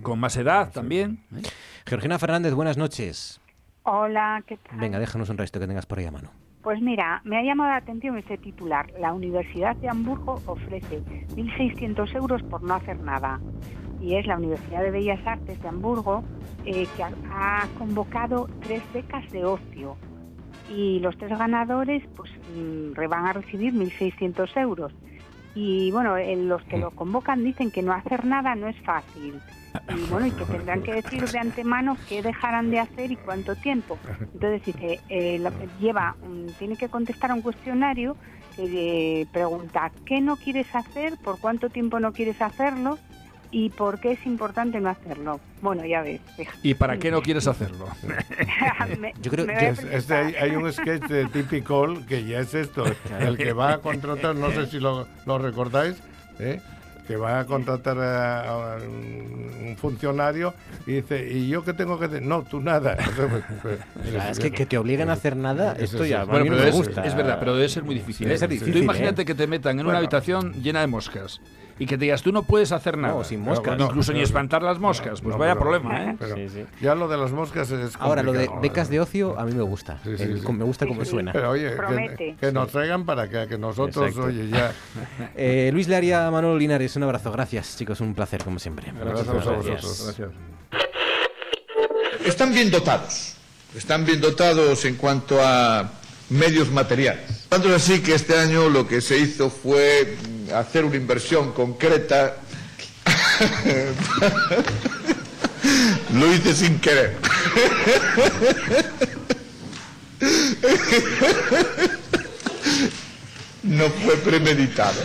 con más edad también. ¿eh? Georgina Fernández, buenas noches. Hola, ¿qué tal? Venga, déjanos un resto que tengas por ahí a mano. Pues mira, me ha llamado la atención este titular. La Universidad de Hamburgo ofrece 1.600 euros por no hacer nada. Y es la Universidad de Bellas Artes de Hamburgo eh, que ha convocado tres becas de ocio y los tres ganadores pues mm, van a recibir 1.600 euros. Y bueno, los que lo convocan dicen que no hacer nada no es fácil. Y bueno, y que tendrán que decir de antemano qué dejarán de hacer y cuánto tiempo. Entonces dice, eh, lleva, tiene que contestar a un cuestionario que pregunta qué no quieres hacer, por cuánto tiempo no quieres hacerlo y por qué es importante no hacerlo. Bueno, ya ves. ¿Y para qué no quieres hacerlo? Yo creo que hay, un sketch de típico que ya es esto. El que va a contratar, no sé si lo, lo recordáis, ¿eh? que va a contratar a, un funcionario y dice, ¿y yo qué tengo que hacer? No, tú nada. Es que, que te obliguen a hacer nada, esto ya bueno, me gusta. Es verdad, pero debe ser muy difícil. Debe ser difícil Tú imagínate ¿eh? que te metan en una habitación llena de moscas y que te digas, tú no puedes hacer nada. sin moscas. Incluso ni espantar las moscas. Pues vaya problema, ¿eh? Ya lo de las moscas es Ahora, lo de becas de ocio a mí me gusta. me gusta cómo suena. Pero oye, que, nos traigan para que, que nosotros, oye, ya... Eh, Luis Learia, Manolo Linares, un abrazo. Gracias, chicos. Un placer, como siempre. Gracias, a vosotros. Gracias. Están bien dotados. Están bien dotados en cuanto a medios materiales. Tanto es así que este año lo que se hizo fue hacer una inversión concreta. lo hice sin querer. no fue premeditado.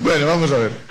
bueno, vamos a ver.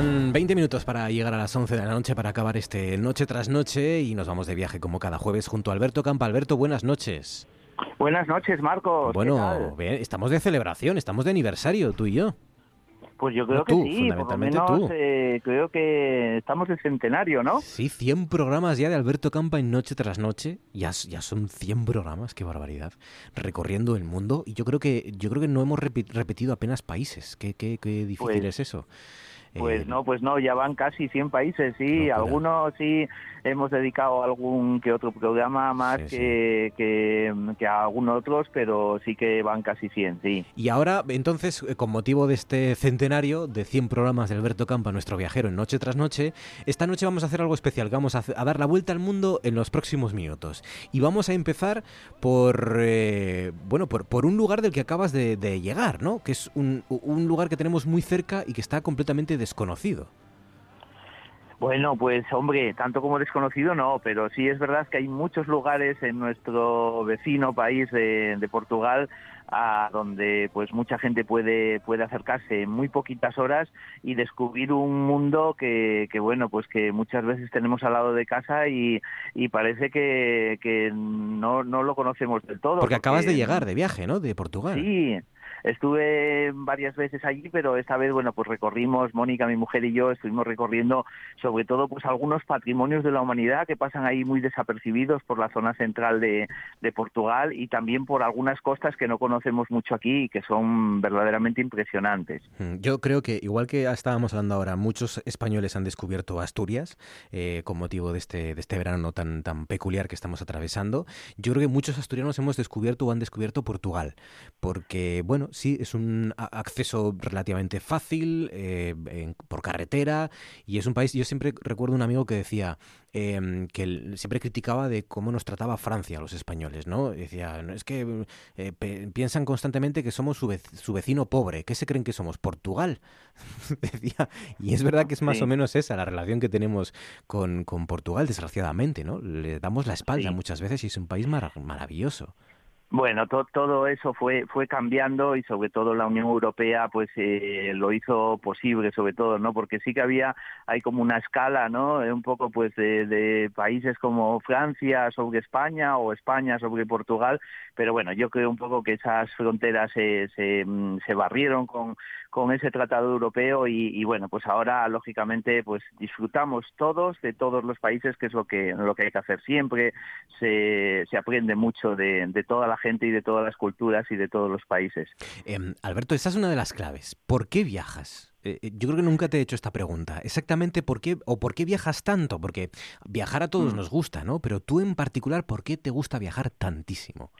Quedan 20 minutos para llegar a las 11 de la noche para acabar este noche tras noche y nos vamos de viaje como cada jueves junto a Alberto Campa. Alberto, buenas noches. Buenas noches, Marcos. Bueno, estamos de celebración, estamos de aniversario, tú y yo. Pues yo creo que sí, por lo menos eh, creo que estamos de centenario, ¿no? Sí, 100 programas ya de Alberto Campa en Noche tras Noche. Ya, ya son 100 programas, qué barbaridad. Recorriendo el mundo y yo creo que yo creo que no hemos repetido apenas países. Qué, qué, qué difícil pues es eso. Pues eh, no, pues no, ya van casi 100 países, sí, algunos sí hemos dedicado algún que otro programa más que, Que, a algunos otros, pero sí que van casi 100, sí. Y ahora, entonces, eh, con motivo de este centenario de 100 programas de Alberto Campa, nuestro viajero en Noche tras Noche, esta noche vamos a hacer algo especial, vamos a, dar la vuelta al mundo en los próximos minutos. Y vamos a empezar por, eh, bueno, por, por, un lugar del que acabas de, de llegar, ¿no? Que es un, un lugar que tenemos muy cerca y que está completamente desconocido. Bueno, pues hombre, tanto como desconocido no, pero sí es verdad que hay muchos lugares en nuestro vecino país de, Portugal a donde pues mucha gente puede puede acercarse en muy poquitas horas y descubrir un mundo que, que bueno pues que muchas veces tenemos al lado de casa y, y parece que, que no, no lo conocemos del todo. Porque, porque acabas de llegar de viaje, ¿no? De Portugal. Sí, Estuve varias veces allí, pero esta vez, bueno, pues recorrimos, Mónica, mi mujer y yo, estuvimos recorriendo sobre todo pues algunos patrimonios de la humanidad que pasan ahí muy desapercibidos por la zona central de, Portugal y también por algunas costas que no conocemos mucho aquí y que son verdaderamente impresionantes. Mm, yo creo que, igual que estábamos hablando ahora, muchos españoles han descubierto Asturias eh, con motivo de este, de este verano tan, tan peculiar que estamos atravesando. Yo creo que muchos asturianos hemos descubierto o han descubierto Portugal, porque, bueno, sí, es un acceso relativamente fácil eh, por carretera y es un país, yo siempre recuerdo un amigo que decía em, que siempre criticaba de cómo nos trataba Francia los españoles, ¿no? Decía, es que eh, piensan constantemente que somos su, su, vecino pobre, ¿qué se creen que somos? Portugal. decía, y es verdad que es más o menos esa la relación que tenemos con, con Portugal, desgraciadamente, ¿no? Le damos la espalda muchas veces y es un país maravilloso. Bueno, todo eso fue fue cambiando y sobre todo la Unión Europea pues eh, lo hizo posible sobre todo, ¿no? Porque sí que había hay como una escala, ¿no? Eh, un poco pues de, países como Francia sobre España o España sobre Portugal, pero bueno, yo creo un poco que esas fronteras se, se, mm, se barrieron con con ese tratado europeo y, bueno, pues ahora lógicamente pues disfrutamos todos de todos los países, que es lo que, lo que hay que hacer siempre. Se, se aprende mucho de, de toda la gente y de todas las culturas y de todos los países. Em, Alberto, esa es una de las claves. ¿Por qué viajas? Eh, eh, yo creo que nunca te he hecho esta pregunta. Exactamente por qué o por qué viajas tanto, porque viajar a todos mm. nos gusta, ¿no? Pero tú en particular, ¿por qué te gusta viajar tantísimo?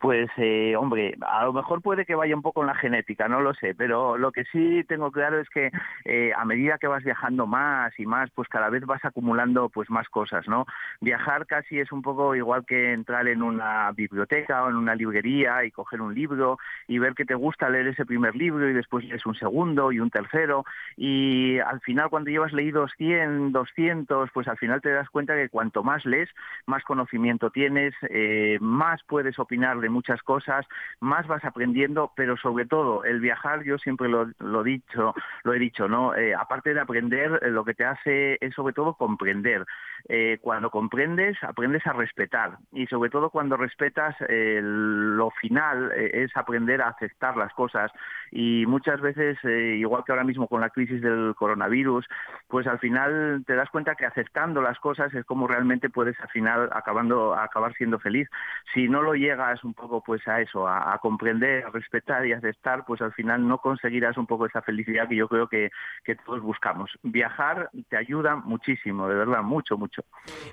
Pues eh, hombre, a lo mejor puede que vaya un poco en la genética, no lo sé, pero lo que sí tengo claro es que eh, a medida que vas viajando más y más, pues cada vez vas acumulando pues más cosas, ¿no? Viajar casi es un poco igual que entrar en una biblioteca o en una librería y coger un libro y ver que te gusta leer ese primer libro y después lees un segundo y un tercero y al final cuando llevas leído 100, 200, pues al final te das cuenta que cuanto más lees, más conocimiento tienes, eh, más puedes opinar de muchas cosas, más vas aprendiendo, pero sobre todo el viajar, yo siempre lo, lo dicho, lo he dicho, ¿no? Eh, aparte de aprender, eh, lo que te hace es sobre todo comprender. Eh, cuando comprendes, aprendes a respetar y sobre todo cuando respetas lo final es aprender a aceptar las cosas y muchas veces, igual que ahora mismo con la crisis del coronavirus, pues al final te das cuenta que aceptando las cosas es como realmente puedes al final acabando acabar siendo feliz. Si no lo llegas un poco pues a eso, a, comprender, a respetar y a aceptar, pues al final no conseguirás un poco esa felicidad que yo creo que, que todos buscamos. Viajar te ayuda muchísimo, de verdad, mucho, mucho.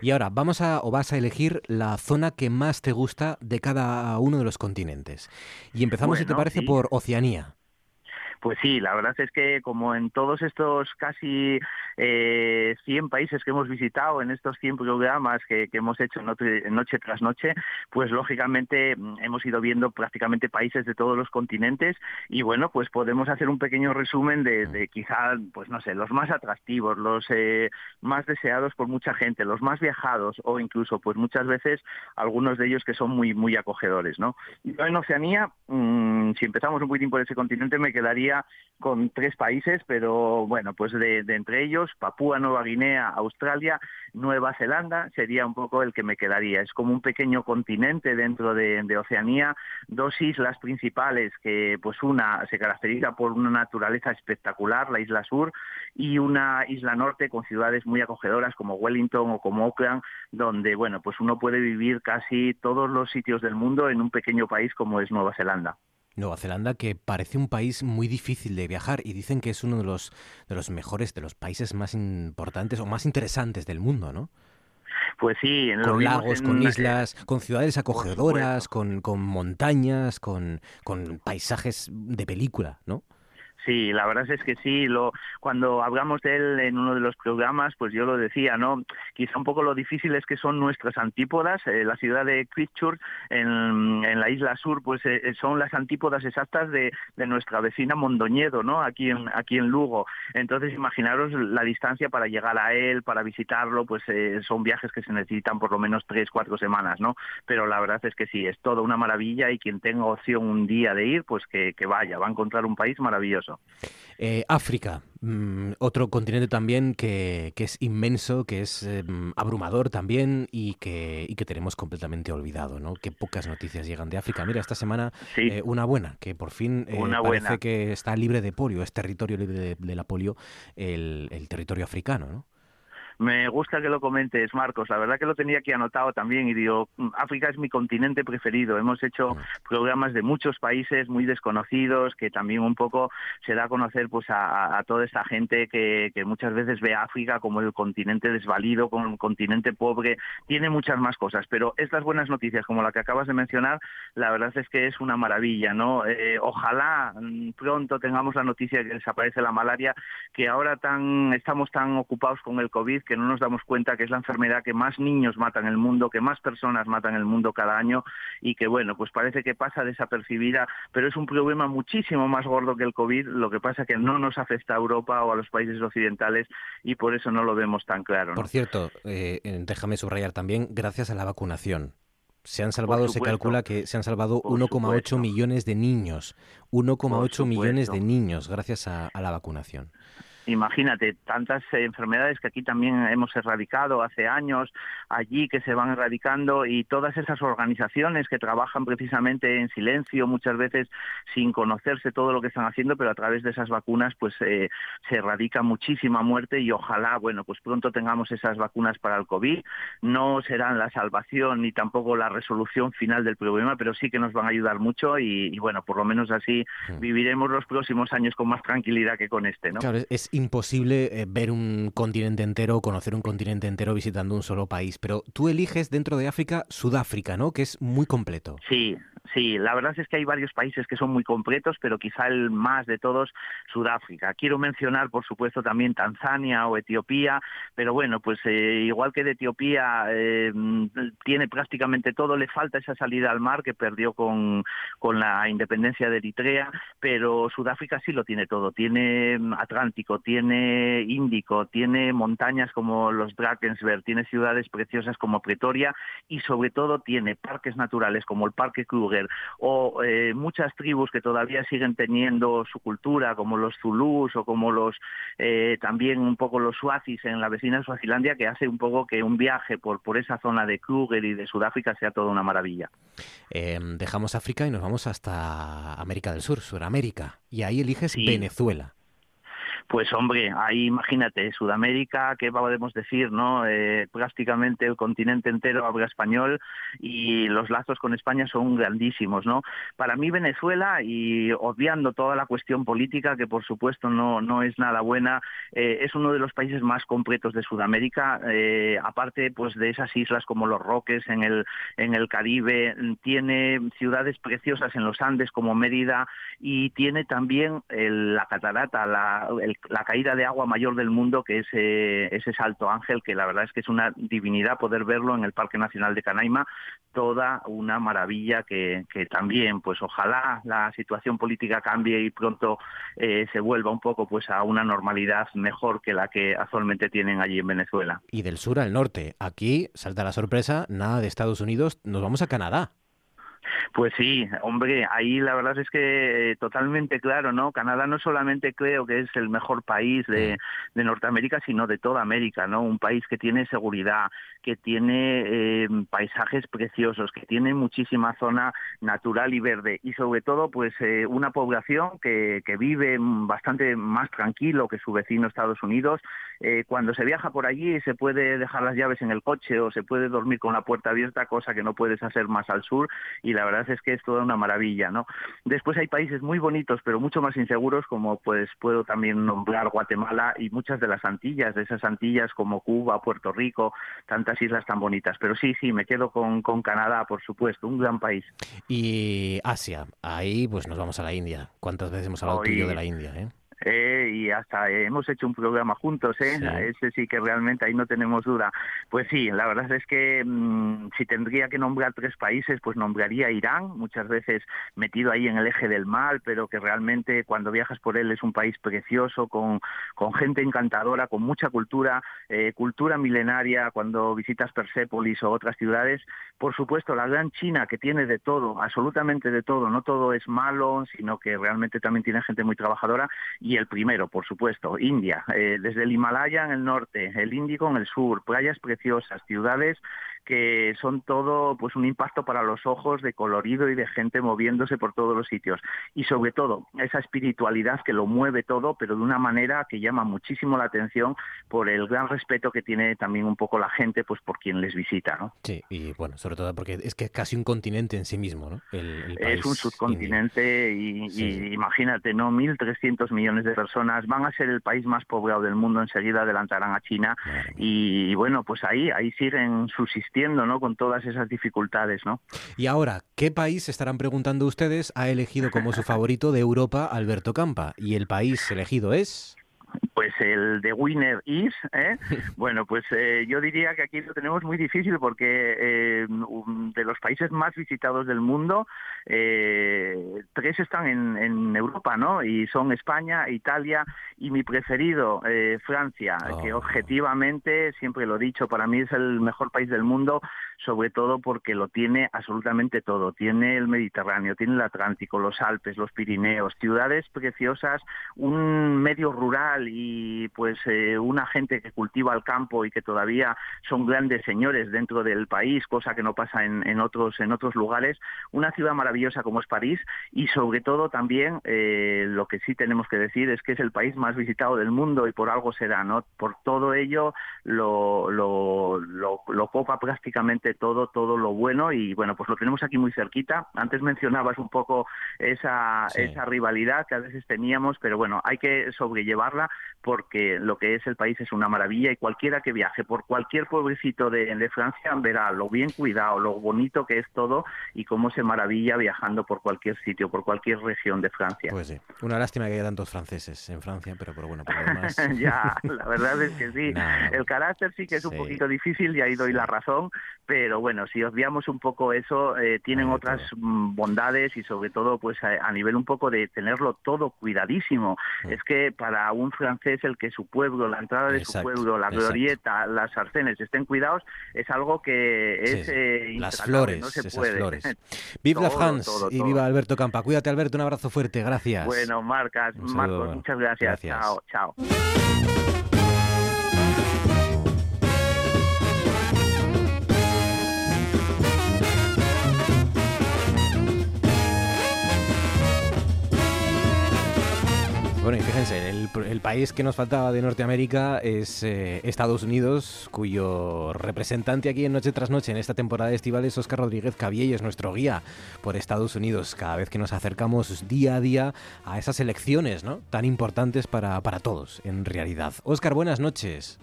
Y ahora, vamos a, o vas a elegir la zona que más te gusta de cada uno de los continentes. Y empezamos, si te parece, por Oceanía. Pues sí, la verdad es que como en todos estos casi eh, 100 países que hemos visitado, en estos 100 programas que, hemos hecho noche, tras noche, pues lógicamente mm, hemos ido viendo prácticamente países de todos los continentes y bueno, pues podemos hacer un pequeño resumen de, de quizá, pues no sé, los más atractivos, los eh, más deseados por mucha gente, los más viajados o incluso pues muchas veces algunos de ellos que son muy muy acogedores, ¿no? Yo en Oceanía, mm, si empezamos un poquitín por ese continente, me quedaría con tres países, pero bueno, pues de, entre ellos, Papúa Nueva Guinea, Australia, Nueva Zelanda sería un poco el que me quedaría. Es como un pequeño continente dentro de, Oceanía, dos islas principales que pues una se caracteriza por una naturaleza espectacular, la isla sur, y una isla norte con ciudades muy acogedoras como Wellington o como Auckland, donde bueno, pues uno puede vivir casi todos los sitios del mundo en un pequeño país como es Nueva Zelanda. Nueva Zelanda, que parece un país muy difícil de viajar y dicen que es uno de los, de los mejores, de los países más importantes o más interesantes del mundo, ¿no? Pues sí, en con lagos, con islas, con ciudades acogedoras, con, con montañas, con, con paisajes de película, ¿no? Sí, la verdad es que sí. Lo, cuando hablamos de él en uno de los programas, pues yo lo decía, ¿no? Quizá un poco lo difícil es que son nuestras antípodas. Eh, la ciudad de Christchurch, en, la isla sur, pues eh, eh, son las antípodas exactas de, nuestra vecina Mondoñedo, ¿no? Aquí en, aquí en Lugo. Entonces, imaginaros la distancia para llegar a él, para visitarlo, pues son viajes que se necesitan por lo menos tres, cuatro semanas, ¿no? Pero la verdad es que sí, es toda una maravilla y quien tenga opción un día de ir, pues que vaya, va a encontrar un país maravilloso. Eh, África, mm, otro continente también que, es inmenso, que es em, abrumador también y que, que tenemos completamente olvidado, ¿no? Qué pocas noticias llegan de África. Mira, esta semana eh, una buena, que por fin eh, parece que está libre de polio, es territorio libre de, la polio el, el territorio africano, ¿no? Me gusta que lo comentes, Marcos. La verdad que lo tenía aquí anotado también y digo, mm, África es mi continente preferido. Hemos hecho programas de muchos países muy desconocidos que también un poco se da a conocer pues a, toda esa gente que, muchas veces ve a África como el continente desvalido, como un continente pobre. Tiene muchas más cosas, pero estas buenas noticias como la que acabas de mencionar, la verdad es que es una maravilla, ¿no? Eh, ojalá mm, pronto tengamos la noticia de que desaparece la malaria, que ahora tan estamos tan ocupados con el COVID que no nos damos cuenta que es la enfermedad que más niños mata en el mundo, que más personas matan en el mundo cada año y que, bueno, pues parece que pasa desapercibida, pero es un problema muchísimo más gordo que el COVID, lo que pasa que no nos afecta a Europa o a los países occidentales y por eso no lo vemos tan claro. Por cierto, eh, déjame subrayar también, gracias a la vacunación. Se han salvado, se calcula que se han salvado 1,8 millones de niños. 1,8 millones de niños gracias a la vacunación imagínate, tantas enfermedades que aquí también hemos erradicado hace años, allí que se van erradicando y todas esas organizaciones que trabajan precisamente en silencio, muchas veces sin conocerse todo lo que están haciendo, pero a través de esas vacunas pues eh, se erradica muchísima muerte y ojalá, bueno, pues pronto tengamos esas vacunas para el COVID. No serán la salvación ni tampoco la resolución final del problema, pero sí que nos van a ayudar mucho y, bueno, por lo menos así hmm. viviremos los próximos años con más tranquilidad que con este, ¿no? Claro, es imposible eh, ver un continente entero, conocer un continente entero visitando un solo país, pero tú eliges dentro de África Sudáfrica, ¿no? Que es muy completo. Sí, Sí, la verdad es que hay varios países que son muy completos, pero quizá el más de todos, Sudáfrica. Quiero mencionar, por supuesto, también Tanzania o Etiopía, pero bueno, pues eh, igual que de Etiopía eh, tiene prácticamente todo, le falta esa salida al mar que perdió con, con la independencia de Eritrea, pero Sudáfrica sí lo tiene todo. Tiene mm, Atlántico, tiene Índico, tiene montañas como los Drakensberg, tiene ciudades preciosas como Pretoria y sobre todo tiene parques naturales como el Parque Kruger o eh, muchas tribus que todavía siguen teniendo su cultura, como los zulús o como los eh, también un poco los suazis en la vecina Suazilandia, que hace un poco que un viaje por, por esa zona de Kruger y de Sudáfrica sea toda una maravilla. Em, dejamos África y nos vamos hasta América del Sur, Suramérica, y ahí eliges Venezuela. Pues hombre, ahí imagínate, Sudamérica, ¿qué podemos decir? no eh, Prácticamente el continente entero habla español y los lazos con España son grandísimos. ¿no? Para mí Venezuela, y obviando toda la cuestión política, que por supuesto no, no es nada buena, eh, es uno de los países más completos de Sudamérica, eh, aparte pues de esas islas como los Roques en el, en el Caribe, tiene ciudades preciosas en los Andes como Mérida y tiene también la catarata, la, el la caída de agua mayor del mundo, que es eh, ese Salto Ángel, que la verdad es que es una divinidad poder verlo en el Parque Nacional de Canaima, toda una maravilla que, también, pues ojalá la situación política cambie y pronto eh, se vuelva un poco pues a una normalidad mejor que la que actualmente tienen allí en Venezuela. Y del sur al norte, aquí salta la sorpresa, nada de Estados Unidos, nos vamos a Canadá. Pues sí, hombre, ahí la verdad es que eh, totalmente claro, ¿no? Canadá no solamente creo que es el mejor país de, de Norteamérica, sino de toda América, ¿no? Un país que tiene seguridad, que tiene eh, paisajes preciosos, que tiene muchísima zona natural y verde y sobre todo pues eh, una población que, que, vive bastante más tranquilo que su vecino Estados Unidos. Eh, cuando se viaja por allí se puede dejar las llaves en el coche o se puede dormir con la puerta abierta, cosa que no puedes hacer más al sur y la verdad es que es toda una maravilla, ¿no? Después hay países muy bonitos pero mucho más inseguros como pues puedo también nombrar Guatemala y muchas de las Antillas, de esas Antillas como Cuba, Puerto Rico, tantas islas tan bonitas. Pero sí, sí, me quedo con, con Canadá, por supuesto, un gran país. Y Asia, ahí pues nos vamos a la India. ¿Cuántas veces hemos hablado tú y yo de la India? Eh? Eh, y hasta hemos hecho un programa juntos, ¿eh? Ese sí que realmente ahí no tenemos duda. Pues sí, la verdad es que mm, si tendría que nombrar tres países, pues nombraría Irán, muchas veces metido ahí en el eje del mal, pero que realmente cuando viajas por él es un país precioso, con, con gente encantadora, con mucha cultura, eh, cultura milenaria, cuando visitas Persépolis o otras ciudades. Por supuesto, la gran China, que tiene de todo, absolutamente de todo, no todo es malo, sino que realmente también tiene gente muy trabajadora y el primero, por supuesto, India, eh, desde el Himalaya en el norte, el Índico en el sur, playas preciosas, ciudades que son todo pues un impacto para los ojos de colorido y de gente moviéndose por todos los sitios y sobre todo esa espiritualidad que lo mueve todo pero de una manera que llama muchísimo la atención por el gran respeto que tiene también un poco la gente pues por quien les visita ¿no? Sí, y bueno, sobre todo porque es que es casi un continente en sí mismo, ¿no? es un subcontinente y, imagínate, ¿no? 1.300 millones de personas van a ser el país más poblado del mundo, enseguida adelantarán a China y, y, bueno, pues ahí, ahí siguen subsistiendo ¿no? Con todas esas dificultades, ¿no? Y ahora, ¿qué país, estarán preguntando ustedes, ha elegido como su favorito de Europa Alberto Campa? Y el país elegido es... Pues el de Winner is, ¿eh? bueno, pues eh, yo diría que aquí lo tenemos muy difícil porque eh, de los países más visitados del mundo, eh, tres están en, en, Europa, ¿no? Y son España, Italia y mi preferido, eh, Francia, que oh. objetivamente, siempre lo he dicho, para mí es el mejor país del mundo, sobre todo porque lo tiene absolutamente todo. Tiene el Mediterráneo, tiene el Atlántico, los Alpes, los Pirineos, ciudades preciosas, un medio rural y pues eh, una gente que cultiva el campo y que todavía son grandes señores dentro del país, cosa que no pasa en, en otros en otros lugares. Una ciudad maravillosa como es París y sobre todo también eh, lo que sí tenemos que decir es que es el país más visitado del mundo y por algo será, ¿no? Por todo ello lo, lo, lo, lo copa prácticamente todo, todo lo bueno y bueno, pues lo tenemos aquí muy cerquita. Antes mencionabas un poco esa, esa rivalidad que a veces teníamos, pero bueno, hay que sobrellevarla porque lo que es el país es una maravilla y cualquiera que viaje por cualquier pueblecito de, de Francia verá lo bien cuidado, lo bonito que es todo y cómo se maravilla viajando por cualquier sitio, por cualquier región de Francia. Pues sí, una lástima que haya tantos franceses en Francia, pero, pero bueno, por lo demás... ya, la verdad es que sí. El carácter sí que es un poquito difícil y ahí doy la razón, pero bueno, si obviamos un poco eso, eh, tienen otras mm, bondades y sobre todo pues a, nivel un poco de tenerlo todo cuidadísimo. Es que para un francés el que su pueblo, la entrada de su pueblo, la glorieta, las arcenes estén cuidados es algo que es eh, las flores, no se puede. Flores. Viva la France y viva Alberto Campa. Cuídate Alberto, un abrazo fuerte, gracias. Bueno, Marcas, Marcos, muchas gracias. gracias. Chao, chao. Bueno, y fíjense, el, país que nos faltaba de Norteamérica es eh, Estados Unidos, cuyo representante aquí en Noche tras Noche en esta temporada estival es Oscar Rodríguez Cabiello, es nuestro guía por Estados Unidos, cada vez que nos acercamos día a día a esas elecciones ¿no? tan importantes para, para todos, en realidad. Oscar, buenas noches.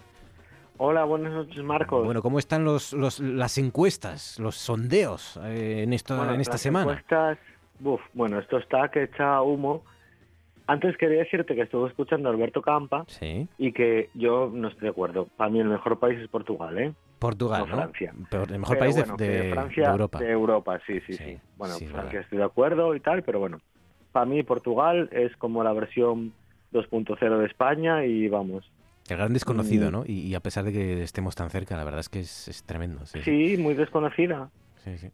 Hola, buenas noches, Marcos. Bueno, ¿cómo están los, los las encuestas, los sondeos eh, en, esto, en esta semana? Encuestas, bueno, esto está que echa humo antes quería decirte que estuve escuchando a Alberto Campa y que yo no estoy de acuerdo. Para mí el mejor país es Portugal, ¿eh? Portugal, no, Francia. el mejor país de, Francia, Europa. De Europa, sí, sí, sí. Bueno, Francia estoy de acuerdo y tal, pero bueno, para mí Portugal es como la versión 2.0 de España y vamos. El gran desconocido, mm. ¿no? Y, a pesar de que estemos tan cerca, la verdad es que es, tremendo. Sí, muy desconocida.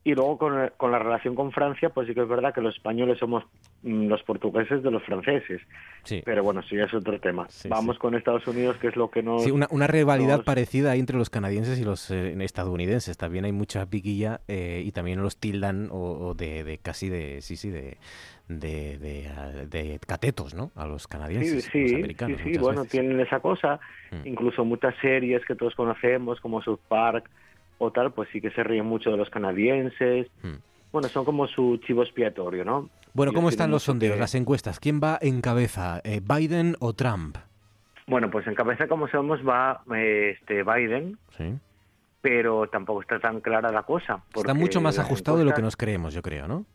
Y luego con, con, la relación con Francia, pues sí que es verdad que los españoles somos mm, los portugueses de los franceses. Sí. Pero bueno, eso ya es otro tema. Vamos con Estados Unidos, que es lo que nos... Sí, una, una rivalidad parecida entre los canadienses y los eh, estadounidenses. También hay mucha piquilla eh, y también los tildan o, de, de, casi de... Sí, sí, de de, de, catetos, ¿no? A los canadienses, sí, sí, americanos. Sí, sí, bueno, tienen esa cosa. Mm. Incluso muchas series que todos conocemos, como South Park o tal, pues sí que se ríen mucho de los canadienses. Mm. Bueno, son como su chivo expiatorio, ¿no? Bueno, ¿cómo están los sondeos, las encuestas? ¿Quién va en cabeza, eh, Biden o Trump? Bueno, pues en cabeza, como sabemos, va eh, este Biden. Sí. Pero tampoco está tan clara la cosa. Está mucho más ajustado de lo que nos creemos, yo creo, ¿no?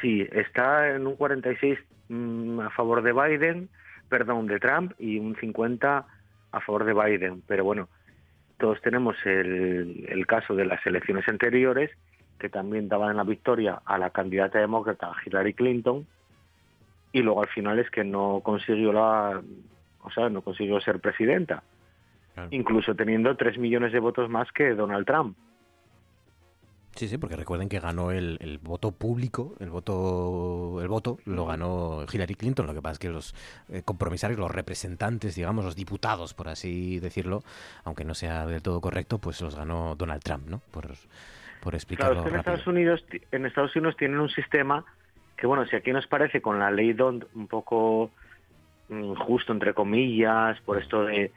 Sí, está en un 46 mm, a favor de Biden, perdón, de Trump y un 50 a favor de Biden. Pero bueno, todos tenemos el, caso de las elecciones anteriores que también daban la victoria a la candidata demócrata Hillary Clinton y luego al final es que no consiguió la, o sea, no consiguió ser presidenta, incluso teniendo tres millones de votos más que Donald Trump. Sí, sí, porque recuerden que ganó el, voto público, el voto, el voto lo ganó Hillary Clinton. Lo que pasa es que los eh, compromisarios, los representantes, digamos, los diputados, por así decirlo, aunque no sea del todo correcto, pues los ganó Donald Trump, ¿no? Por, por explicarlo claro, en Estados Unidos, en Estados Unidos tienen un sistema que, bueno, si aquí nos parece con la ley DONT un poco injusto, mm, entre comillas, por esto de,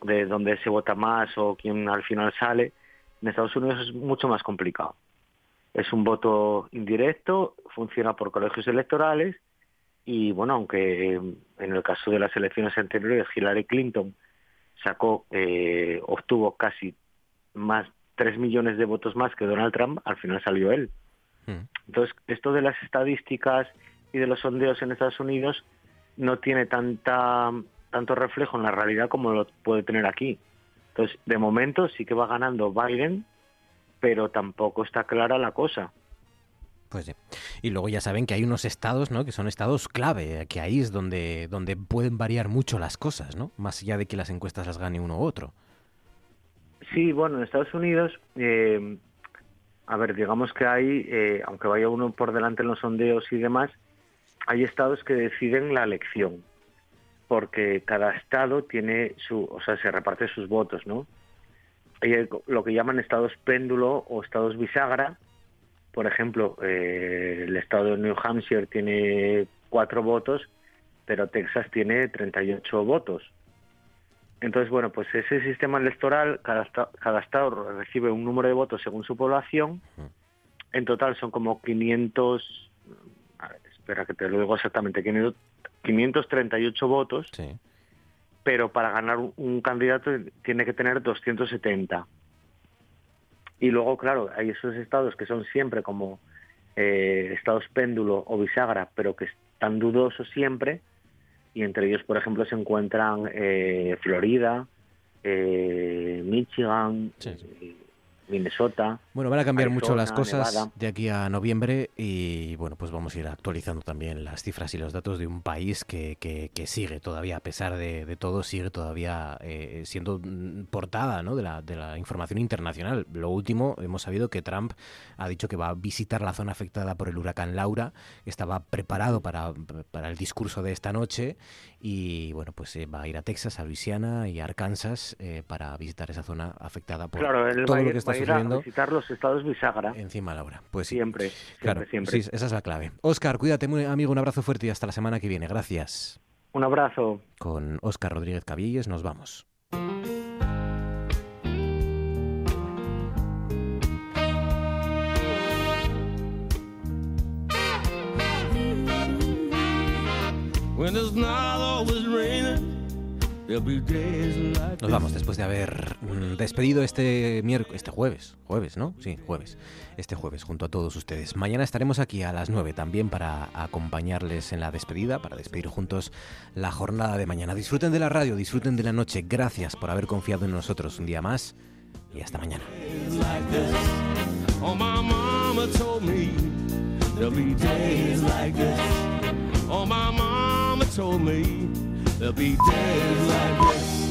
de dónde se vota más o quién al final sale en Estados Unidos es mucho más complicado. Es un voto indirecto, funciona por colegios electorales y bueno, aunque en el caso de las elecciones anteriores Hillary Clinton sacó, eh, obtuvo casi más 3 millones de votos más que Donald Trump, al final salió él. Hmm. Entonces, esto de las estadísticas y de los sondeos en Estados Unidos no tiene tanta tanto reflejo en la realidad como lo puede tener aquí. Entonces, de momento sí que va ganando Biden, pero tampoco está clara la cosa. Pues sí. Y luego ya saben que hay unos estados, ¿no? Que son estados clave, que ahí es donde, donde pueden variar mucho las cosas, ¿no? Más allá de que las encuestas las gane uno u otro. Sí, bueno, en Estados Unidos, eh, a ver, digamos que hay, eh, aunque vaya uno por delante en los sondeos y demás, hay estados que deciden la elección porque cada estado tiene su, o sea, se reparte sus votos, ¿no? Hay lo que llaman estados péndulo o estados bisagra. Por ejemplo, eh, el estado de New Hampshire tiene cuatro votos, pero Texas tiene 38 votos. Entonces, bueno, pues ese sistema electoral, cada, cada estado recibe un número de votos según su población. En total son como 500, a ver, espera que te lo digo exactamente, 500, 538 votos, pero para ganar un candidato tiene que tener 270. Y luego, claro, hay esos estados que son siempre como eh, estados péndulo o bisagra, pero que están dudosos siempre, y entre ellos, por ejemplo, se encuentran eh, Florida, eh, Michigan, Minnesota. Bueno, van a cambiar mucho las cosas de aquí a noviembre y bueno, pues vamos a ir actualizando también las cifras y los datos de un país que, que, sigue todavía, a pesar de, todo, sigue todavía eh, siendo portada ¿no? de, la, de la información internacional. Lo último, hemos sabido que Trump ha dicho que va a visitar la zona afectada por el huracán Laura, estaba preparado para, para el discurso de esta noche y bueno, pues eh, va a ir a Texas, a Luisiana y a Arkansas eh, para visitar esa zona afectada por todo lo que está ir a visitar los estados bisagra. Encima, Laura. Pues Siempre, claro, siempre. Sí, esa es la clave. Oscar, cuídate, amigo, un abrazo fuerte y hasta la semana que viene. Gracias. Un abrazo. Con Oscar Rodríguez Cabilles nos vamos. Nos vamos después de haber mm, despedido este miércoles, este jueves, jueves, ¿no? Sí, jueves. Este jueves junto a todos ustedes. Mañana estaremos aquí a las 9 también para acompañarles en la despedida, para despedir juntos la jornada de mañana. Disfruten de la radio, disfruten de la noche. Gracias por haber confiado en nosotros un día más y hasta mañana. There'll be days like this.